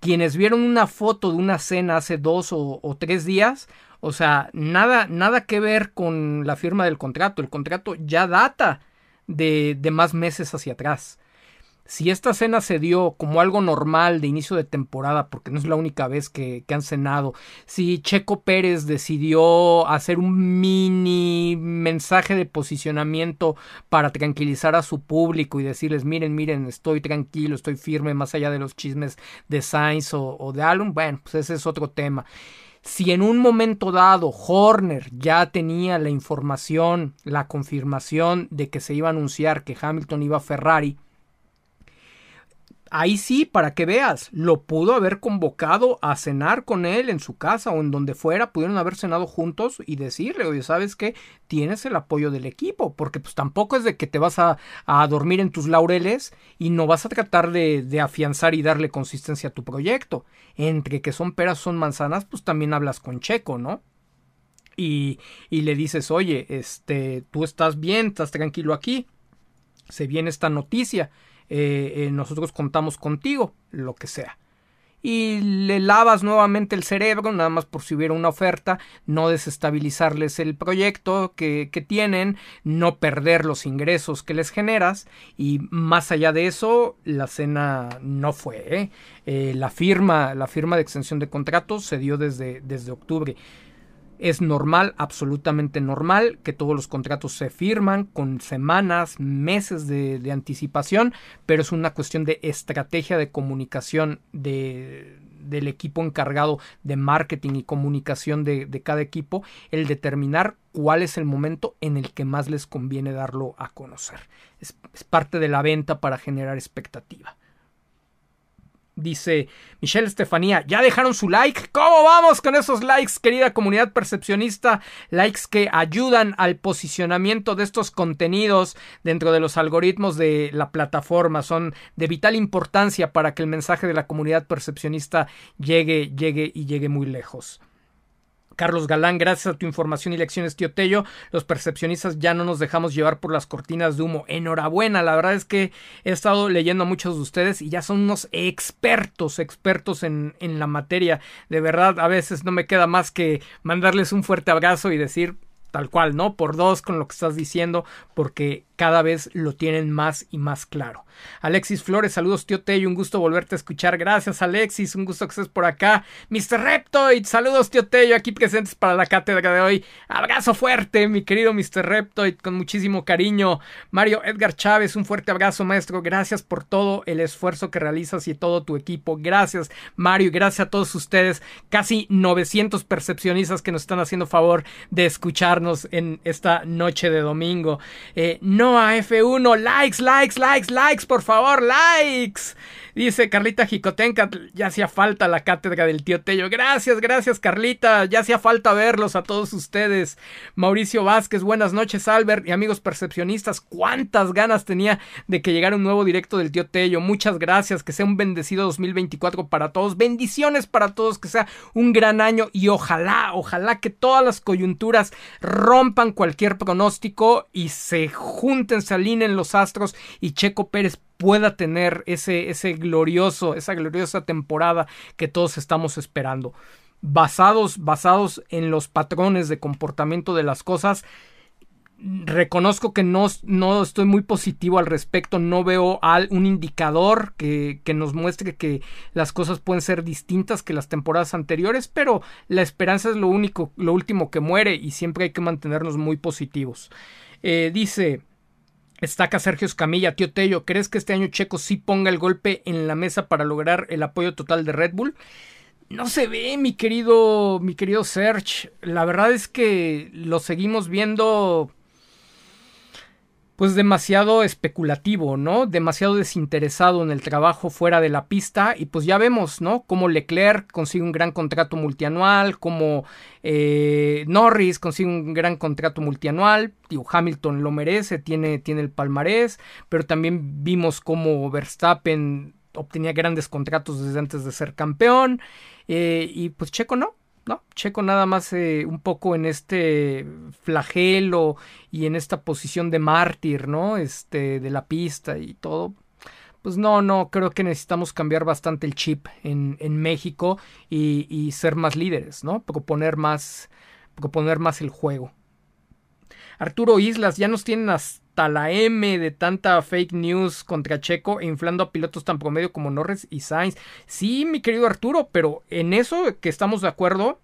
Quienes vieron una foto de una cena hace dos o, tres días, o sea, nada, nada que ver con la firma del contrato. El contrato ya data de, de más meses hacia atrás. Si esta cena se dio como algo normal de inicio de temporada, porque no es la única vez que, han cenado, si Checo Pérez decidió hacer un mini mensaje de posicionamiento para tranquilizar a su público y decirles, miren, miren, estoy tranquilo, estoy firme, más allá de los chismes de Sainz o, de Allen, bueno, pues ese es otro tema. Si en un momento dado Horner ya tenía la información, la confirmación de que se iba a anunciar que Hamilton iba a Ferrari, ahí sí, para que veas, lo pudo haber convocado a cenar con él en su casa o en donde fuera, pudieron haber cenado juntos y decirle, oye, ¿sabes qué? Tienes el apoyo del equipo, porque pues tampoco es de que te vas a, a dormir en tus laureles y no vas a tratar de, de, afianzar y darle consistencia a tu proyecto. Entre que son peras, son manzanas, pues también hablas con Checo, ¿no? Y, y le dices, oye, este, tú estás bien, estás tranquilo aquí, se viene esta noticia eh, eh, nosotros contamos contigo, lo que sea. Y le lavas nuevamente el cerebro, nada más por si hubiera una oferta, no desestabilizarles el proyecto que, tienen, no perder los ingresos que les generas. Y más allá de eso, la cena no fue. ¿eh? la, firma, la firma de extensión de contratos se dio desde, desde octubre. Es normal, absolutamente normal, que todos los contratos se firman con semanas, meses de, anticipación, pero es una cuestión de estrategia de comunicación de, del equipo encargado de marketing y comunicación de, cada equipo, el determinar cuál es el momento en el que más les conviene darlo a conocer. es parte de la venta para generar expectativa. Dice Michelle Estefanía, ya dejaron su like. ¿Cómo vamos con esos likes, querida comunidad percepcionista? Likes que ayudan al posicionamiento de estos contenidos dentro de los algoritmos de la plataforma. Son de vital importancia para que el mensaje de la comunidad percepcionista llegue, llegue y llegue muy lejos. Carlos Galán, gracias a tu información y lecciones, tío Tello, los percepcionistas ya no nos dejamos llevar por las cortinas de humo. Enhorabuena, la verdad es que he estado leyendo a muchos de ustedes y ya son unos expertos, expertos en, en la materia. De verdad, a veces no me queda más que mandarles un fuerte abrazo y decir tal cual, ¿no? Por dos con lo que estás diciendo, porque cada vez lo tienen más y más claro. Alexis Flores, saludos tío Tello, un gusto volverte a escuchar. Gracias Alexis, un gusto que estés por acá. Mr. Reptoid, saludos tío Tello, aquí presentes para la cátedra de hoy. Abrazo fuerte, mi querido Mr. Reptoid, con muchísimo cariño. Mario Edgar Chávez, un fuerte abrazo maestro, gracias por todo el esfuerzo que realizas y todo tu equipo. Gracias Mario y gracias a todos ustedes, casi 900 percepcionistas que nos están haciendo favor de escucharnos en esta noche de domingo. Eh, no a F1. Likes, likes, likes, likes, por favor, likes. Dice Carlita Jicotenca, ya hacía falta la cátedra del tío Tello. Gracias, gracias Carlita, ya hacía falta verlos a todos ustedes. Mauricio Vázquez, buenas noches Albert y amigos percepcionistas. Cuántas ganas tenía de que llegara un nuevo directo del tío Tello. Muchas gracias, que sea un bendecido 2024 para todos. Bendiciones para todos, que sea un gran año y ojalá, ojalá que todas las coyunturas rompan cualquier pronóstico y se junten, se alineen los astros y Checo Pérez pueda tener ese, ese glorioso, esa gloriosa temporada que todos estamos esperando. Basados, basados en los patrones de comportamiento de las cosas, reconozco que no, no, estoy muy positivo al respecto, no veo un indicador que, que, nos muestre que las cosas pueden ser distintas que las temporadas anteriores, pero la esperanza es lo único, lo último que muere y siempre hay que mantenernos muy positivos. Eh, dice Estaca Sergio Escamilla, tío Tello, ¿crees que este año Checo sí ponga el golpe en la mesa para lograr el apoyo total de Red Bull? No se ve, mi querido, mi querido Serge. La verdad es que lo seguimos viendo pues demasiado especulativo, ¿no? Demasiado desinteresado en el trabajo fuera de la pista y pues ya vemos, ¿no? Cómo Leclerc consigue un gran contrato multianual, como eh, Norris consigue un gran contrato multianual, tío Hamilton lo merece, tiene, tiene el palmarés, pero también vimos cómo Verstappen obtenía grandes contratos desde antes de ser campeón eh, y pues Checo no, no, Checo nada más eh, un poco en este flagelo y en esta posición de mártir, ¿no? Este, de la pista y todo. Pues no, no, creo que necesitamos cambiar bastante el chip en, en México y, y, ser más líderes, ¿no? Proponer más, proponer más el juego. Arturo Islas, ya nos tienen hasta hasta la M de tanta fake news contra Checo inflando a pilotos tan promedio como Norris y Sainz. Sí, mi querido Arturo, pero en eso que estamos de acuerdo,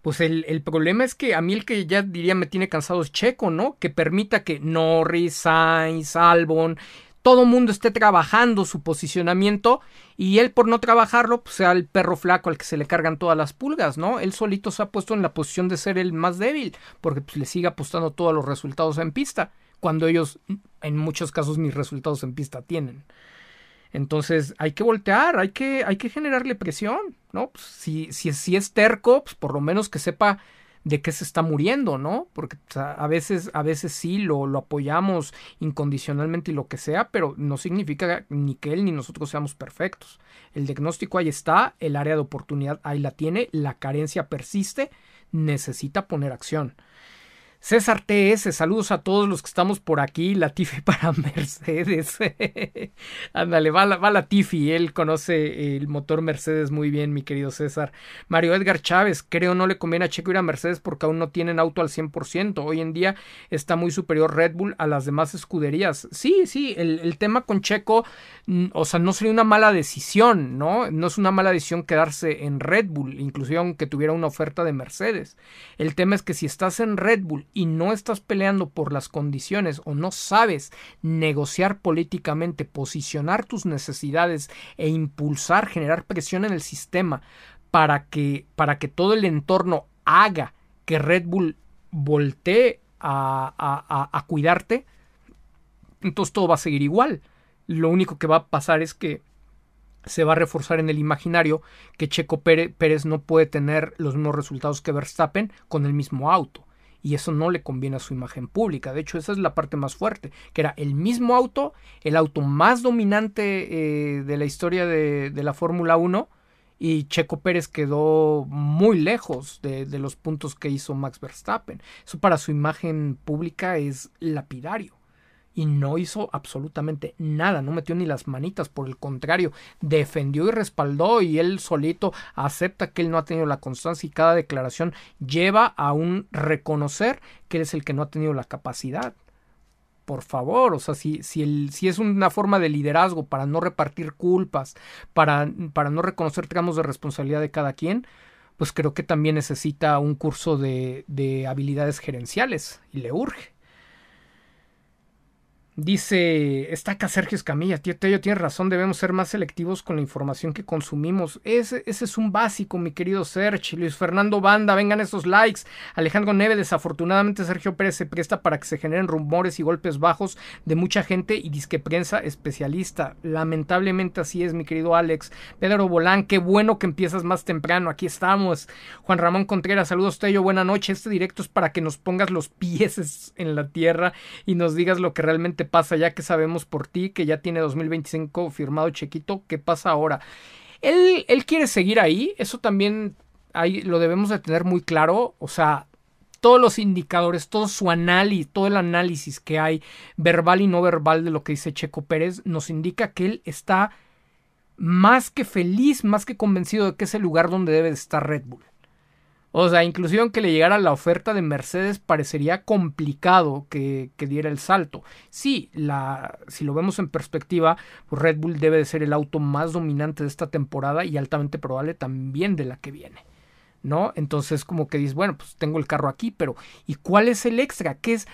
pues el, el, problema es que a mí el que ya diría me tiene cansado es Checo, ¿no? Que permita que Norris, Sainz, Albon todo mundo esté trabajando su posicionamiento y él por no trabajarlo pues sea el perro flaco al que se le cargan todas las pulgas, ¿no? Él solito se ha puesto en la posición de ser el más débil porque pues, le sigue apostando todos los resultados en pista cuando ellos en muchos casos ni resultados en pista tienen. Entonces hay que voltear, hay que, hay que generarle presión, ¿no? Pues, si, si, si es terco, pues por lo menos que sepa de qué se está muriendo, ¿no? Porque a veces, a veces sí lo, lo apoyamos incondicionalmente y lo que sea, pero no significa ni que él ni nosotros seamos perfectos. El diagnóstico ahí está, el área de oportunidad ahí la tiene, la carencia persiste, necesita poner acción. César TS, saludos a todos los que estamos por aquí. Latifi para Mercedes. Ándale, va, va Latifi, él conoce el motor Mercedes muy bien, mi querido César. Mario Edgar Chávez, creo no le conviene a Checo ir a Mercedes porque aún no tienen auto al 100%. Hoy en día está muy superior Red Bull a las demás escuderías. Sí, sí, el, el tema con Checo, mm, o sea, no sería una mala decisión, ¿no? No es una mala decisión quedarse en Red Bull, inclusive aunque tuviera una oferta de Mercedes. El tema es que si estás en Red Bull y no estás peleando por las condiciones o no sabes negociar políticamente, posicionar tus necesidades e impulsar, generar presión en el sistema para que, para que todo el entorno haga que Red Bull voltee a, a, a cuidarte, entonces todo va a seguir igual. Lo único que va a pasar es que se va a reforzar en el imaginario que Checo Pérez no puede tener los mismos resultados que Verstappen con el mismo auto y eso no le conviene a su imagen pública. De hecho, esa es la parte más fuerte, que era el mismo auto, el auto más dominante eh, de la historia de, la Fórmula 1 y Checo Pérez quedó muy lejos de, de los puntos que hizo Max Verstappen. Eso para su imagen pública es lapidario y no hizo absolutamente nada, no metió ni las manitas, por el contrario, defendió y respaldó y él solito acepta que él no ha tenido la constancia y cada declaración lleva a un reconocer que es el que no ha tenido la capacidad. Por favor, o sea, si, si, el, si es una forma de liderazgo para no repartir culpas, para, para no reconocer tramos de responsabilidad de cada quien, pues creo que también necesita un curso de, de habilidades gerenciales y le urge. Dice, está acá Sergio Escamilla, tío Tello tiene razón, debemos ser más selectivos con la información que consumimos. Ese, ese es un básico, mi querido Sergio. Luis Fernando Banda, vengan esos likes. Alejandro Neve, desafortunadamente Sergio Pérez se presta para que se generen rumores y golpes bajos de mucha gente y disque prensa especialista. Lamentablemente así es, mi querido Alex. Pedro Bolán, qué bueno que empiezas más temprano, aquí estamos. Juan Ramón Contreras, saludos Tello, buena noche. Este directo es para que nos pongas los pies en la tierra y nos digas lo que realmente pasa ya que sabemos por ti que ya tiene 2025 firmado Chequito? ¿Qué pasa ahora? Él, él quiere seguir ahí, eso también ahí lo debemos de tener muy claro, o sea, todos los indicadores, todo su análisis, todo el análisis que hay verbal y no verbal de lo que dice Checo Pérez nos indica que él está más que feliz, más que convencido de que es el lugar donde debe de estar Red Bull. O sea, inclusive aunque le llegara la oferta de Mercedes, parecería complicado que, diera el salto. Sí, la, si lo vemos en perspectiva, pues Red Bull debe de ser el auto más dominante de esta temporada y altamente probable también de la que viene. ¿No? Entonces, como que dices, bueno, pues tengo el carro aquí, pero ¿y cuál es el extra? ¿Qué es?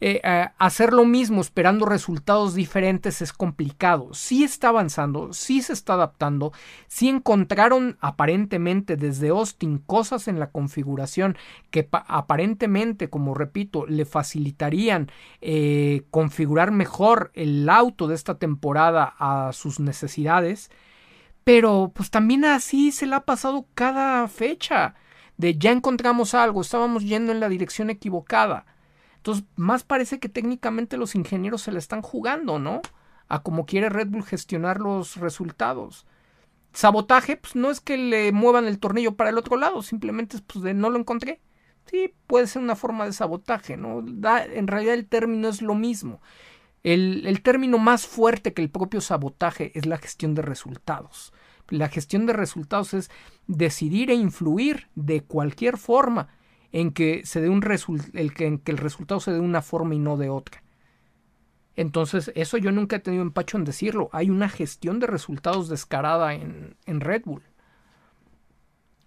Eh, hacer lo mismo esperando resultados diferentes es complicado. Sí está avanzando, sí se está adaptando, sí encontraron aparentemente desde Austin cosas en la configuración que aparentemente, como repito, le facilitarían eh, configurar mejor el auto de esta temporada a sus necesidades. Pero pues también así se le ha pasado cada fecha. De ya encontramos algo, estábamos yendo en la dirección equivocada entonces, más parece que técnicamente los ingenieros se le están jugando, ¿no? A como quiere Red Bull gestionar los resultados. Sabotaje, pues no es que le muevan el tornillo para el otro lado, simplemente es pues de no lo encontré. Sí, puede ser una forma de sabotaje, ¿no? Da, en realidad el término es lo mismo. El término más fuerte que el propio sabotaje es la gestión de resultados. La gestión de resultados es decidir e influir de cualquier forma en que se dé un el que, el resultado se dé de una forma y no de otra. Entonces, eso yo nunca he tenido empacho en decirlo. Hay una gestión de resultados descarada en, en Red Bull.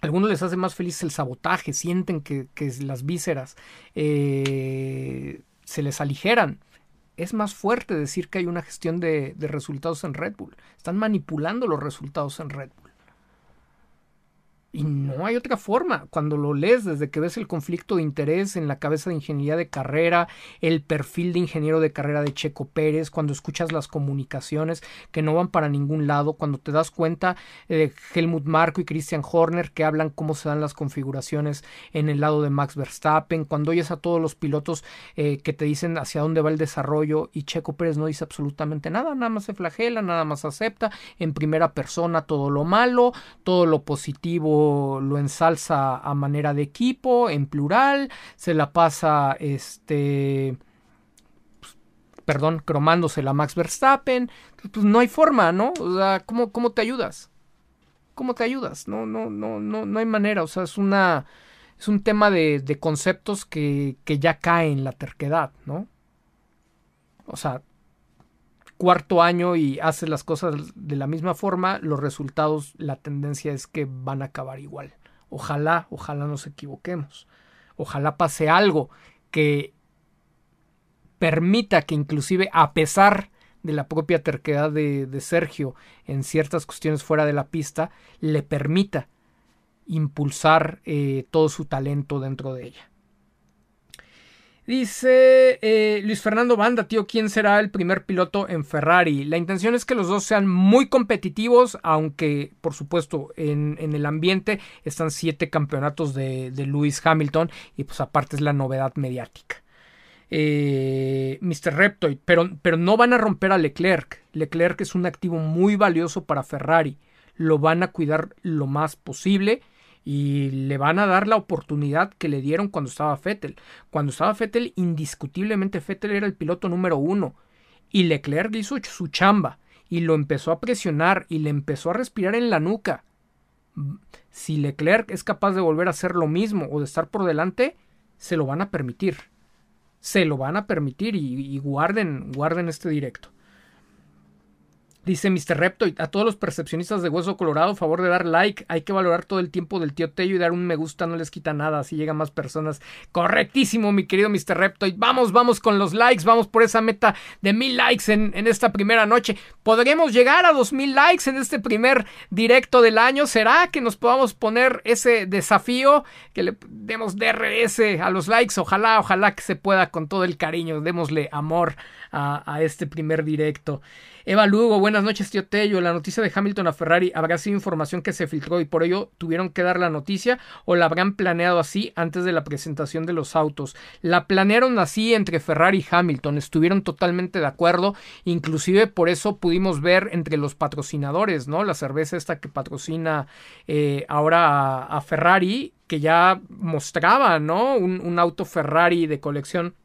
A algunos les hace más feliz el sabotaje, sienten que, que las vísceras eh, se les aligeran. Es más fuerte decir que hay una gestión de, de resultados en Red Bull. Están manipulando los resultados en Red Bull. Y no hay otra forma. Cuando lo lees, desde que ves el conflicto de interés en la cabeza de ingeniería de carrera, el perfil de ingeniero de carrera de Checo Pérez, cuando escuchas las comunicaciones que no van para ningún lado, cuando te das cuenta de Helmut Marko y Christian Horner que hablan cómo se dan las configuraciones en el lado de Max Verstappen, cuando oyes a todos los pilotos eh, que te dicen hacia dónde va el desarrollo y Checo Pérez no dice absolutamente nada, nada más se flagela, nada más acepta en primera persona todo lo malo, todo lo positivo lo ensalza a manera de equipo, en plural, se la pasa este perdón, cromándose la Max Verstappen, pues no hay forma, ¿no? O sea, ¿cómo, cómo te ayudas? ¿Cómo te ayudas? No, no, no, no, no hay manera. O sea, es una. Es un tema de, de conceptos que, que ya cae en la terquedad, ¿no? O sea, cuarto año y haces las cosas de la misma forma, los resultados, la tendencia es que van a acabar igual. Ojalá, ojalá nos equivoquemos. Ojalá pase algo que permita que inclusive a pesar de la propia terquedad de, Sergio en ciertas cuestiones fuera de la pista, le permita impulsar eh, todo su talento dentro de ella. Dice eh, Luis Fernando Banda, tío, ¿quién será el primer piloto en Ferrari? La intención es que los dos sean muy competitivos, aunque por supuesto en, el ambiente están siete campeonatos de, de, Lewis Hamilton y pues aparte es la novedad mediática. Eh, Mr. Reptoid, pero, pero no van a romper a Leclerc. Leclerc es un activo muy valioso para Ferrari. Lo van a cuidar lo más posible y le van a dar la oportunidad que le dieron cuando estaba Fettel. Cuando estaba Fettel, indiscutiblemente Fettel era el piloto número uno y Leclerc hizo su chamba y lo empezó a presionar y le empezó a respirar en la nuca. Si Leclerc es capaz de volver a hacer lo mismo o de estar por delante, se lo van a permitir. Se lo van a permitir y, guarden, guarden este directo. Dice Mr. Reptoid, a todos los percepcionistas de Hueso Colorado, favor de dar like, hay que valorar todo el tiempo del tío Tello y dar un me gusta, no les quita nada, así llegan más personas. Correctísimo, mi querido Mr. Reptoid. Vamos, vamos con los likes, vamos por esa meta de mil likes en, en esta primera noche. ¿Podremos llegar a dos mil likes en este primer directo del año? ¿Será que nos podamos poner ese desafío? Que le demos DRS a los likes, ojalá, ojalá que se pueda con todo el cariño, démosle amor a, a este primer directo. Eva Lugo, buenas noches, tío Tello. La noticia de Hamilton a Ferrari habrá sido información que se filtró y por ello tuvieron que dar la noticia o la habrán planeado así antes de la presentación de los autos. La planearon así entre Ferrari y Hamilton, estuvieron totalmente de acuerdo, inclusive por eso pudimos ver entre los patrocinadores, ¿no? La cerveza esta que patrocina eh, ahora a, Ferrari, que ya mostraba, ¿no? un auto Ferrari de colección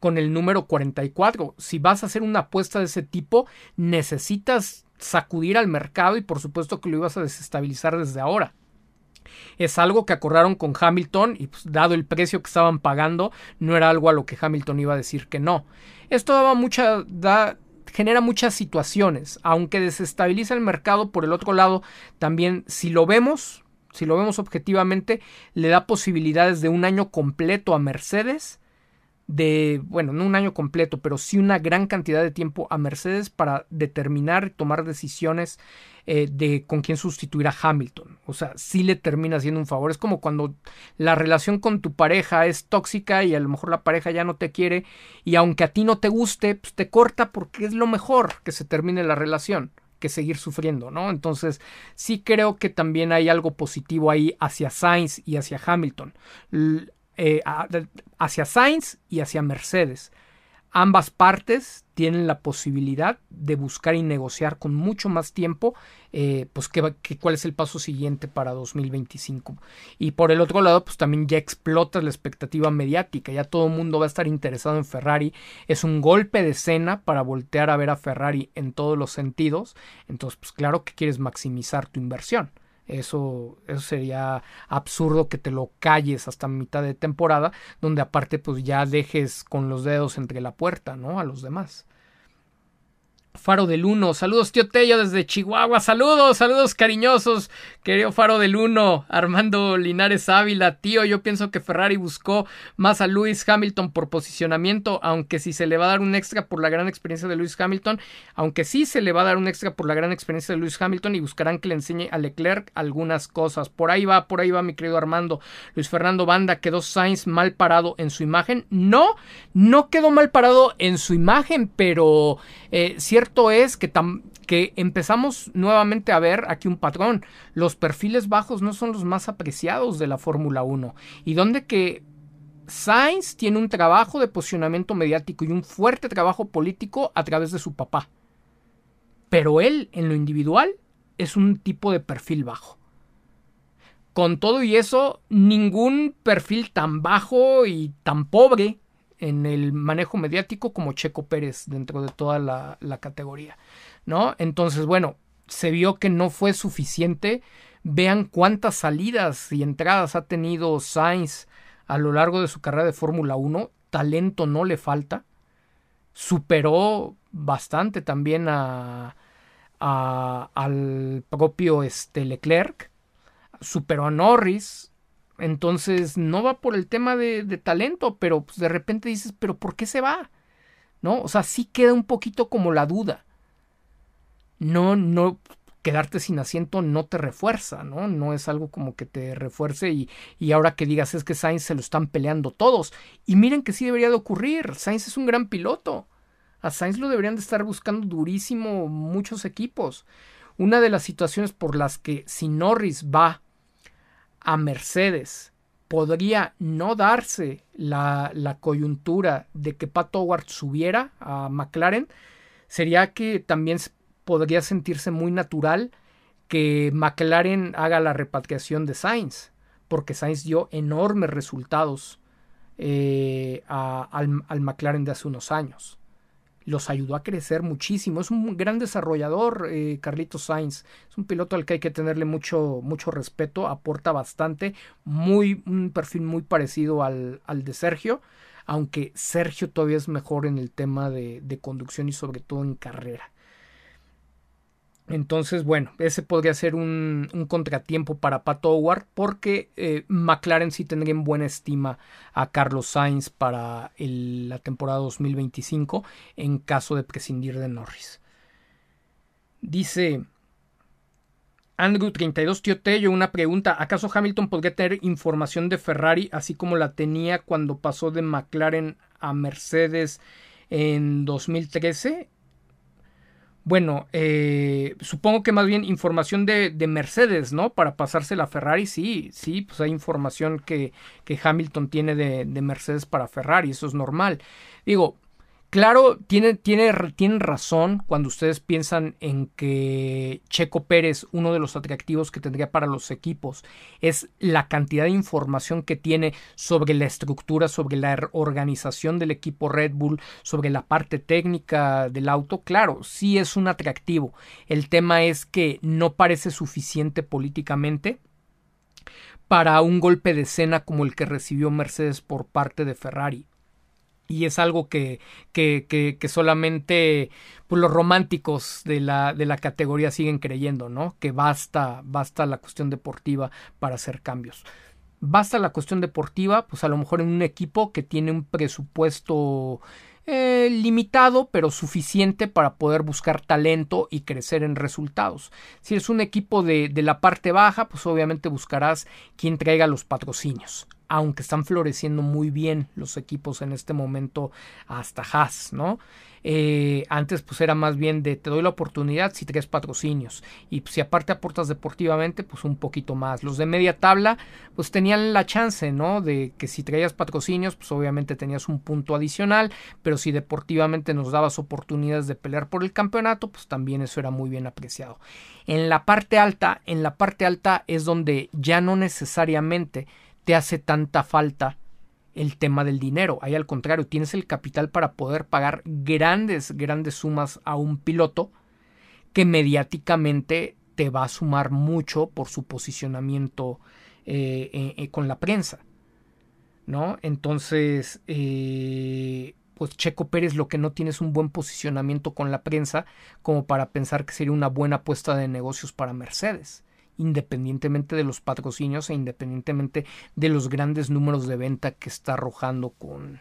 con el número 44. Si vas a hacer una apuesta de ese tipo, necesitas sacudir al mercado y por supuesto que lo ibas a desestabilizar desde ahora. Es algo que acordaron con Hamilton y pues, dado el precio que estaban pagando, no era algo a lo que Hamilton iba a decir que no. Esto daba mucha, da, genera muchas situaciones, aunque desestabiliza el mercado por el otro lado, también si lo vemos, si lo vemos objetivamente, le da posibilidades de un año completo a Mercedes de, bueno, no un año completo, pero sí una gran cantidad de tiempo a Mercedes para determinar y tomar decisiones eh, de con quién sustituir a Hamilton. O sea, sí le termina haciendo un favor. Es como cuando la relación con tu pareja es tóxica y a lo mejor la pareja ya no te quiere y aunque a ti no te guste, pues te corta porque es lo mejor que se termine la relación que seguir sufriendo, ¿no? Entonces, sí creo que también hay algo positivo ahí hacia Sainz y hacia Hamilton. Eh, hacia Sainz y hacia Mercedes. Ambas partes tienen la posibilidad de buscar y negociar con mucho más tiempo, eh, pues que, cuál es el paso siguiente para 2025. Y por el otro lado, pues también ya explota la expectativa mediática, ya todo el mundo va a estar interesado en Ferrari. Es un golpe de escena para voltear a ver a Ferrari en todos los sentidos. Entonces, pues claro que quieres maximizar tu inversión Eso, eso sería absurdo que te lo calles hasta mitad de temporada, donde aparte pues ya dejes con los dedos entre la puerta, ¿no? A los demás. Faro del Uno. Saludos, tío Tello, desde Chihuahua. Saludos, saludos cariñosos. Querido Faro del Uno. Armando Linares Ávila. Tío, yo pienso que Ferrari buscó más a Lewis Hamilton por posicionamiento, aunque si se le va a dar un extra por la gran experiencia de Lewis Hamilton, aunque sí se le va a dar un extra por la gran experiencia de Lewis Hamilton y buscarán que le enseñe a Leclerc algunas cosas. Por ahí va, por ahí va mi querido Armando. Luis Fernando Banda quedó Sainz mal parado en su imagen. No, no quedó mal parado en su imagen, pero eh, cierto es que, que empezamos nuevamente a ver aquí un patrón. Los perfiles bajos no son los más apreciados de la Fórmula 1. Y donde que Sainz tiene un trabajo de posicionamiento mediático y un fuerte trabajo político a través de su papá. Pero él, en lo individual, es un tipo de perfil bajo. Con todo y eso, ningún perfil tan bajo y tan pobre en el manejo mediático como Checo Pérez dentro de toda la, categoría, ¿no? Entonces, bueno, se vio que no fue suficiente. Vean cuántas salidas y entradas ha tenido Sainz a lo largo de su carrera de Fórmula 1. Talento no le falta. Superó bastante también a, al propio este, Leclerc. Superó a Norris. Entonces, no va por el tema de, talento, pero pues, de repente dices, pero ¿por qué se va? ¿No? O sea, sí queda un poquito como la duda. No, no, quedarte sin asiento no te refuerza, ¿no? No es algo como que te refuerce y, y, ahora que digas es que Sainz se lo están peleando todos. Y miren que sí debería de ocurrir. Sainz es un gran piloto. A Sainz lo deberían de estar buscando durísimo muchos equipos. Una de las situaciones por las que si Norris va a Mercedes. Podría no darse la, coyuntura de que Pat Howard subiera a McLaren, sería que también podría sentirse muy natural que McLaren haga la repatriación de Sainz, porque Sainz dio enormes resultados eh, al, al McLaren de hace unos años los ayudó a crecer muchísimo. Es un gran desarrollador, eh, Carlitos Sainz. Es un piloto al que hay que tenerle mucho, mucho respeto, aporta bastante, muy, un perfil muy parecido al, al de Sergio, aunque Sergio todavía es mejor en el tema de, de conducción y sobre todo en carrera. Entonces, bueno, ese podría ser un, contratiempo para Pat Howard porque eh, McLaren sí tendría en buena estima a Carlos Sainz para la temporada 2025 en caso de prescindir de Norris. Dice Andrew32 Tío Tello una pregunta. ¿Acaso Hamilton podría tener información de Ferrari así como la tenía cuando pasó de McLaren a Mercedes en 2013? Bueno, eh, supongo que más bien información de, de, Mercedes, ¿no? Para pasársela a Ferrari, sí, sí, pues hay información que, que Hamilton tiene de, de Mercedes para Ferrari, eso es normal. Digo, Claro, tiene, tiene, tienen razón cuando ustedes piensan en que Checo Pérez, uno de los atractivos que tendría para los equipos, es la cantidad de información que tiene sobre la estructura, sobre la organización del equipo Red Bull, sobre la parte técnica del auto. Claro, sí es un atractivo. El tema es que no parece suficiente políticamente para un golpe de escena como el que recibió Mercedes por parte de Ferrari y es algo que, que, que, solamente pues, los románticos de la, de la categoría siguen creyendo, ¿no? Que basta, basta la cuestión deportiva para hacer cambios. Basta la cuestión deportiva, pues a lo mejor en un equipo que tiene un presupuesto eh, limitado, pero suficiente para poder buscar talento y crecer en resultados. Si es un equipo de, de la parte baja, pues obviamente buscarás quien traiga los patrocinios aunque están floreciendo muy bien los equipos en este momento hasta Haas, ¿no? Eh, antes pues era más bien de te doy la oportunidad si traes patrocinios y pues, si aparte aportas deportivamente pues un poquito más. Los de media tabla pues tenían la chance, ¿no? De que si traías patrocinios pues obviamente tenías un punto adicional, pero si deportivamente nos dabas oportunidades de pelear por el campeonato pues también eso era muy bien apreciado. En la parte alta, en la parte alta es donde ya no necesariamente te hace tanta falta el tema del dinero. Ahí al contrario, tienes el capital para poder pagar grandes, grandes sumas a un piloto que mediáticamente te va a sumar mucho por su posicionamiento eh, eh, eh, con la prensa. ¿No? Entonces, pues Checo Pérez lo que no tiene es un buen posicionamiento con la prensa como para pensar que sería una buena apuesta de negocios para Mercedes independientemente de los patrocinios e independientemente de los grandes números de venta que está arrojando con,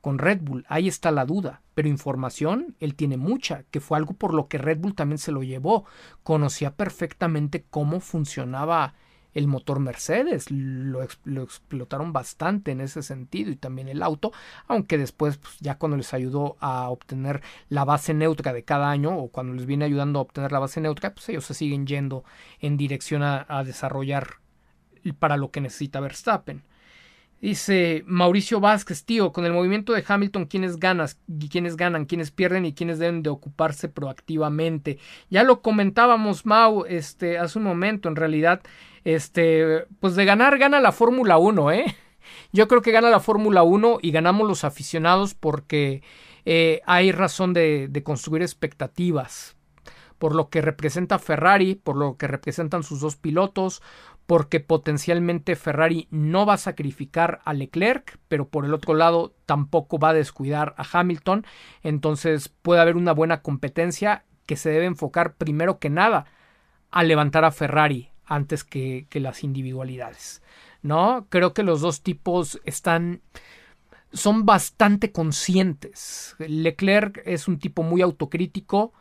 con Red Bull. Ahí está la duda. Pero información, él tiene mucha, que fue algo por lo que Red Bull también se lo llevó. Conocía perfectamente cómo funcionaba el motor Mercedes, lo, explotaron bastante en ese sentido y también el auto, aunque después pues, ya cuando les ayudó a obtener la base neutra de cada año o cuando les viene ayudando a obtener la base neutra, pues ellos se siguen yendo en dirección a, desarrollar para lo que necesita Verstappen. Dice Mauricio Vázquez, tío, con el movimiento de Hamilton, ¿quiénes ganas, quiénes ganan, quiénes pierden y quiénes deben de ocuparse proactivamente? Ya lo comentábamos, Mau, este, hace un momento, en realidad, este, pues de ganar, gana la Fórmula 1, ¿eh? Yo creo que gana la Fórmula 1 y ganamos los aficionados porque eh, hay razón de, de construir expectativas por lo que representa Ferrari, por lo que representan sus dos pilotos, porque potencialmente Ferrari no va a sacrificar a Leclerc, pero por el otro lado tampoco va a descuidar a Hamilton, entonces puede haber una buena competencia que se debe enfocar primero que nada a levantar a Ferrari antes que, que las individualidades. ¿No? Creo que los dos tipos están son bastante conscientes. Leclerc es un tipo muy autocrítico,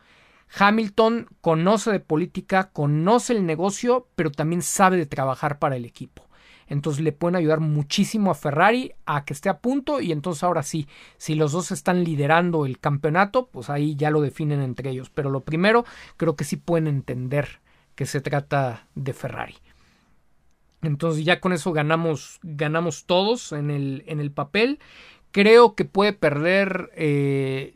Hamilton conoce de política, conoce el negocio, pero también sabe de trabajar para el equipo. Entonces le pueden ayudar muchísimo a Ferrari a que esté a punto y entonces ahora sí, si los dos están liderando el campeonato, pues ahí ya lo definen entre ellos. Pero lo primero, creo que sí pueden entender que se trata de Ferrari. Entonces ya con eso ganamos, ganamos todos en el, en el papel. Creo que puede perder eh,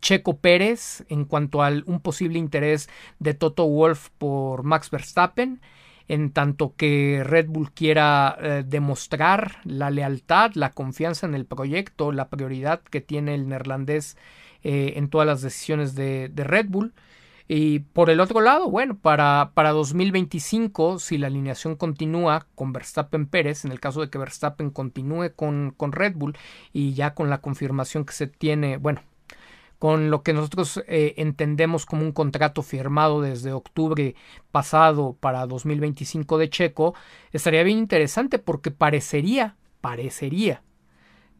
Checo Pérez en cuanto a un posible interés de Toto Wolf por Max Verstappen, en tanto que Red Bull quiera eh, demostrar la lealtad, la confianza en el proyecto, la prioridad que tiene el neerlandés eh, en todas las decisiones de, Red Bull. Y por el otro lado, bueno, para, para 2025, si la alineación continúa con Verstappen Pérez, en el caso de que Verstappen continúe con, con Red Bull y ya con la confirmación que se tiene, bueno, con lo que nosotros eh, entendemos como un contrato firmado desde octubre pasado para 2025 de Checo, estaría bien interesante porque parecería, parecería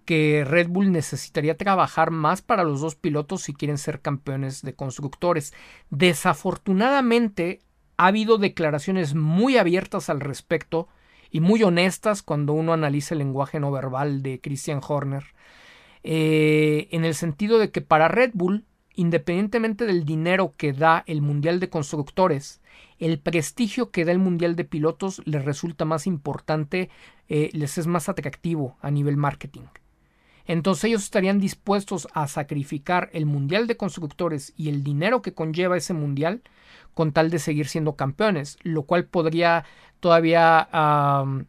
que Red Bull necesitaría trabajar más para los dos pilotos si quieren ser campeones de constructores. Desafortunadamente, ha habido declaraciones muy abiertas al respecto y muy honestas cuando uno analiza el lenguaje no verbal de Christian Horner eh, en el sentido de que para Red Bull, independientemente del dinero que da el Mundial de Constructores, el prestigio que da el Mundial de Pilotos les resulta más importante, eh, les es más atractivo a nivel marketing. Entonces ellos estarían dispuestos a sacrificar el Mundial de Constructores y el dinero que conlleva ese Mundial con tal de seguir siendo campeones, lo cual podría todavía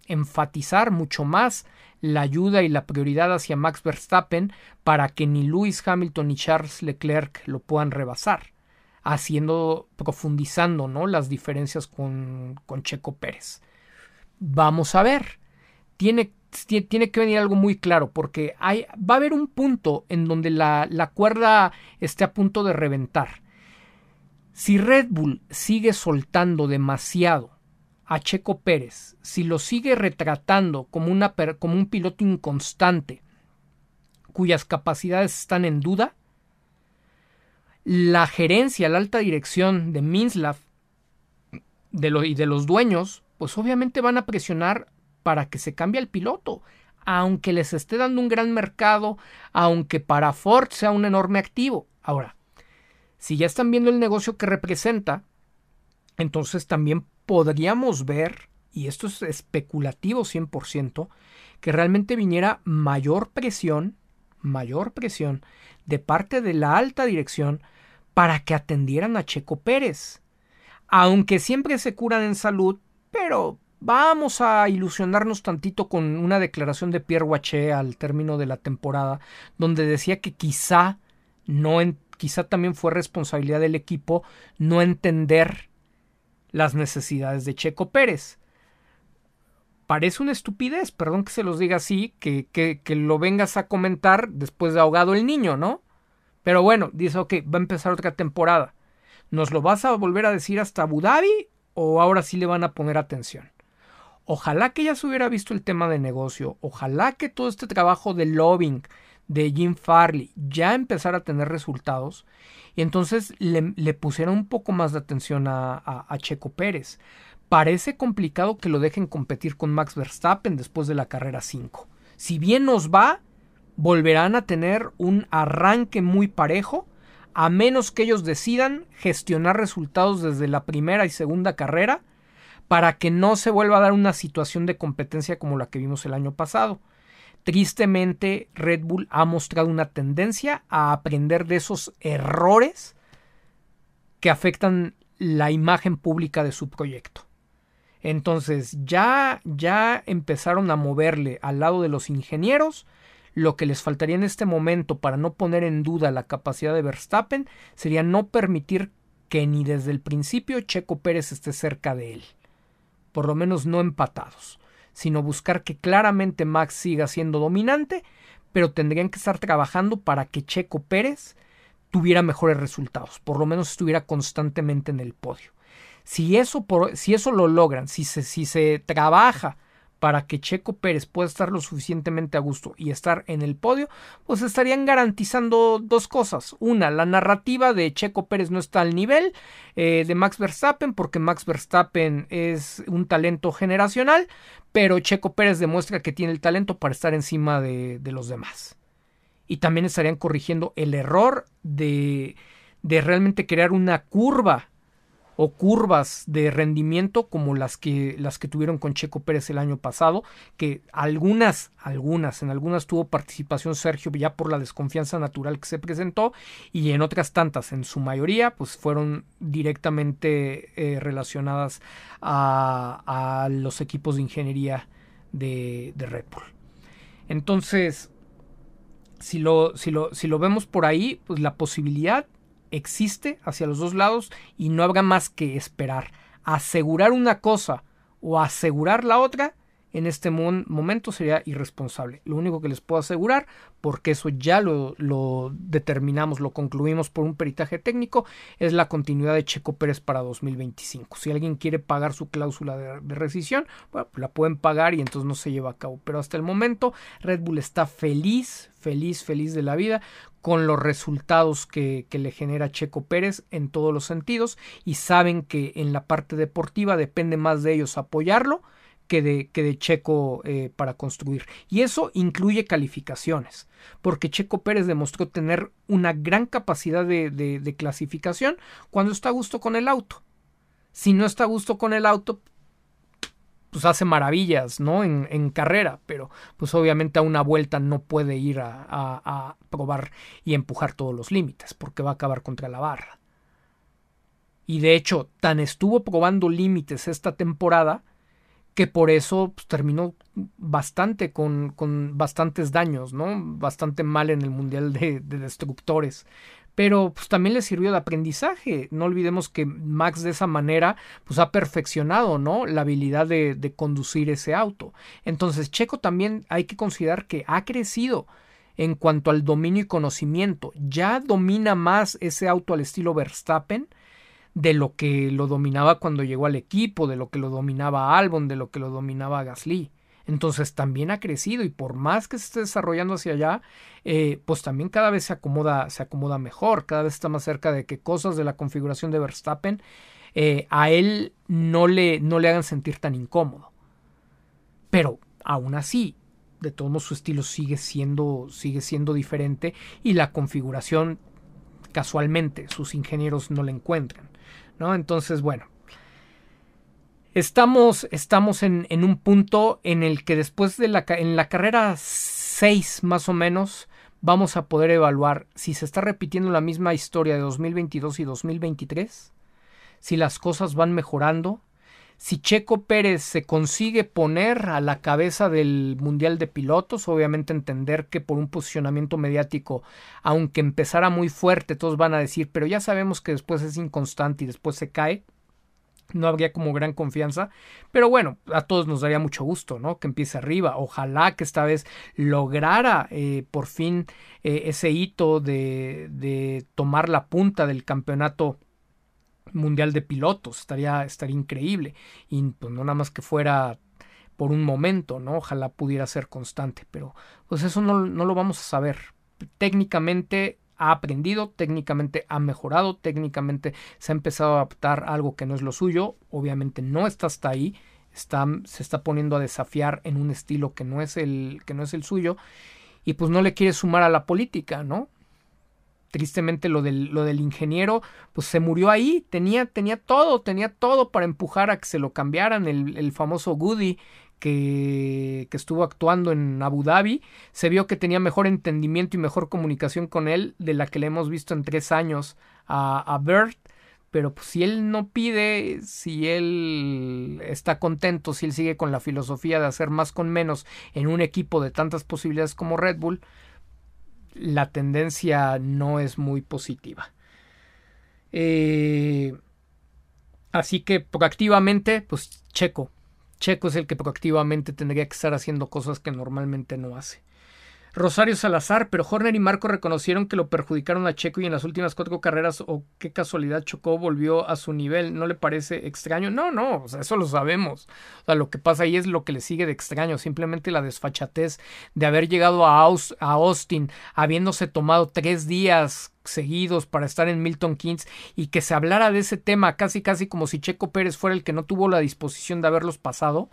enfatizar mucho más la ayuda y la prioridad hacia Max Verstappen para que ni Lewis Hamilton ni Charles Leclerc lo puedan rebasar, haciendo, profundizando ¿no? las diferencias con, con Checo Pérez. Vamos a ver. Tiene, tiene que venir algo muy claro, porque hay, va a haber un punto en donde la, cuerda esté a punto de reventar. Si Red Bull sigue soltando demasiado a Checo Pérez, si lo sigue retratando como, un piloto inconstante, cuyas capacidades están en duda, la gerencia, la alta dirección de Minslav y de los dueños, pues obviamente van a presionar para que se cambie el piloto, aunque les esté dando un gran mercado, aunque para Ford sea un enorme activo. Ahora, si ya están viendo el negocio que representa, entonces también podríamos ver, y esto es especulativo 100%, que realmente viniera mayor presión, mayor presión de parte de la alta dirección para que atendieran a Checo Pérez. Aunque siempre se curan en salud, pero vamos a ilusionarnos tantito con una declaración de Pierre Waché al término de la temporada, donde decía que quizá no quizá también fue responsabilidad del equipo no entender las necesidades de Checo Pérez. Parece una estupidez, perdón que se los diga así, que, que, que lo vengas a comentar después de ahogado el niño, ¿no? Pero bueno, dice, ok, va a empezar otra temporada. ¿Nos lo vas a volver a decir hasta Abu Dhabi o ahora sí le van a poner atención? Ojalá que ya se hubiera visto el tema de negocio, ojalá que todo este trabajo de lobbying de Jim Farley ya empezara a tener resultados y entonces le, le pusiera un poco más de atención a, a Checo Pérez. Parece complicado que lo dejen competir con Max Verstappen después de la carrera 5. Si bien nos va, volverán a tener un arranque muy parejo, a menos que ellos decidan gestionar resultados desde la primera y segunda carrera para que no se vuelva a dar una situación de competencia como la que vimos el año pasado. Tristemente, Red Bull ha mostrado una tendencia a aprender de esos errores que afectan la imagen pública de su proyecto. Entonces, ya ya empezaron a moverle al lado de los ingenieros. Lo que les faltaría en este momento para no poner en duda la capacidad de Verstappen sería no permitir que ni desde el principio Checo Pérez esté cerca de él por lo menos no empatados, sino buscar que claramente Max siga siendo dominante, pero tendrían que estar trabajando para que Checo Pérez tuviera mejores resultados, por lo menos estuviera constantemente en el podio. Si eso, si eso lo logran, si se, si se trabaja para que Checo Pérez pueda estar lo suficientemente a gusto y estar en el podio, pues estarían garantizando dos cosas. Una, la narrativa de Checo Pérez no está al nivel eh, de Max Verstappen, porque Max Verstappen es un talento generacional, pero Checo Pérez demuestra que tiene el talento para estar encima de, los demás. Y también estarían corrigiendo el error de realmente crear una curva o curvas de rendimiento como las que las que tuvieron con Checo Pérez el año pasado, que algunas, algunas, en algunas tuvo participación Sergio ya por la desconfianza natural que se presentó y en otras tantas, en su mayoría, pues fueron directamente eh, relacionadas a, los equipos de ingeniería de, de Red Bull. Entonces, si lo, si lo, si lo vemos por ahí, pues la posibilidad existe hacia los dos lados y no habrá más que esperar. Asegurar una cosa o asegurar la otra en este momento sería irresponsable. Lo único que les puedo asegurar, porque eso ya lo, determinamos, lo concluimos por un peritaje técnico, es la continuidad de Checo Pérez para 2025. Si alguien quiere pagar su cláusula de, de rescisión, bueno, pues la pueden pagar y entonces no se lleva a cabo. Pero hasta el momento Red Bull está feliz, feliz, feliz de la vida con los resultados que, que, le genera Checo Pérez en todos los sentidos y saben que en la parte deportiva depende más de ellos apoyarlo que de, que de Checo eh, para construir. Y eso incluye calificaciones, porque Checo Pérez demostró tener una gran capacidad de, de, clasificación cuando está a gusto con el auto. Si no está a gusto con el auto, pues hace maravillas, ¿no? En, en carrera, pero pues obviamente a una vuelta no puede ir a, a probar y empujar todos los límites, porque va a acabar contra la barra. Y de hecho, tan estuvo probando límites esta temporada que por eso pues, terminó bastante con, con, bastantes daños, ¿no? Bastante mal en el Mundial de, de, Destructores. Pero pues también le sirvió de aprendizaje. No olvidemos que Max de esa manera pues ha perfeccionado, ¿no? La habilidad de, de conducir ese auto. Entonces Checo también hay que considerar que ha crecido en cuanto al dominio y conocimiento. Ya domina más ese auto al estilo Verstappen de lo que lo dominaba cuando llegó al equipo, de lo que lo dominaba Albon, de lo que lo dominaba Gasly. Entonces también ha crecido y por más que se esté desarrollando hacia allá, eh, pues también cada vez se acomoda, se acomoda mejor, cada vez está más cerca de que cosas de la configuración de Verstappen eh, a él no le, no le hagan sentir tan incómodo. Pero aún así, de todos modos su estilo sigue siendo, sigue siendo diferente y la configuración casualmente sus ingenieros no la encuentran. ¿No? Entonces, bueno, estamos, estamos en, un punto en el que después de la, en la carrera 6 más o menos, vamos a poder evaluar si se está repitiendo la misma historia de 2022 y 2023, si las cosas van mejorando, si Checo Pérez se consigue poner a la cabeza del Mundial de Pilotos, obviamente entender que por un posicionamiento mediático, aunque empezara muy fuerte, todos van a decir, pero ya sabemos que después es inconstante y después se cae. no habría como gran confianza, pero bueno, a todos nos daría mucho gusto, ¿no? Que empiece arriba. Ojalá que esta vez lograra eh, por fin eh, ese hito de, de, tomar la punta del campeonato mundial de pilotos. Estaría, estaría increíble. Y pues no nada más que fuera por un momento, ¿no? Ojalá pudiera ser constante, pero pues eso no, no lo vamos a saber. Técnicamente ha aprendido, técnicamente ha mejorado, técnicamente se ha empezado a adaptar algo que no es lo suyo, obviamente no está hasta ahí, está, se está poniendo a desafiar en un estilo que no es el, que no es el suyo, y pues no le quiere sumar a la política, ¿no? Tristemente lo del, lo del ingeniero, pues se murió ahí, tenía, tenía todo, tenía todo para empujar a que se lo cambiaran, el, el famoso Goody que, que, estuvo actuando en Abu Dhabi, se vio que tenía mejor entendimiento y mejor comunicación con él de la que le hemos visto en tres años a, a Bert. Pero pues, si él no pide, si él está contento, si él sigue con la filosofía de hacer más con menos en un equipo de tantas posibilidades como Red Bull, la tendencia no es muy positiva. Eh, así que proactivamente, pues Checo, Checo es el que proactivamente tendría que estar haciendo cosas que normalmente no hace. Rosario Salazar, pero Horner y Marco reconocieron que lo perjudicaron a Checo y en las últimas cuatro carreras, o qué casualidad chocó, volvió a su nivel. ¿No le parece extraño? No, no, o sea, eso lo sabemos. O sea, lo que pasa ahí es lo que le sigue de extraño, simplemente la desfachatez de haber llegado a, a Austin, habiéndose tomado tres días seguidos para estar en Milton Keynes y que se hablara de ese tema casi casi como si Checo Pérez fuera el que no tuvo la disposición de haberlos pasado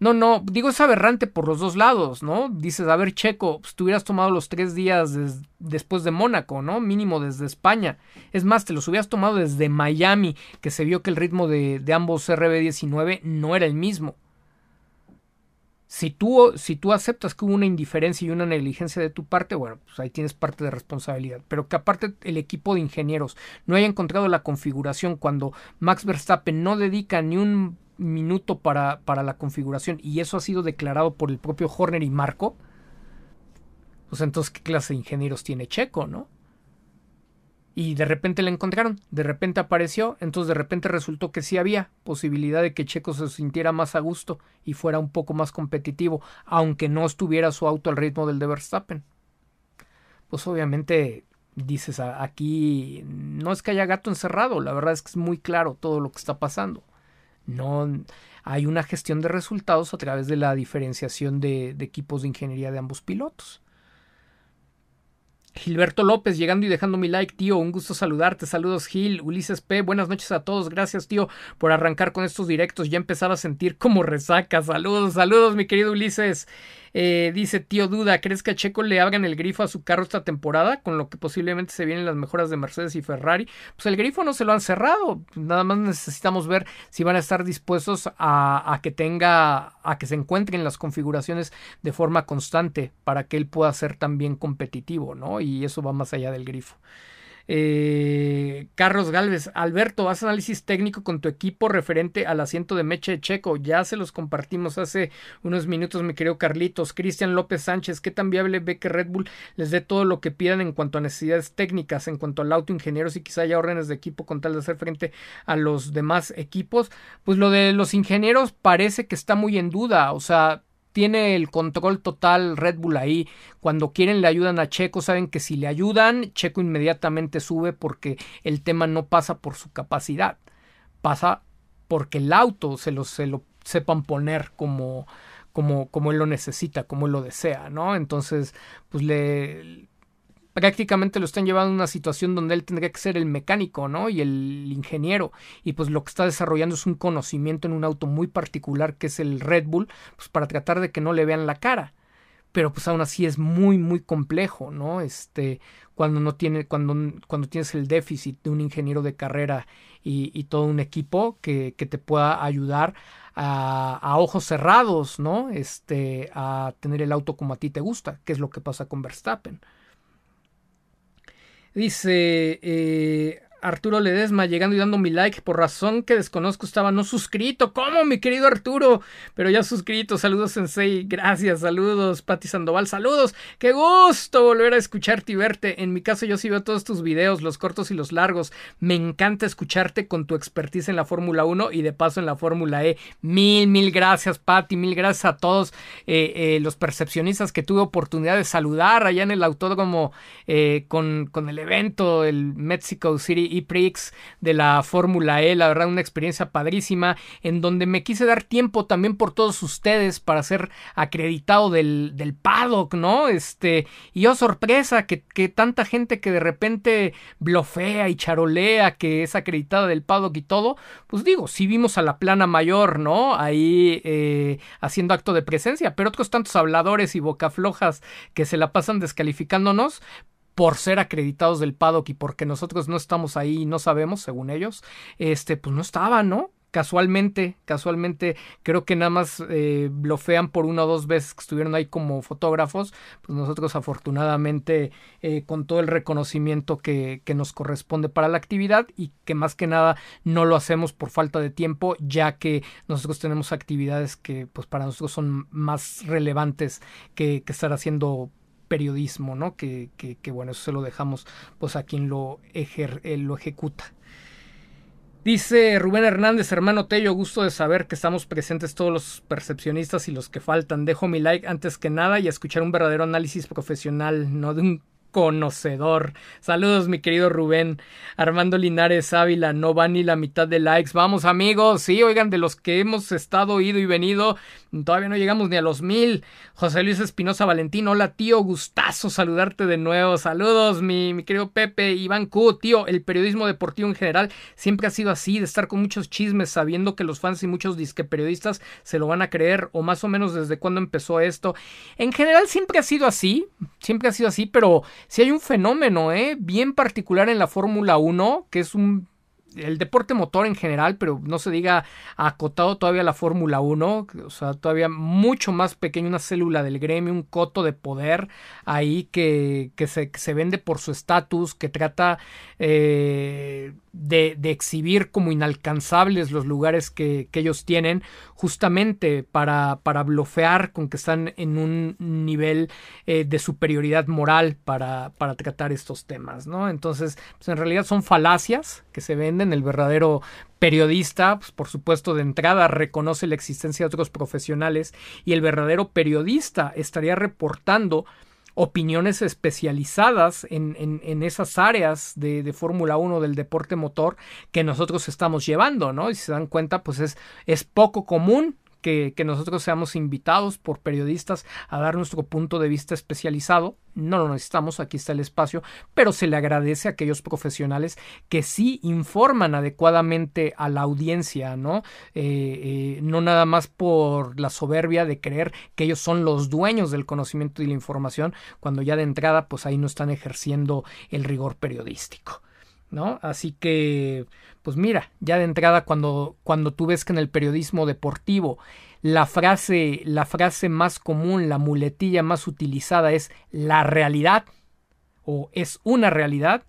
no, no, digo es aberrante por los dos lados, ¿no? Dices, a ver, Checo, pues, tú hubieras tomado los tres días después de Mónaco, ¿no? Mínimo desde España. Es más, te los hubieras tomado desde Miami, que se vio que el ritmo de, de ambos RB19 no era el mismo. Si tú, si tú aceptas que hubo una indiferencia y una negligencia de tu parte, bueno, pues ahí tienes parte de responsabilidad. Pero que aparte el equipo de ingenieros no haya encontrado la configuración cuando Max Verstappen no dedica ni un minuto para, para la configuración y eso ha sido declarado por el propio Horner y Marco, pues entonces qué clase de ingenieros tiene Checo, ¿no? Y de repente le encontraron, de repente apareció, entonces de repente resultó que sí había posibilidad de que Checo se sintiera más a gusto y fuera un poco más competitivo, aunque no estuviera su auto al ritmo del de Verstappen. Pues obviamente dices aquí no es que haya gato encerrado, la verdad es que es muy claro todo lo que está pasando. No hay una gestión de resultados a través de la diferenciación de, equipos de ingeniería de ambos pilotos. Gilberto López llegando y dejando mi like, tío. Un gusto saludarte. Saludos, Gil. Ulises P. Buenas noches a todos. Gracias, tío, por arrancar con estos directos. Ya empezaba a sentir como resaca. Saludos, saludos, mi querido Ulises. Eh, dice tío Duda, ¿crees que a Checo le hagan el grifo a su carro esta temporada? Con lo que posiblemente se vienen las mejoras de Mercedes y Ferrari. Pues el grifo no se lo han cerrado. Nada más necesitamos ver si van a estar dispuestos a, a que tenga, a que se encuentren las configuraciones de forma constante para que él pueda ser también competitivo, ¿no? Y eso va más allá del grifo. Eh, Carlos Galvez, Alberto, haz análisis técnico con tu equipo referente al asiento de Meche Checo. Ya se los compartimos hace unos minutos, mi querido Carlitos. Cristian López Sánchez, ¿qué tan viable ve que Red Bull les dé todo lo que pidan en cuanto a necesidades técnicas, en cuanto al auto ingenieros y quizá haya órdenes de equipo con tal de hacer frente a los demás equipos? Pues lo de los ingenieros parece que está muy en duda. O sea, tiene el control total Red Bull ahí. Cuando quieren le ayudan a Checo, saben que si le ayudan, Checo inmediatamente sube porque el tema no pasa por su capacidad, pasa porque el auto se lo, se lo sepan poner como, como, como él lo necesita, como él lo desea, ¿no? Entonces, pues le prácticamente lo están llevando a una situación donde él tendría que ser el mecánico, ¿no? Y el ingeniero. Y pues lo que está desarrollando es un conocimiento en un auto muy particular que es el Red Bull, pues para tratar de que no le vean la cara. Pero pues aún así es muy, muy complejo, ¿no? Este, cuando no tiene, cuando, cuando tienes el déficit de un ingeniero de carrera y, todo un equipo que, que te pueda ayudar a, a, ojos cerrados, ¿no? Este, a tener el auto como a ti te gusta, que es lo que pasa con Verstappen. Dice, eh, Arturo Ledesma llegando y dando mi like. Por razón que desconozco estaba no suscrito. ¿Cómo, mi querido Arturo? Pero ya suscrito. Saludos, Sensei. Gracias. Saludos, Pati Sandoval. Saludos. Qué gusto volver a escucharte y verte. En mi caso, yo sí veo todos tus videos, los cortos y los largos. Me encanta escucharte con tu expertise en la Fórmula 1 y de paso en la Fórmula E. Mil, mil gracias, Pati. Mil gracias a todos eh, eh, los percepcionistas que tuve oportunidad de saludar allá en el autódromo eh, con, con el evento, el Mexico City y Prix de la Fórmula E, la verdad una experiencia padrísima en donde me quise dar tiempo también por todos ustedes para ser acreditado del, del paddock, ¿no? Este, y yo oh, sorpresa que, que tanta gente que de repente blofea y charolea que es acreditada del paddock y todo, pues digo, sí vimos a la plana mayor, ¿no? Ahí eh, haciendo acto de presencia, pero otros tantos habladores y bocaflojas que se la pasan descalificándonos, por ser acreditados del paddock y porque nosotros no estamos ahí y no sabemos, según ellos, este, pues no estaban, ¿no? Casualmente, casualmente, creo que nada más eh, blofean por una o dos veces que estuvieron ahí como fotógrafos. Pues nosotros, afortunadamente, eh, con todo el reconocimiento que, que, nos corresponde para la actividad y que más que nada no lo hacemos por falta de tiempo, ya que nosotros tenemos actividades que, pues, para nosotros son más relevantes que, que estar haciendo periodismo, ¿no? Que, que, que, bueno, eso se lo dejamos pues a quien lo, ejer, eh, lo ejecuta. Dice Rubén Hernández, hermano Tello, gusto de saber que estamos presentes todos los percepcionistas y los que faltan. Dejo mi like antes que nada y escuchar un verdadero análisis profesional, no de un conocedor. Saludos, mi querido Rubén. Armando Linares Ávila, no va ni la mitad de likes. Vamos, amigos. Sí, oigan, de los que hemos estado, ido y venido, todavía no llegamos ni a los mil. José Luis Espinosa Valentín, hola, tío. Gustazo saludarte de nuevo. Saludos, mi, mi querido Pepe. Iván Q, tío. El periodismo deportivo en general siempre ha sido así, de estar con muchos chismes, sabiendo que los fans y muchos disque periodistas se lo van a creer, o más o menos desde cuándo empezó esto. En general siempre ha sido así, siempre ha sido así, pero si hay un fenómeno, ¿eh? Bien particular en la Fórmula 1, que es un el deporte motor en general, pero no se diga acotado todavía la Fórmula 1, o sea, todavía mucho más pequeño, una célula del gremio, un coto de poder ahí que, que, se, se vende por su estatus, que trata eh, de, exhibir como inalcanzables los lugares que, que ellos tienen, justamente para, para blofear con que están en un nivel eh, de superioridad moral para, para tratar estos temas, ¿no? Entonces, pues en realidad son falacias que se venden, el verdadero periodista, pues por supuesto, de entrada reconoce la existencia de otros profesionales y el verdadero periodista estaría reportando opiniones especializadas en, en, en esas áreas de, de Fórmula 1 del deporte motor que nosotros estamos llevando, ¿no? Y si se dan cuenta, pues es, es poco común que, nosotros seamos invitados por periodistas a dar nuestro punto de vista especializado. No lo necesitamos, aquí está el espacio, pero se le agradece a aquellos profesionales que sí informan adecuadamente a la audiencia, ¿no? Eh, eh, no nada más por la soberbia de creer que ellos son los dueños del conocimiento y la información, cuando ya de entrada, pues ahí no están ejerciendo el rigor periodístico. ¿No? Así que, pues mira, ya de entrada cuando, cuando tú ves que en el periodismo deportivo la frase, la frase más común, la muletilla más utilizada es la realidad o es una realidad,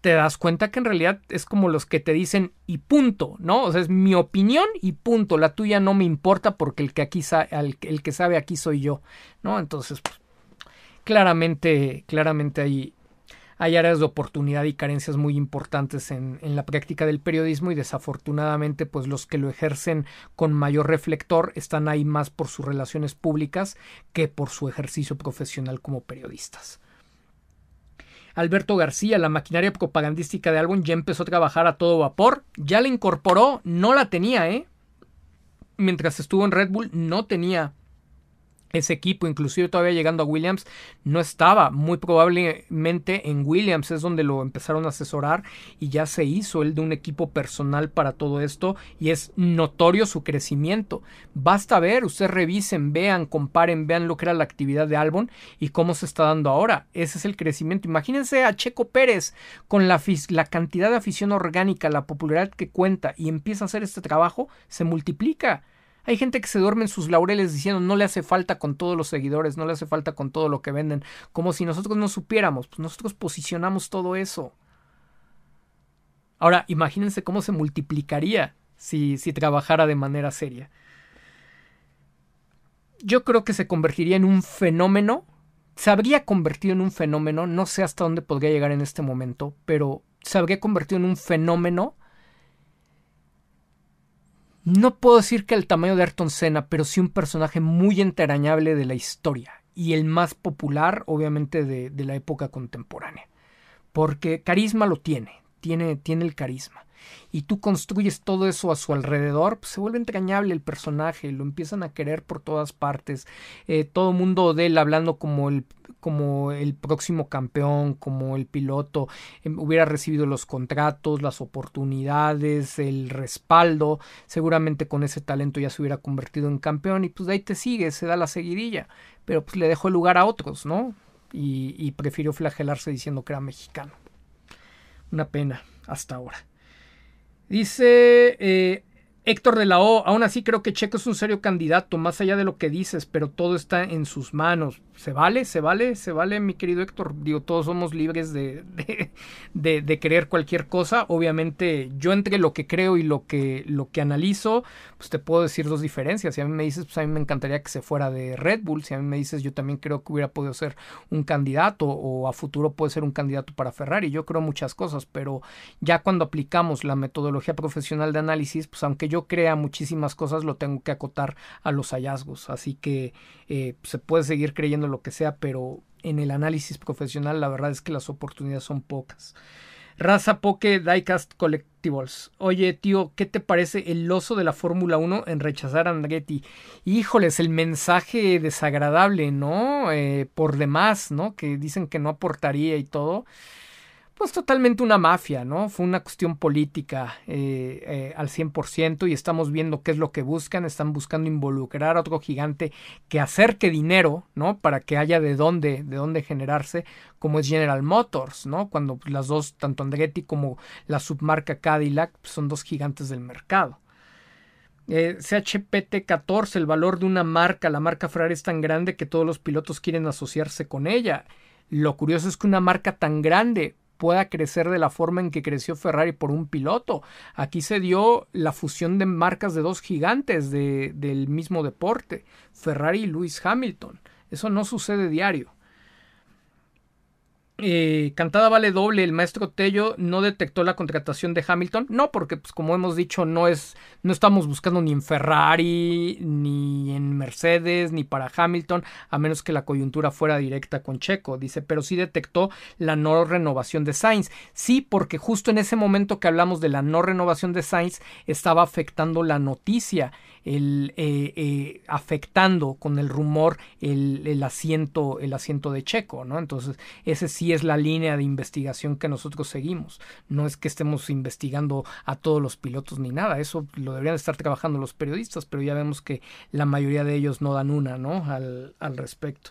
te das cuenta que en realidad es como los que te dicen y punto, ¿no? O sea, es mi opinión y punto, la tuya no me importa porque el que aquí el, el que sabe aquí soy yo, ¿no? Entonces, pues, claramente, claramente hay, hay áreas de oportunidad y carencias muy importantes en, en, la práctica del periodismo y desafortunadamente pues los que lo ejercen con mayor reflector están ahí más por sus relaciones públicas que por su ejercicio profesional como periodistas. Alberto García, la maquinaria propagandística de álbum ya empezó a trabajar a todo vapor, ya la incorporó, no la tenía, ¿eh? Mientras estuvo en Red Bull no tenía ese equipo, inclusive todavía llegando a Williams, no estaba. Muy probablemente en Williams es donde lo empezaron a asesorar y ya se hizo el de un equipo personal para todo esto y es notorio su crecimiento. Basta ver, ustedes revisen, vean, comparen, vean lo que era la actividad de Albon y cómo se está dando ahora. Ese es el crecimiento. Imagínense a Checo Pérez con la, la cantidad de afición orgánica, la popularidad que cuenta y empieza a hacer este trabajo, se multiplica hay gente que se duerme en sus laureles diciendo no le hace falta con todos los seguidores, no le hace falta con todo lo que venden, como si nosotros no supiéramos, pues nosotros posicionamos todo eso. Ahora, imagínense cómo se multiplicaría si, si trabajara de manera seria. Yo creo que se convertiría en un fenómeno, se habría convertido en un fenómeno, no sé hasta dónde podría llegar en este momento, pero se habría convertido en un fenómeno no puedo decir que el tamaño de Ayrton Senna, pero sí un personaje muy entrañable de la historia y el más popular, obviamente, de, de la época contemporánea. Porque carisma lo tiene, tiene, tiene el carisma y tú construyes todo eso a su alrededor, pues se vuelve entrañable el personaje, lo empiezan a querer por todas partes, eh, todo mundo de él hablando como el como el próximo campeón, como el piloto, em, hubiera recibido los contratos, las oportunidades, el respaldo, seguramente con ese talento ya se hubiera convertido en campeón y pues de ahí te sigue, se da la seguidilla, pero pues le dejó el lugar a otros, ¿no? Y prefirió flagelarse diciendo que era mexicano. Una pena, hasta ahora. Dice eh, Héctor de la O, aún así creo que Checo es un serio candidato, más allá de lo que dices, pero todo está en sus manos se vale, se vale, se vale, mi querido Héctor. Digo, todos somos libres de, de, de, creer cualquier cosa. Obviamente, yo entre lo que creo y lo que, lo que analizo, pues te puedo decir dos diferencias. Si a mí me dices, pues a mí me encantaría que se fuera de Red Bull. Si a mí me dices, yo también creo que hubiera podido ser un candidato o a futuro puede ser un candidato para Ferrari. Yo creo muchas cosas, pero ya cuando aplicamos la metodología profesional de análisis, pues aunque yo crea muchísimas cosas, lo tengo que acotar a los hallazgos. Así que eh, se puede seguir creyendo lo que sea, pero en el análisis profesional la verdad es que las oportunidades son pocas. Raza Poke Diecast Collectibles. Oye, tío, ¿qué te parece el oso de la Fórmula 1 en rechazar a Andretti? Híjoles, el mensaje desagradable, ¿no? Eh, por demás, ¿no? Que dicen que no aportaría y todo pues totalmente una mafia, ¿no? Fue una cuestión política eh, eh, al 100% y estamos viendo qué es lo que buscan. Están buscando involucrar a otro gigante que acerque dinero, ¿no? Para que haya de dónde, de dónde generarse, como es General Motors, ¿no? Cuando las dos, tanto Andretti como la submarca Cadillac, pues, son dos gigantes del mercado. Eh, CHPT 14, el valor de una marca, la marca Ferrari es tan grande que todos los pilotos quieren asociarse con ella. Lo curioso es que una marca tan grande pueda crecer de la forma en que creció Ferrari por un piloto. Aquí se dio la fusión de marcas de dos gigantes de, del mismo deporte, Ferrari y Lewis Hamilton. Eso no sucede diario. Eh, cantada vale doble, el maestro Tello no detectó la contratación de Hamilton. No, porque pues como hemos dicho, no es, no estamos buscando ni en Ferrari, ni en Mercedes, ni para Hamilton, a menos que la coyuntura fuera directa con Checo. Dice, pero sí detectó la no renovación de Sainz. Sí, porque justo en ese momento que hablamos de la no renovación de Sainz, estaba afectando la noticia el, eh, eh, afectando con el rumor el, el, asiento, el asiento de Checo, ¿no? Entonces, ese sí es la línea de investigación que nosotros seguimos. No es que estemos investigando a todos los pilotos ni nada, eso lo deberían estar trabajando los periodistas, pero ya vemos que la mayoría de ellos no dan una, ¿no? Al, al respecto.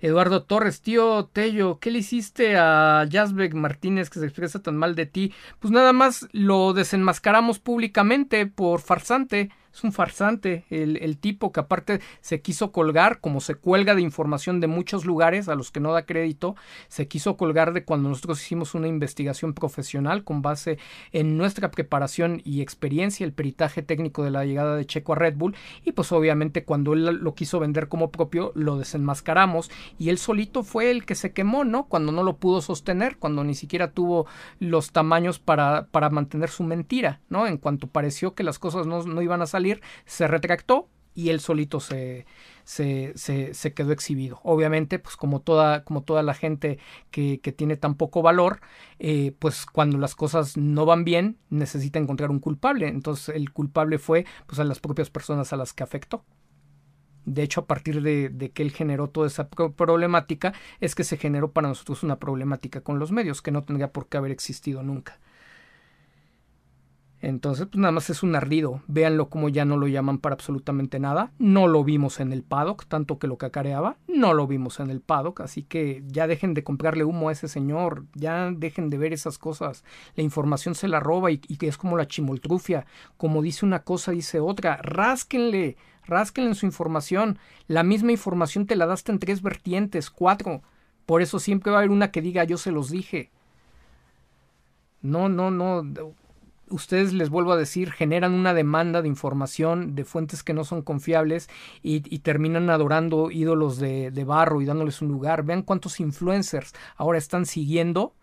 Eduardo Torres, tío Tello, ¿qué le hiciste a Jasbeck Martínez que se expresa tan mal de ti? Pues nada más lo desenmascaramos públicamente por farsante es un farsante el, el, tipo que aparte se quiso colgar, como se cuelga de información de muchos lugares a los que no da crédito, se quiso colgar de cuando nosotros hicimos una investigación profesional con base en nuestra preparación y experiencia, el peritaje técnico de la llegada de Checo a Red Bull, y pues obviamente cuando él lo quiso vender como propio, lo desenmascaramos y él solito fue el que se quemó, ¿no? Cuando no lo pudo sostener, cuando ni siquiera tuvo los tamaños para, para mantener su mentira, ¿no? En cuanto pareció que las cosas no, no iban a salir, se retractó y él solito se, se, se, quedó exhibido. Obviamente, pues como toda, como toda la gente que, que tiene tan poco valor, eh, pues cuando las cosas no van bien, necesita encontrar un culpable. Entonces el culpable fue pues a las propias personas a las que afectó. De hecho, a partir de, de, que él generó toda esa problemática, es que se generó para nosotros una problemática con los medios que no tendría por qué haber existido nunca. Entonces, pues nada más es un ardido. Véanlo como ya no lo llaman para absolutamente nada. No lo vimos en el paddock, tanto que lo cacareaba. No lo vimos en el paddock. Así que ya dejen de comprarle humo a ese señor. Ya dejen de ver esas cosas. La información se la roba y, y es como la chimoltrufia. Como dice una cosa, dice otra. Rásquenle, rásquenle en su información. La misma información te la daste en tres vertientes, cuatro. Por eso siempre va a haber una que diga yo se los dije. No, no, no ustedes les vuelvo a decir, generan una demanda de información de fuentes que no son confiables y, terminan adorando ídolos de, de, barro y dándoles un lugar. Vean cuántos influencers ahora están siguiendo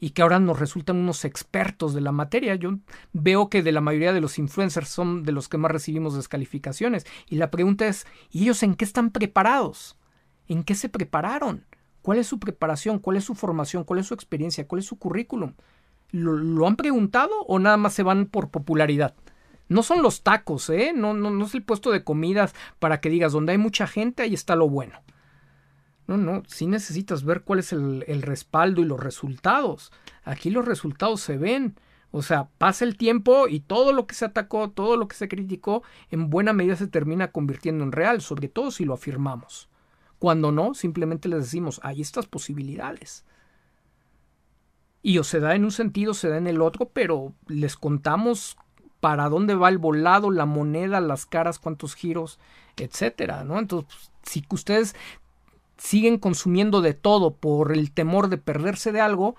y que ahora nos resultan unos expertos de la materia. Yo veo que de la mayoría de los influencers son de los que más recibimos descalificaciones. Y la pregunta es, ¿y ellos en qué están preparados? ¿En qué se prepararon? ¿Cuál es su preparación? ¿Cuál es su formación? ¿Cuál es su experiencia? ¿Cuál es su currículum? ¿Lo, han preguntado o nada más se van por popularidad? No son los tacos, ¿eh? No, no, no es el puesto de comidas para que digas, donde hay mucha gente, ahí está lo bueno. No, no, sí necesitas ver cuál es el, el, respaldo y los resultados. Aquí los resultados se ven. O sea, pasa el tiempo y todo lo que se atacó, todo lo que se criticó, en buena medida se termina convirtiendo en real, sobre todo si lo afirmamos. Cuando no, simplemente les decimos, hay estas posibilidades. Y o se da en un sentido, se da en el otro, pero les contamos para dónde va el volado, la moneda, las caras, cuántos giros, etcétera, ¿no? Entonces, pues, si ustedes siguen consumiendo de todo por el temor de perderse de algo,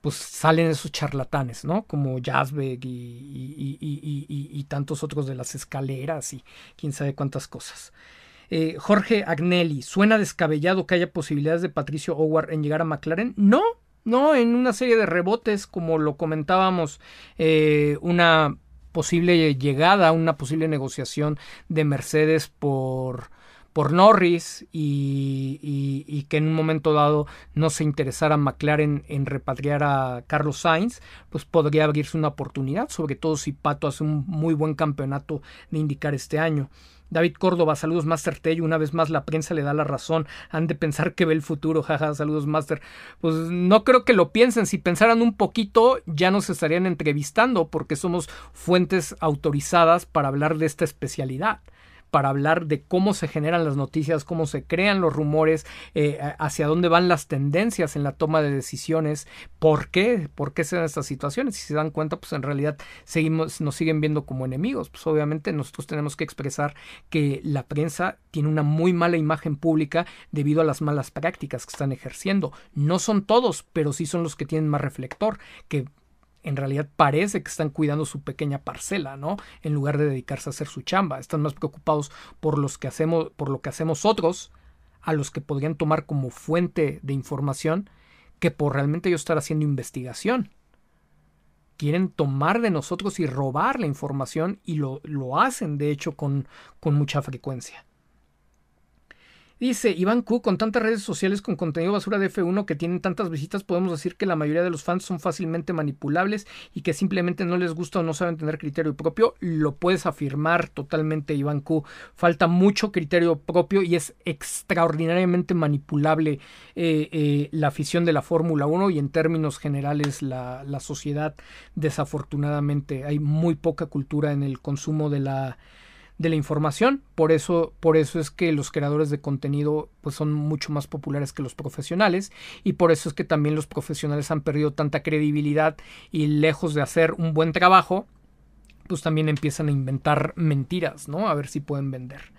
pues salen esos charlatanes, ¿no? Como Jazzbeck y, y, tantos otros de las escaleras y quién sabe cuántas cosas. Eh, Jorge Agnelli, ¿suena descabellado que haya posibilidades de Patricio Howard en llegar a McLaren? No, no, en una serie de rebotes, como lo comentábamos, eh, una posible llegada, una posible negociación de Mercedes por por Norris y, y, que en un momento dado no se interesara McLaren en repatriar a Carlos Sainz, pues podría abrirse una oportunidad, sobre todo si Pato hace un muy buen campeonato de indicar este año. David Córdoba, saludos Master Tello, una vez más la prensa le da la razón, han de pensar que ve el futuro, jaja, saludos Master. Pues no creo que lo piensen, si pensaran un poquito ya nos estarían entrevistando porque somos fuentes autorizadas para hablar de esta especialidad para hablar de cómo se generan las noticias, cómo se crean los rumores, eh, hacia dónde van las tendencias en la toma de decisiones, por qué, por qué se dan estas situaciones. Si se dan cuenta, pues en realidad seguimos, nos siguen viendo como enemigos. Pues obviamente nosotros tenemos que expresar que la prensa tiene una muy mala imagen pública debido a las malas prácticas que están ejerciendo. No son todos, pero sí son los que tienen más reflector, que en realidad parece que están cuidando su pequeña parcela, ¿no? En lugar de dedicarse a hacer su chamba. Están más preocupados por los que hacemos, por lo que hacemos otros, a los que podrían tomar como fuente de información, que por realmente ellos estar haciendo investigación. Quieren tomar de nosotros y robar la información y lo, lo hacen, de hecho, con, con mucha frecuencia. Dice Iván Q, con tantas redes sociales con contenido basura de F1 que tienen tantas visitas, podemos decir que la mayoría de los fans son fácilmente manipulables y que simplemente no les gusta o no saben tener criterio propio. Lo puedes afirmar totalmente, Iván Q. Falta mucho criterio propio y es extraordinariamente manipulable eh, eh, la afición de la Fórmula 1 y en términos generales la, la sociedad, desafortunadamente. Hay muy poca cultura en el consumo de la de la información. Por eso, por eso es que los creadores de contenido pues, son mucho más populares que los profesionales. Y por eso es que también los profesionales han perdido tanta credibilidad y lejos de hacer un buen trabajo, pues también empiezan a inventar mentiras, ¿no? A ver si pueden vender.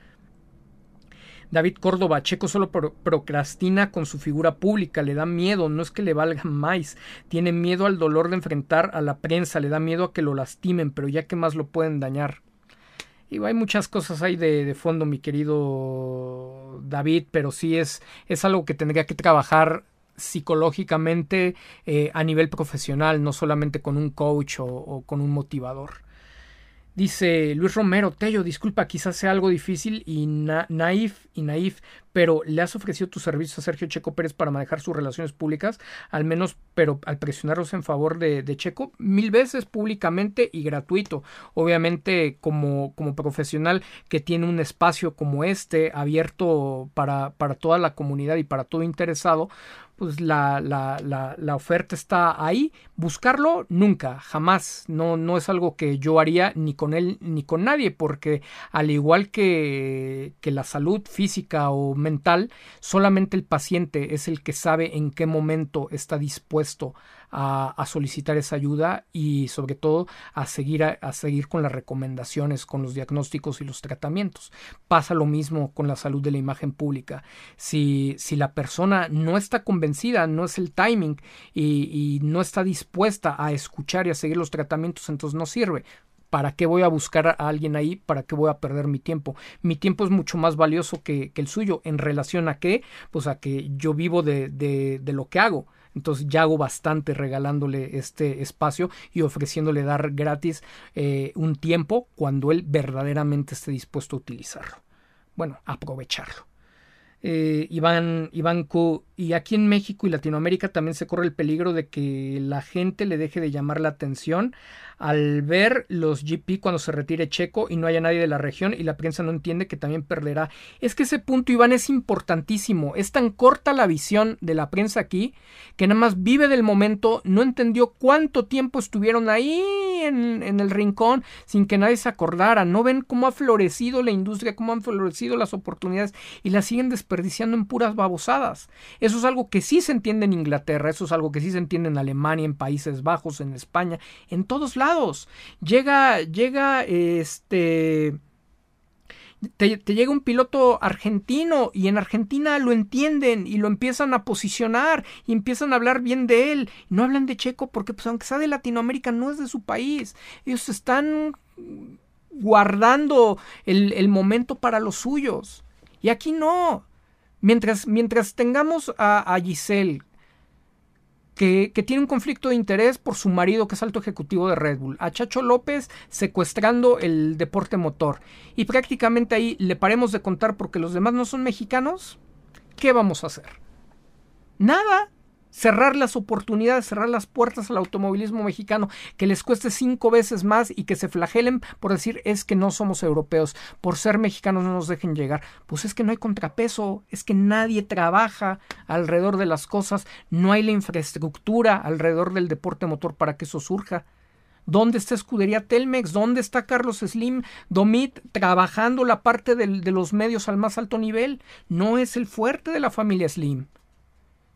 David Córdoba, Checo solo procrastina con su figura pública, le da miedo, no es que le valga más, tiene miedo al dolor de enfrentar a la prensa, le da miedo a que lo lastimen, pero ya que más lo pueden dañar. Y hay muchas cosas ahí de, fondo, mi querido David, pero sí es, es algo que tendría que trabajar psicológicamente eh, a nivel profesional, no solamente con un coach o con un motivador. Dice Luis Romero, Tello, disculpa, quizás sea algo difícil y naif y naif, pero ¿le has ofrecido tus servicios a Sergio Checo Pérez para manejar sus relaciones públicas? Al menos, pero al presionarlos en favor de, Checo, mil veces públicamente y gratuito. Obviamente, como, como profesional que tiene un espacio como este abierto para, para toda la comunidad y para todo interesado, pues la, la, la, la, oferta está ahí. Buscarlo nunca, jamás. No, no es algo que yo haría ni con él ni con nadie, porque al igual que, que la salud física o mental, solamente el paciente es el que sabe en qué momento está dispuesto a, solicitar esa ayuda y sobre todo a seguir, a, seguir con las recomendaciones, con los diagnósticos y los tratamientos. Pasa lo mismo con la salud de la imagen pública. Si, si la persona no está convencida, no es el timing y, no está dispuesta a escuchar y a seguir los tratamientos, entonces no sirve. ¿Para qué voy a buscar a alguien ahí? ¿Para qué voy a perder mi tiempo? Mi tiempo es mucho más valioso que, el suyo. ¿En relación a qué? Pues a que yo vivo de, de, de lo que hago. Entonces ya hago bastante regalándole este espacio y ofreciéndole dar gratis eh, un tiempo cuando él verdaderamente esté dispuesto a utilizarlo. Bueno, aprovecharlo. Eh, Iván, Iván Q. Y aquí en México y Latinoamérica también se corre el peligro de que la gente le deje de llamar la atención al ver los GP cuando se retire Checo y no haya nadie de la región y la prensa no entiende que también perderá. Es que ese punto, Iván, es importantísimo. Es tan corta la visión de la prensa aquí que nada más vive del momento, no entendió cuánto tiempo estuvieron ahí en, el rincón sin que nadie se acordara. No ven cómo ha florecido la industria, cómo han florecido las oportunidades y las siguen desperdiciando en puras babosadas. Eso es algo que sí se entiende en Inglaterra, eso es algo que sí se entiende en Alemania, en Países Bajos, en España, en todos lados Llega, llega, este... Te, llega un piloto argentino y en Argentina lo entienden y lo empiezan a posicionar y empiezan a hablar bien de él. No hablan de Checo porque, pues, aunque sea de Latinoamérica, no es de su país. Ellos están guardando el, momento para los suyos. Y aquí no. Mientras, mientras tengamos a, a Giselle que, tiene un conflicto de interés por su marido que es alto ejecutivo de Red Bull, a Chacho López secuestrando el deporte motor. Y prácticamente ahí le paremos de contar porque los demás no son mexicanos, ¿qué vamos a hacer? Nada cerrar las oportunidades, cerrar las puertas al automovilismo mexicano, que les cueste cinco veces más y que se flagelen por decir es que no somos europeos, por ser mexicanos no nos dejen llegar. Pues es que no hay contrapeso, es que nadie trabaja alrededor de las cosas, no hay la infraestructura alrededor del deporte motor para que eso surja. ¿Dónde está Escudería Telmex? ¿Dónde está Carlos Slim Domit trabajando la parte de los medios al más alto nivel? No es el fuerte de la familia Slim.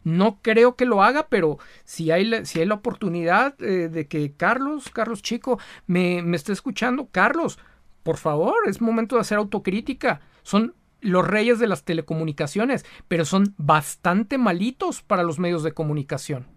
No creo que lo haga, pero si hay la, si hay la oportunidad eh, de que Carlos, Carlos Chico, me, me esté escuchando, Carlos, por favor, es momento de hacer autocrítica. Son los reyes de las telecomunicaciones, pero son bastante malitos para los medios de comunicación.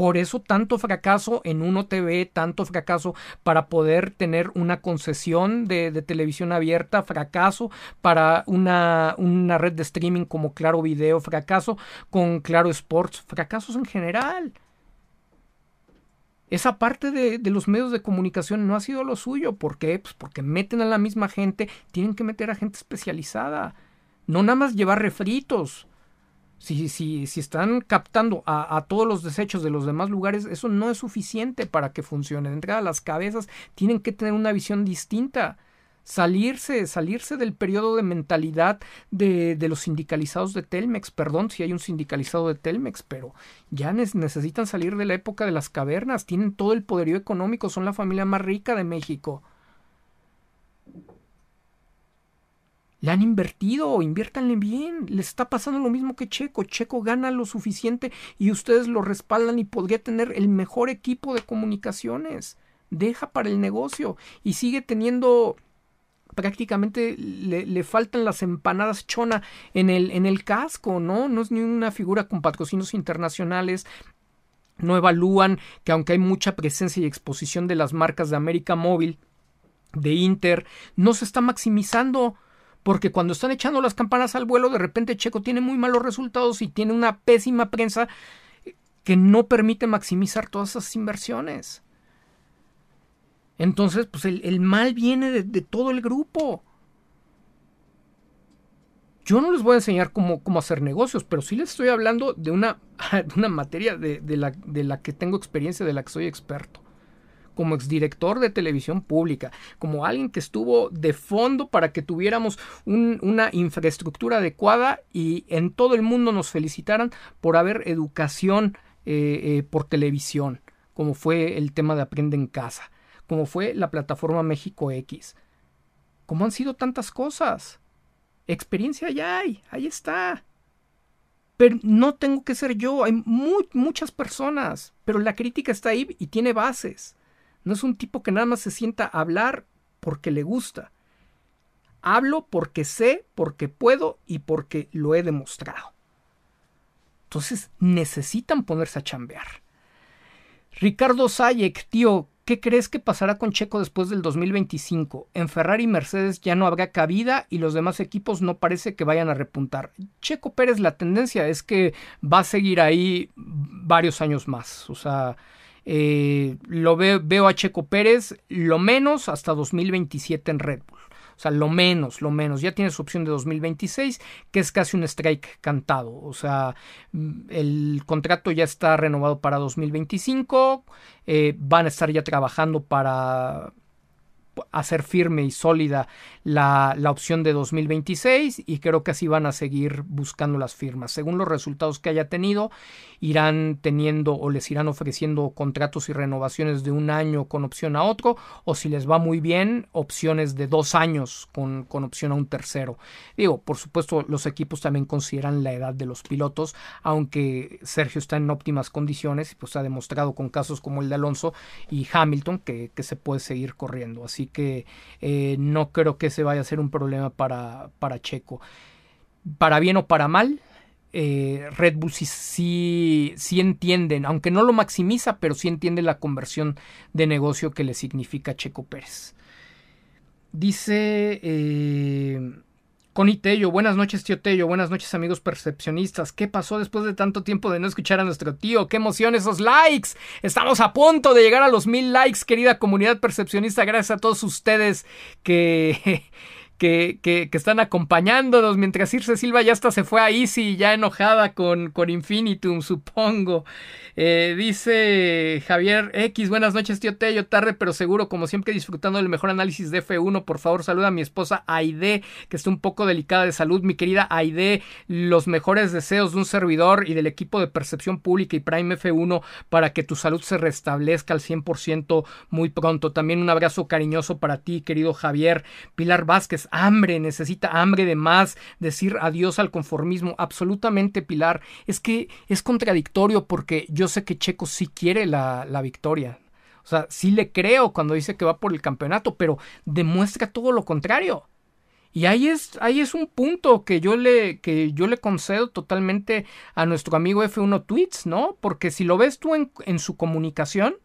Por eso tanto fracaso en Uno TV, tanto fracaso para poder tener una concesión de, televisión abierta, fracaso para una, una, red de streaming como Claro Video, fracaso con Claro Sports, fracasos en general. Esa parte de, de, los medios de comunicación no ha sido lo suyo. ¿Por qué? Pues porque meten a la misma gente, tienen que meter a gente especializada. No nada más llevar refritos. Si, si, si están captando a, todos los desechos de los demás lugares, eso no es suficiente para que funcione. De entrada, las cabezas tienen que tener una visión distinta. Salirse, salirse del periodo de mentalidad de, de los sindicalizados de Telmex. Perdón si hay un sindicalizado de Telmex, pero ya necesitan salir de la época de las cavernas. Tienen todo el poderío económico, son la familia más rica de México. Le han invertido, inviértanle bien. Les está pasando lo mismo que Checo. Checo gana lo suficiente y ustedes lo respaldan y podría tener el mejor equipo de comunicaciones. Deja para el negocio y sigue teniendo prácticamente le, faltan las empanadas chona en el, en el casco, ¿no? No es ni una figura con patrocinios internacionales. No evalúan que aunque hay mucha presencia y exposición de las marcas de América Móvil, de Inter, no se está maximizando porque cuando están echando las campanas al vuelo, de repente Checo tiene muy malos resultados y tiene una pésima prensa que no permite maximizar todas esas inversiones. Entonces, pues el, mal viene de, todo el grupo. Yo no les voy a enseñar cómo, cómo hacer negocios, pero sí les estoy hablando de una, de una materia de, la, de la que tengo experiencia, de la que soy experto como exdirector de televisión pública, como alguien que estuvo de fondo para que tuviéramos una infraestructura adecuada y en todo el mundo nos felicitaran por haber educación eh, eh, por televisión, como fue el tema de Aprende en Casa, como fue la plataforma México X, como han sido tantas cosas. Experiencia ya hay, ahí está. Pero no tengo que ser yo, hay muchas personas, pero la crítica está ahí y tiene bases. No es un tipo que nada más se sienta a hablar porque le gusta. Hablo porque sé, porque puedo y porque lo he demostrado. Entonces necesitan ponerse a chambear. Ricardo Sayek, tío, ¿qué crees que pasará con Checo después del 2025? En Ferrari y Mercedes ya no habrá cabida y los demás equipos no parece que vayan a repuntar. Checo Pérez, la tendencia es que va a seguir ahí varios años más. O sea, eh, lo veo a Checo Pérez lo menos hasta 2027 en Red Bull. O sea, lo menos, lo menos. Ya tiene su opción de 2026, que es casi un strike cantado. O sea, mm, el contrato ya está renovado para 2025. Eh, van a estar ya trabajando para hacer firme y sólida la, la, opción de 2026 y creo que así van a seguir buscando las firmas. Según los resultados que haya tenido, irán teniendo o les irán ofreciendo contratos y renovaciones de un año con opción a otro o si les va muy bien, opciones de dos años con, con opción a un tercero. Digo, por supuesto, los equipos también consideran la edad de los pilotos, aunque Sergio está en óptimas condiciones y pues ha demostrado con casos como el de Alonso y Hamilton que, que se puede seguir corriendo. Así que eh, no creo que se vaya a ser un problema para, para Checo. Para bien o para mal, eh, Red Bull sí, sí, sí, entienden, aunque no lo maximiza, pero sí entiende la conversión de negocio que le significa Checo Pérez. Dice eh, Connie Tello, buenas noches tío Tello, buenas noches amigos percepcionistas. ¿Qué pasó después de tanto tiempo de no escuchar a nuestro tío? ¡Qué emoción esos likes! Estamos a punto de llegar a los mil likes, querida comunidad percepcionista. Gracias a todos ustedes que... Que, que, están acompañándonos, mientras Irse Silva ya hasta se fue a Easy, ya enojada con, con Infinitum, supongo. Eh, dice Javier X, buenas noches, tío Tello, tarde pero seguro, como siempre disfrutando del mejor análisis de F1. Por favor, saluda a mi esposa Aide, que está un poco delicada de salud. Mi querida Aide, los mejores deseos de un servidor y del equipo de percepción pública y Prime F1 para que tu salud se restablezca al 100% muy pronto. También un abrazo cariñoso para ti, querido Javier. Pilar Vázquez, hambre, necesita hambre de más, decir adiós al conformismo. Absolutamente, Pilar. Es que es contradictorio porque yo sé que Checo sí quiere la, la victoria. O sea, sí le creo cuando dice que va por el campeonato, pero demuestra todo lo contrario. Y ahí es, ahí es un punto que yo le, que yo le concedo totalmente a nuestro amigo F1 Tweets, ¿no? Porque si lo ves tú en, en su comunicación,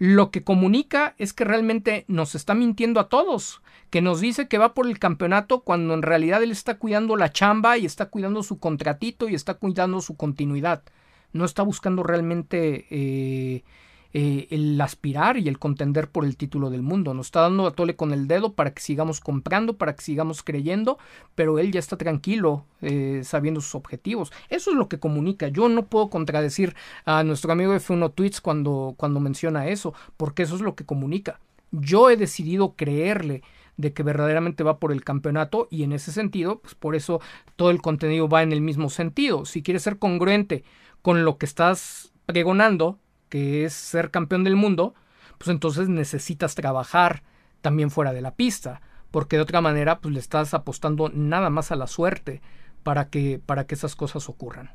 lo que comunica es que realmente nos está mintiendo a todos, que nos dice que va por el campeonato cuando en realidad él está cuidando la chamba y está cuidando su contratito y está cuidando su continuidad. No está buscando realmente eh, eh, el aspirar y el contender por el título del mundo. Nos está dando a tole con el dedo para que sigamos comprando, para que sigamos creyendo, pero él ya está tranquilo eh, sabiendo sus objetivos. Eso es lo que comunica. Yo no puedo contradecir a nuestro amigo F1 Tweets cuando, cuando menciona eso, porque eso es lo que comunica. Yo he decidido creerle de que verdaderamente va por el campeonato y en ese sentido, pues por eso todo el contenido va en el mismo sentido. Si quieres ser congruente con lo que estás pregonando, que es ser campeón del mundo, pues entonces necesitas trabajar también fuera de la pista, porque de otra manera pues le estás apostando nada más a la suerte para que para que esas cosas ocurran.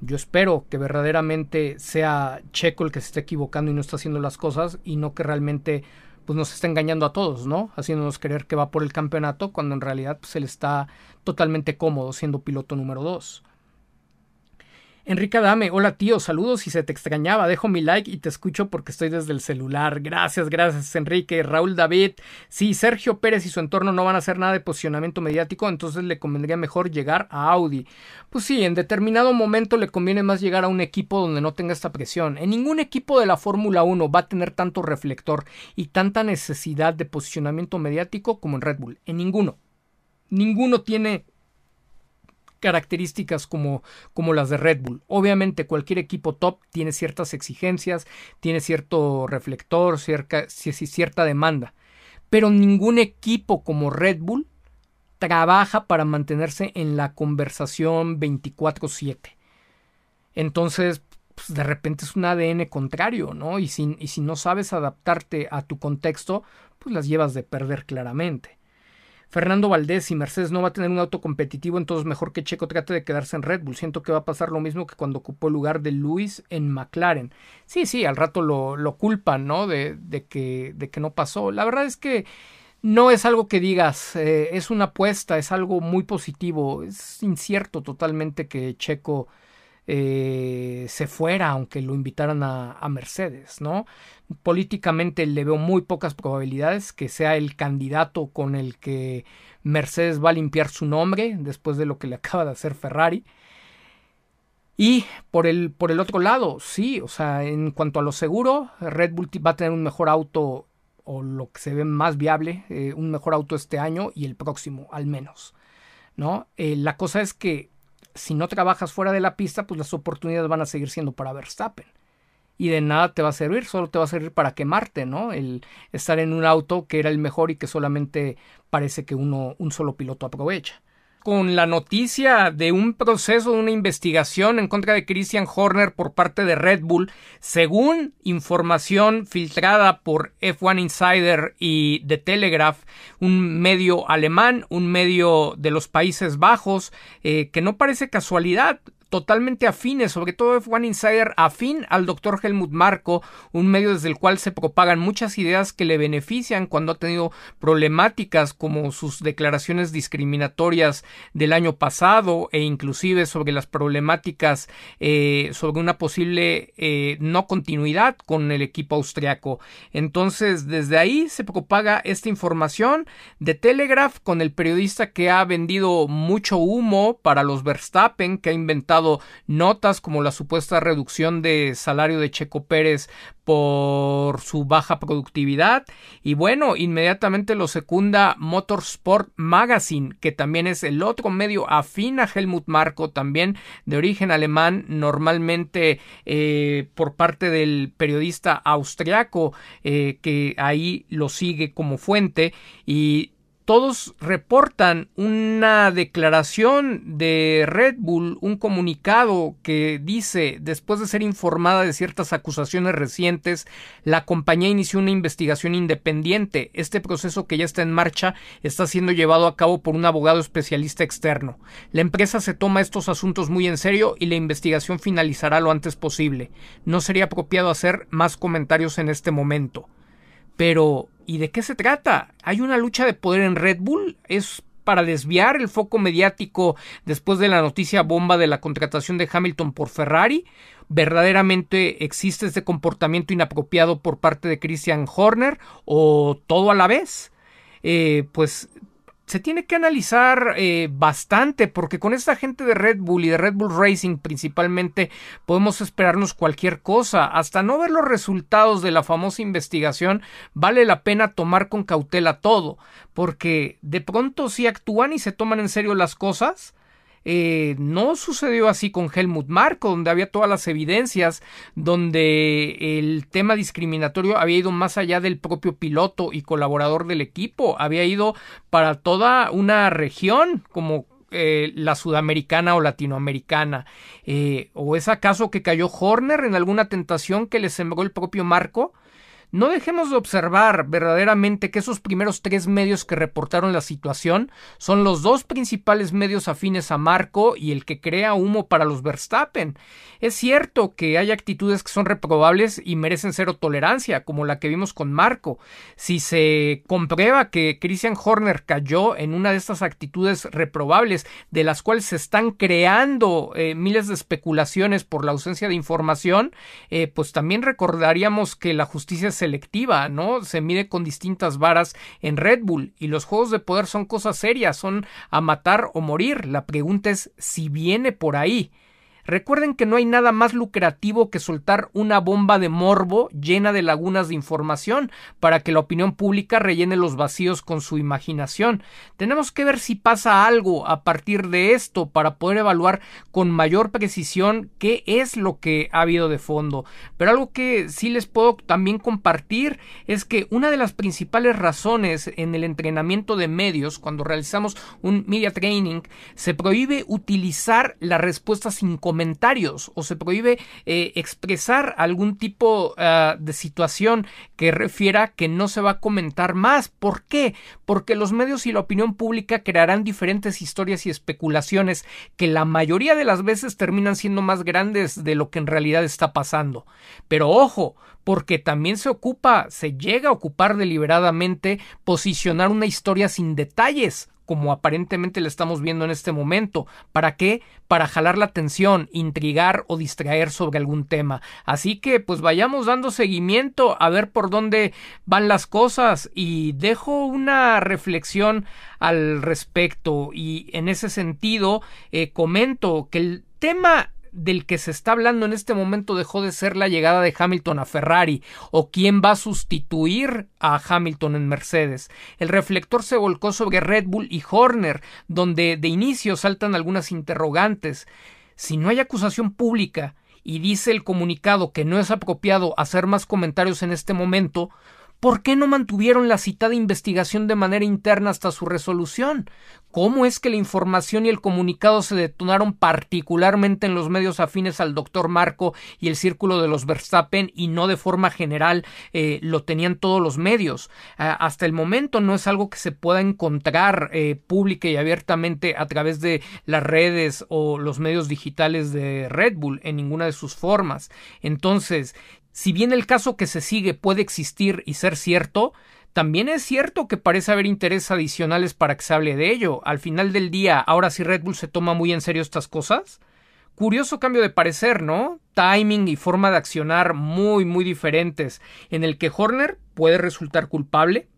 Yo espero que verdaderamente sea Checo el que se esté equivocando y no está haciendo las cosas y no que realmente pues nos está engañando a todos, ¿no? Haciéndonos creer que va por el campeonato cuando en realidad pues, él está totalmente cómodo siendo piloto número 2. Enrique Adame, hola tío, saludos y se te extrañaba, dejo mi like y te escucho porque estoy desde el celular. Gracias, gracias Enrique. Raúl David, sí, Sergio Pérez y su entorno no van a hacer nada de posicionamiento mediático, entonces le convendría mejor llegar a Audi. Pues sí, en determinado momento le conviene más llegar a un equipo donde no tenga esta presión. En ningún equipo de la Fórmula 1 va a tener tanto reflector y tanta necesidad de posicionamiento mediático como en Red Bull. En ninguno. Ninguno tiene características como, como las de Red Bull. Obviamente cualquier equipo top tiene ciertas exigencias, tiene cierto reflector, cierta, cierta demanda, pero ningún equipo como Red Bull trabaja para mantenerse en la conversación 24/7. Entonces, pues, de repente es un ADN contrario, ¿no? Y si, y si no sabes adaptarte a tu contexto, pues las llevas de perder claramente. Fernando Valdés y Mercedes no va a tener un auto competitivo, entonces mejor que Checo trate de quedarse en Red Bull. Siento que va a pasar lo mismo que cuando ocupó el lugar de Luis en McLaren. Sí, sí, al rato lo, lo culpan, ¿no? De, de, que, de que no pasó. La verdad es que no es algo que digas, eh, es una apuesta, es algo muy positivo. Es incierto totalmente que Checo eh, se fuera, aunque lo invitaran a, Mercedes, ¿no? Políticamente le veo muy pocas probabilidades que sea el candidato con el que Mercedes va a limpiar su nombre después de lo que le acaba de hacer Ferrari. Y por el, por el otro lado, sí, o sea, en cuanto a lo seguro, Red Bull va a tener un mejor auto o lo que se ve más viable, eh, un mejor auto este año y el próximo, al menos. ¿no? Eh, la cosa es que si no trabajas fuera de la pista, pues las oportunidades van a seguir siendo para Verstappen. Y de nada te va a servir, solo te va a servir para quemarte, ¿no? El estar en un auto que era el mejor y que solamente parece que uno, un solo piloto aprovecha con la noticia de un proceso, de una investigación en contra de Christian Horner por parte de Red Bull, según información filtrada por F1 Insider y The Telegraph, un medio alemán, un medio de los Países Bajos, eh, que no parece casualidad totalmente afines, sobre todo F1 Insider afín al doctor Helmut Marco, un medio desde el cual se propagan muchas ideas que le benefician cuando ha tenido problemáticas como sus declaraciones discriminatorias del año pasado e inclusive sobre las problemáticas eh, sobre una posible eh, no continuidad con el equipo austriaco. Entonces, desde ahí se propaga esta información de Telegraph con el periodista que ha vendido mucho humo para los Verstappen, que ha inventado notas como la supuesta reducción de salario de Checo Pérez por su baja productividad. Y bueno, inmediatamente lo secunda Motorsport Magazine, que también es el otro medio afín a Helmut Marko, también de origen alemán, normalmente eh, por parte del periodista austriaco eh, que ahí lo sigue como fuente. Y todos reportan una declaración de Red Bull, un comunicado que dice, después de ser informada de ciertas acusaciones recientes, la compañía inició una investigación independiente. Este proceso que ya está en marcha está siendo llevado a cabo por un abogado especialista externo. La empresa se toma estos asuntos muy en serio y la investigación finalizará lo antes posible. No sería apropiado hacer más comentarios en este momento. Pero, ¿y de qué se trata? ¿Hay una lucha de poder en Red Bull? ¿Es para desviar el foco mediático después de la noticia bomba de la contratación de Hamilton por Ferrari? ¿Verdaderamente existe este comportamiento inapropiado por parte de Christian Horner o todo a la vez? Eh, pues se tiene que analizar eh, bastante porque con esta gente de Red Bull y de Red Bull Racing principalmente podemos esperarnos cualquier cosa. Hasta no ver los resultados de la famosa investigación vale la pena tomar con cautela todo porque de pronto si actúan y se toman en serio las cosas eh, no sucedió así con Helmut Marko, donde había todas las evidencias, donde el tema discriminatorio había ido más allá del propio piloto y colaborador del equipo, había ido para toda una región como eh, la sudamericana o latinoamericana? Eh, ¿O es acaso que cayó Horner en alguna tentación que le sembró el propio Marco? No dejemos de observar verdaderamente que esos primeros tres medios que reportaron la situación son los dos principales medios afines a Marco y el que crea humo para los Verstappen. Es cierto que hay actitudes que son reprobables y merecen cero tolerancia, como la que vimos con Marco. Si se comprueba que Christian Horner cayó en una de estas actitudes reprobables, de las cuales se están creando eh, miles de especulaciones por la ausencia de información, eh, pues también recordaríamos que la justicia selectiva, ¿no? Se mide con distintas varas en Red Bull y los juegos de poder son cosas serias, son a matar o morir. La pregunta es si viene por ahí. Recuerden que no hay nada más lucrativo que soltar una bomba de morbo llena de lagunas de información para que la opinión pública rellene los vacíos con su imaginación. Tenemos que ver si pasa algo a partir de esto para poder evaluar con mayor precisión qué es lo que ha habido de fondo. Pero algo que sí les puedo también compartir es que una de las principales razones en el entrenamiento de medios, cuando realizamos un media training, se prohíbe utilizar las respuestas incompletas comentarios o se prohíbe eh, expresar algún tipo ah, de situación que refiera que no se va a comentar más. ¿Por qué? Porque los medios y la opinión pública crearán diferentes historias y especulaciones que la mayoría de las veces terminan siendo más grandes de lo que en realidad está pasando. Pero ojo, porque también se ocupa, se llega a ocupar deliberadamente posicionar una historia sin detalles, como aparentemente le estamos viendo en este momento. ¿Para qué? Para jalar la atención, intrigar o distraer sobre algún tema. Así que pues vayamos dando seguimiento a ver por dónde van las cosas y dejo una reflexión al respecto y en ese sentido eh, comento que el tema del que se está hablando en este momento dejó de ser la llegada de Hamilton a Ferrari o quién va a sustituir a Hamilton en Mercedes. El reflector se volcó sobre Red Bull y Horner, donde de inicio saltan algunas interrogantes. Si no hay acusación pública y dice el comunicado que no es apropiado hacer más comentarios en este momento, ¿Por qué no mantuvieron la citada investigación de manera interna hasta su resolución? ¿Cómo es que la información y el comunicado se detonaron particularmente en los medios afines al doctor Marco y el círculo de los Verstappen y no de forma general eh, lo tenían todos los medios? hasta el momento no es algo que se pueda encontrar eh, pública y abiertamente a través de las redes o los medios digitales de Red Bull en ninguna de sus formas. Entonces, si bien el caso que se sigue puede existir y ser cierto, también es cierto que parece haber intereses adicionales para que se hable de ello. Al final del día, ahora sí Red Bull se toma muy en serio estas cosas. Curioso cambio de parecer, ¿no? Timing y forma de accionar muy, muy diferentes, en el que Horner puede resultar culpable,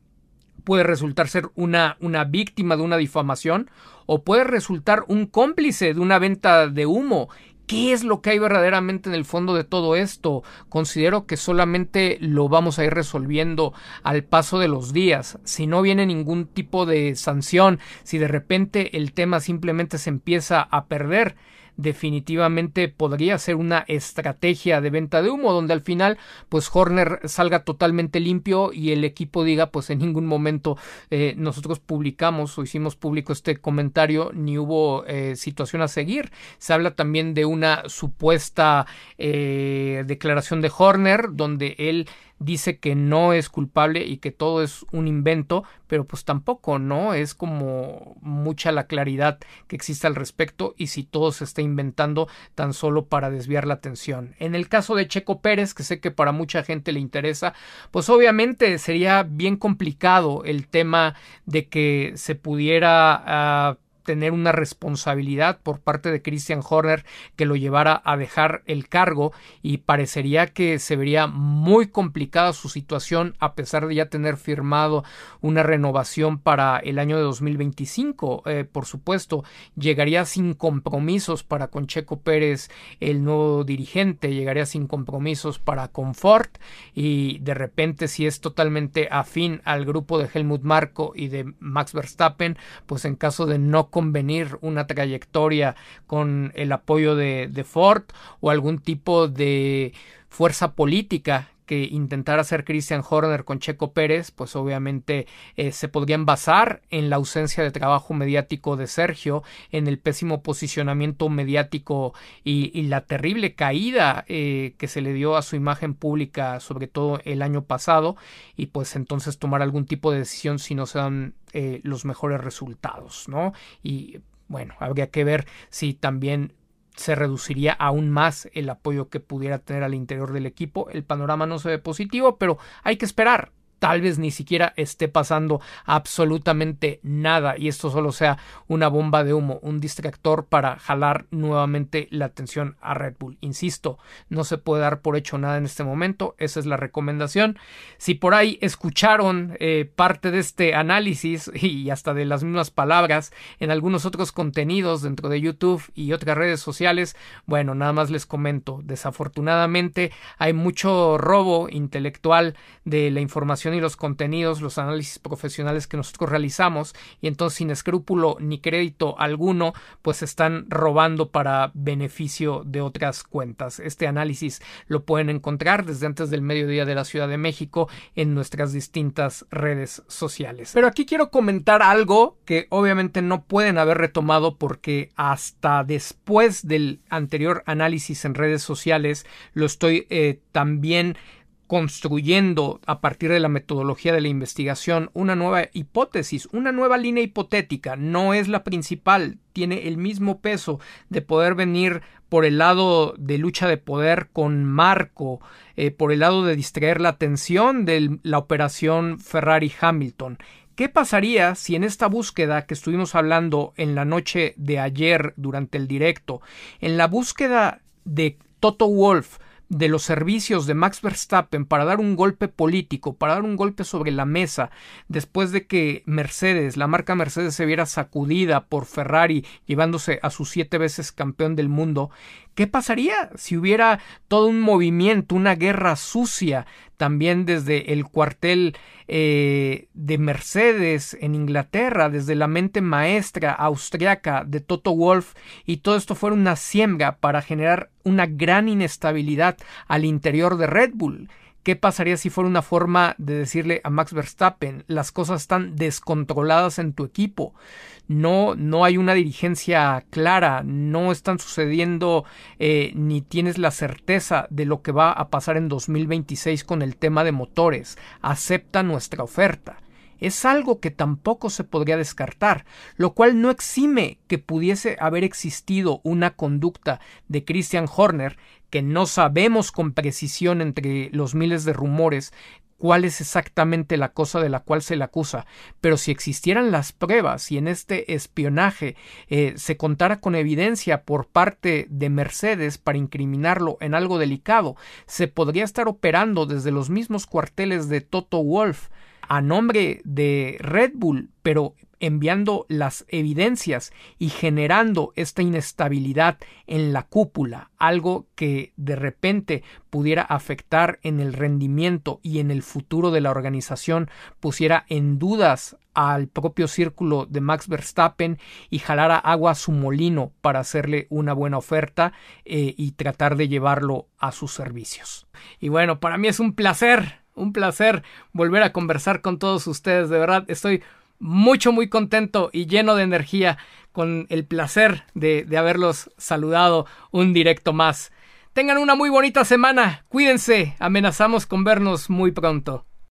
puede resultar ser una, una víctima de una difamación, o puede resultar un cómplice de una venta de humo ¿Qué es lo que hay verdaderamente en el fondo de todo esto? Considero que solamente lo vamos a ir resolviendo al paso de los días. Si no viene ningún tipo de sanción, si de repente el tema simplemente se empieza a perder, definitivamente podría ser una estrategia de venta de humo donde al final pues Horner salga totalmente limpio y el equipo diga pues en ningún momento eh, nosotros publicamos o hicimos público este comentario ni hubo eh, situación a seguir. Se habla también de una supuesta eh, declaración de Horner donde él dice que no es culpable y que todo es un invento, pero pues tampoco, ¿no? Es como mucha la claridad que existe al respecto y si todo se está inventando tan solo para desviar la atención. En el caso de Checo Pérez, que sé que para mucha gente le interesa, pues obviamente sería bien complicado el tema de que se pudiera ah, tener una responsabilidad por parte de Christian Horner que lo llevara a dejar el cargo y parecería que se vería muy complicada su situación a pesar de ya tener firmado una renovación para el año de 2025. Eh, por supuesto, llegaría sin compromisos para con Checo Pérez, el nuevo dirigente, llegaría sin compromisos para Confort y de repente si es totalmente afín al grupo de Helmut Marko y de Max Verstappen, pues en caso de no convenir una trayectoria con el apoyo de, de Ford o algún tipo de fuerza política que intentara hacer Christian Horner con Checo Pérez, pues obviamente eh, se podrían basar en la ausencia de trabajo mediático de Sergio, en el pésimo posicionamiento mediático y, la terrible caída eh, que se le dio a su imagen pública, sobre todo el año pasado, y pues entonces tomar algún tipo de decisión si no se dan eh, los mejores resultados, ¿no? Y bueno, habría que ver si también se reduciría aún más el apoyo que pudiera tener al interior del equipo. El panorama no se ve positivo, pero hay que esperar tal vez ni siquiera esté pasando absolutamente nada y esto solo sea una bomba de humo, un distractor para jalar nuevamente la atención a Red Bull. Insisto, no se puede dar por hecho nada en este momento, esa es la recomendación. Si por ahí escucharon eh, parte de este análisis y hasta de las mismas palabras en algunos otros contenidos dentro de YouTube y otras redes sociales, bueno, nada más les comento, desafortunadamente hay mucho robo intelectual de la información y los contenidos, los análisis profesionales que nosotros realizamos y entonces sin escrúpulo ni crédito alguno, pues están robando para beneficio de otras cuentas. Este análisis lo pueden encontrar desde antes del mediodía de la Ciudad de México en nuestras distintas redes sociales. Pero aquí quiero comentar algo que obviamente no pueden haber retomado porque hasta después del anterior análisis en redes sociales lo estoy eh, también construyendo a partir de la metodología de la investigación una nueva hipótesis, una nueva línea hipotética, no es la principal, tiene el mismo peso de poder venir por el lado de lucha de poder con Marco, eh, por el lado de distraer la atención de la operación Ferrari Hamilton. ¿Qué pasaría si en esta búsqueda que estuvimos hablando en la noche de ayer durante el directo, en la búsqueda de Toto Wolf, de los servicios de Max Verstappen para dar un golpe político, para dar un golpe sobre la mesa, después de que Mercedes, la marca Mercedes se viera sacudida por Ferrari, llevándose a su siete veces campeón del mundo, ¿qué pasaría si hubiera todo un movimiento, una guerra sucia también desde el cuartel eh, de Mercedes en Inglaterra, desde la mente maestra austriaca de Toto Wolf, y todo esto fuera una siembra para generar una gran inestabilidad al interior de Red Bull. ¿Qué pasaría si fuera una forma de decirle a Max Verstappen las cosas están descontroladas en tu equipo? No, no hay una dirigencia clara, no están sucediendo eh, ni tienes la certeza de lo que va a pasar en 2026 con el tema de motores. Acepta nuestra oferta es algo que tampoco se podría descartar, lo cual no exime que pudiese haber existido una conducta de Christian Horner que no sabemos con precisión entre los miles de rumores cuál es exactamente la cosa de la cual se le acusa, pero si existieran las pruebas y en este espionaje eh, se contara con evidencia por parte de Mercedes para incriminarlo en algo delicado, se podría estar operando desde los mismos cuarteles de Toto Wolf a nombre de Red Bull, pero enviando las evidencias y generando esta inestabilidad en la cúpula, algo que de repente pudiera afectar en el rendimiento y en el futuro de la organización, pusiera en dudas al propio círculo de Max Verstappen y jalara agua a su molino para hacerle una buena oferta eh, y tratar de llevarlo a sus servicios. Y bueno, para mí es un placer, un placer volver a conversar con todos ustedes, de verdad estoy mucho, muy contento y lleno de energía con el placer de, de haberlos saludado un directo más. Tengan una muy bonita semana, cuídense, amenazamos con vernos muy pronto.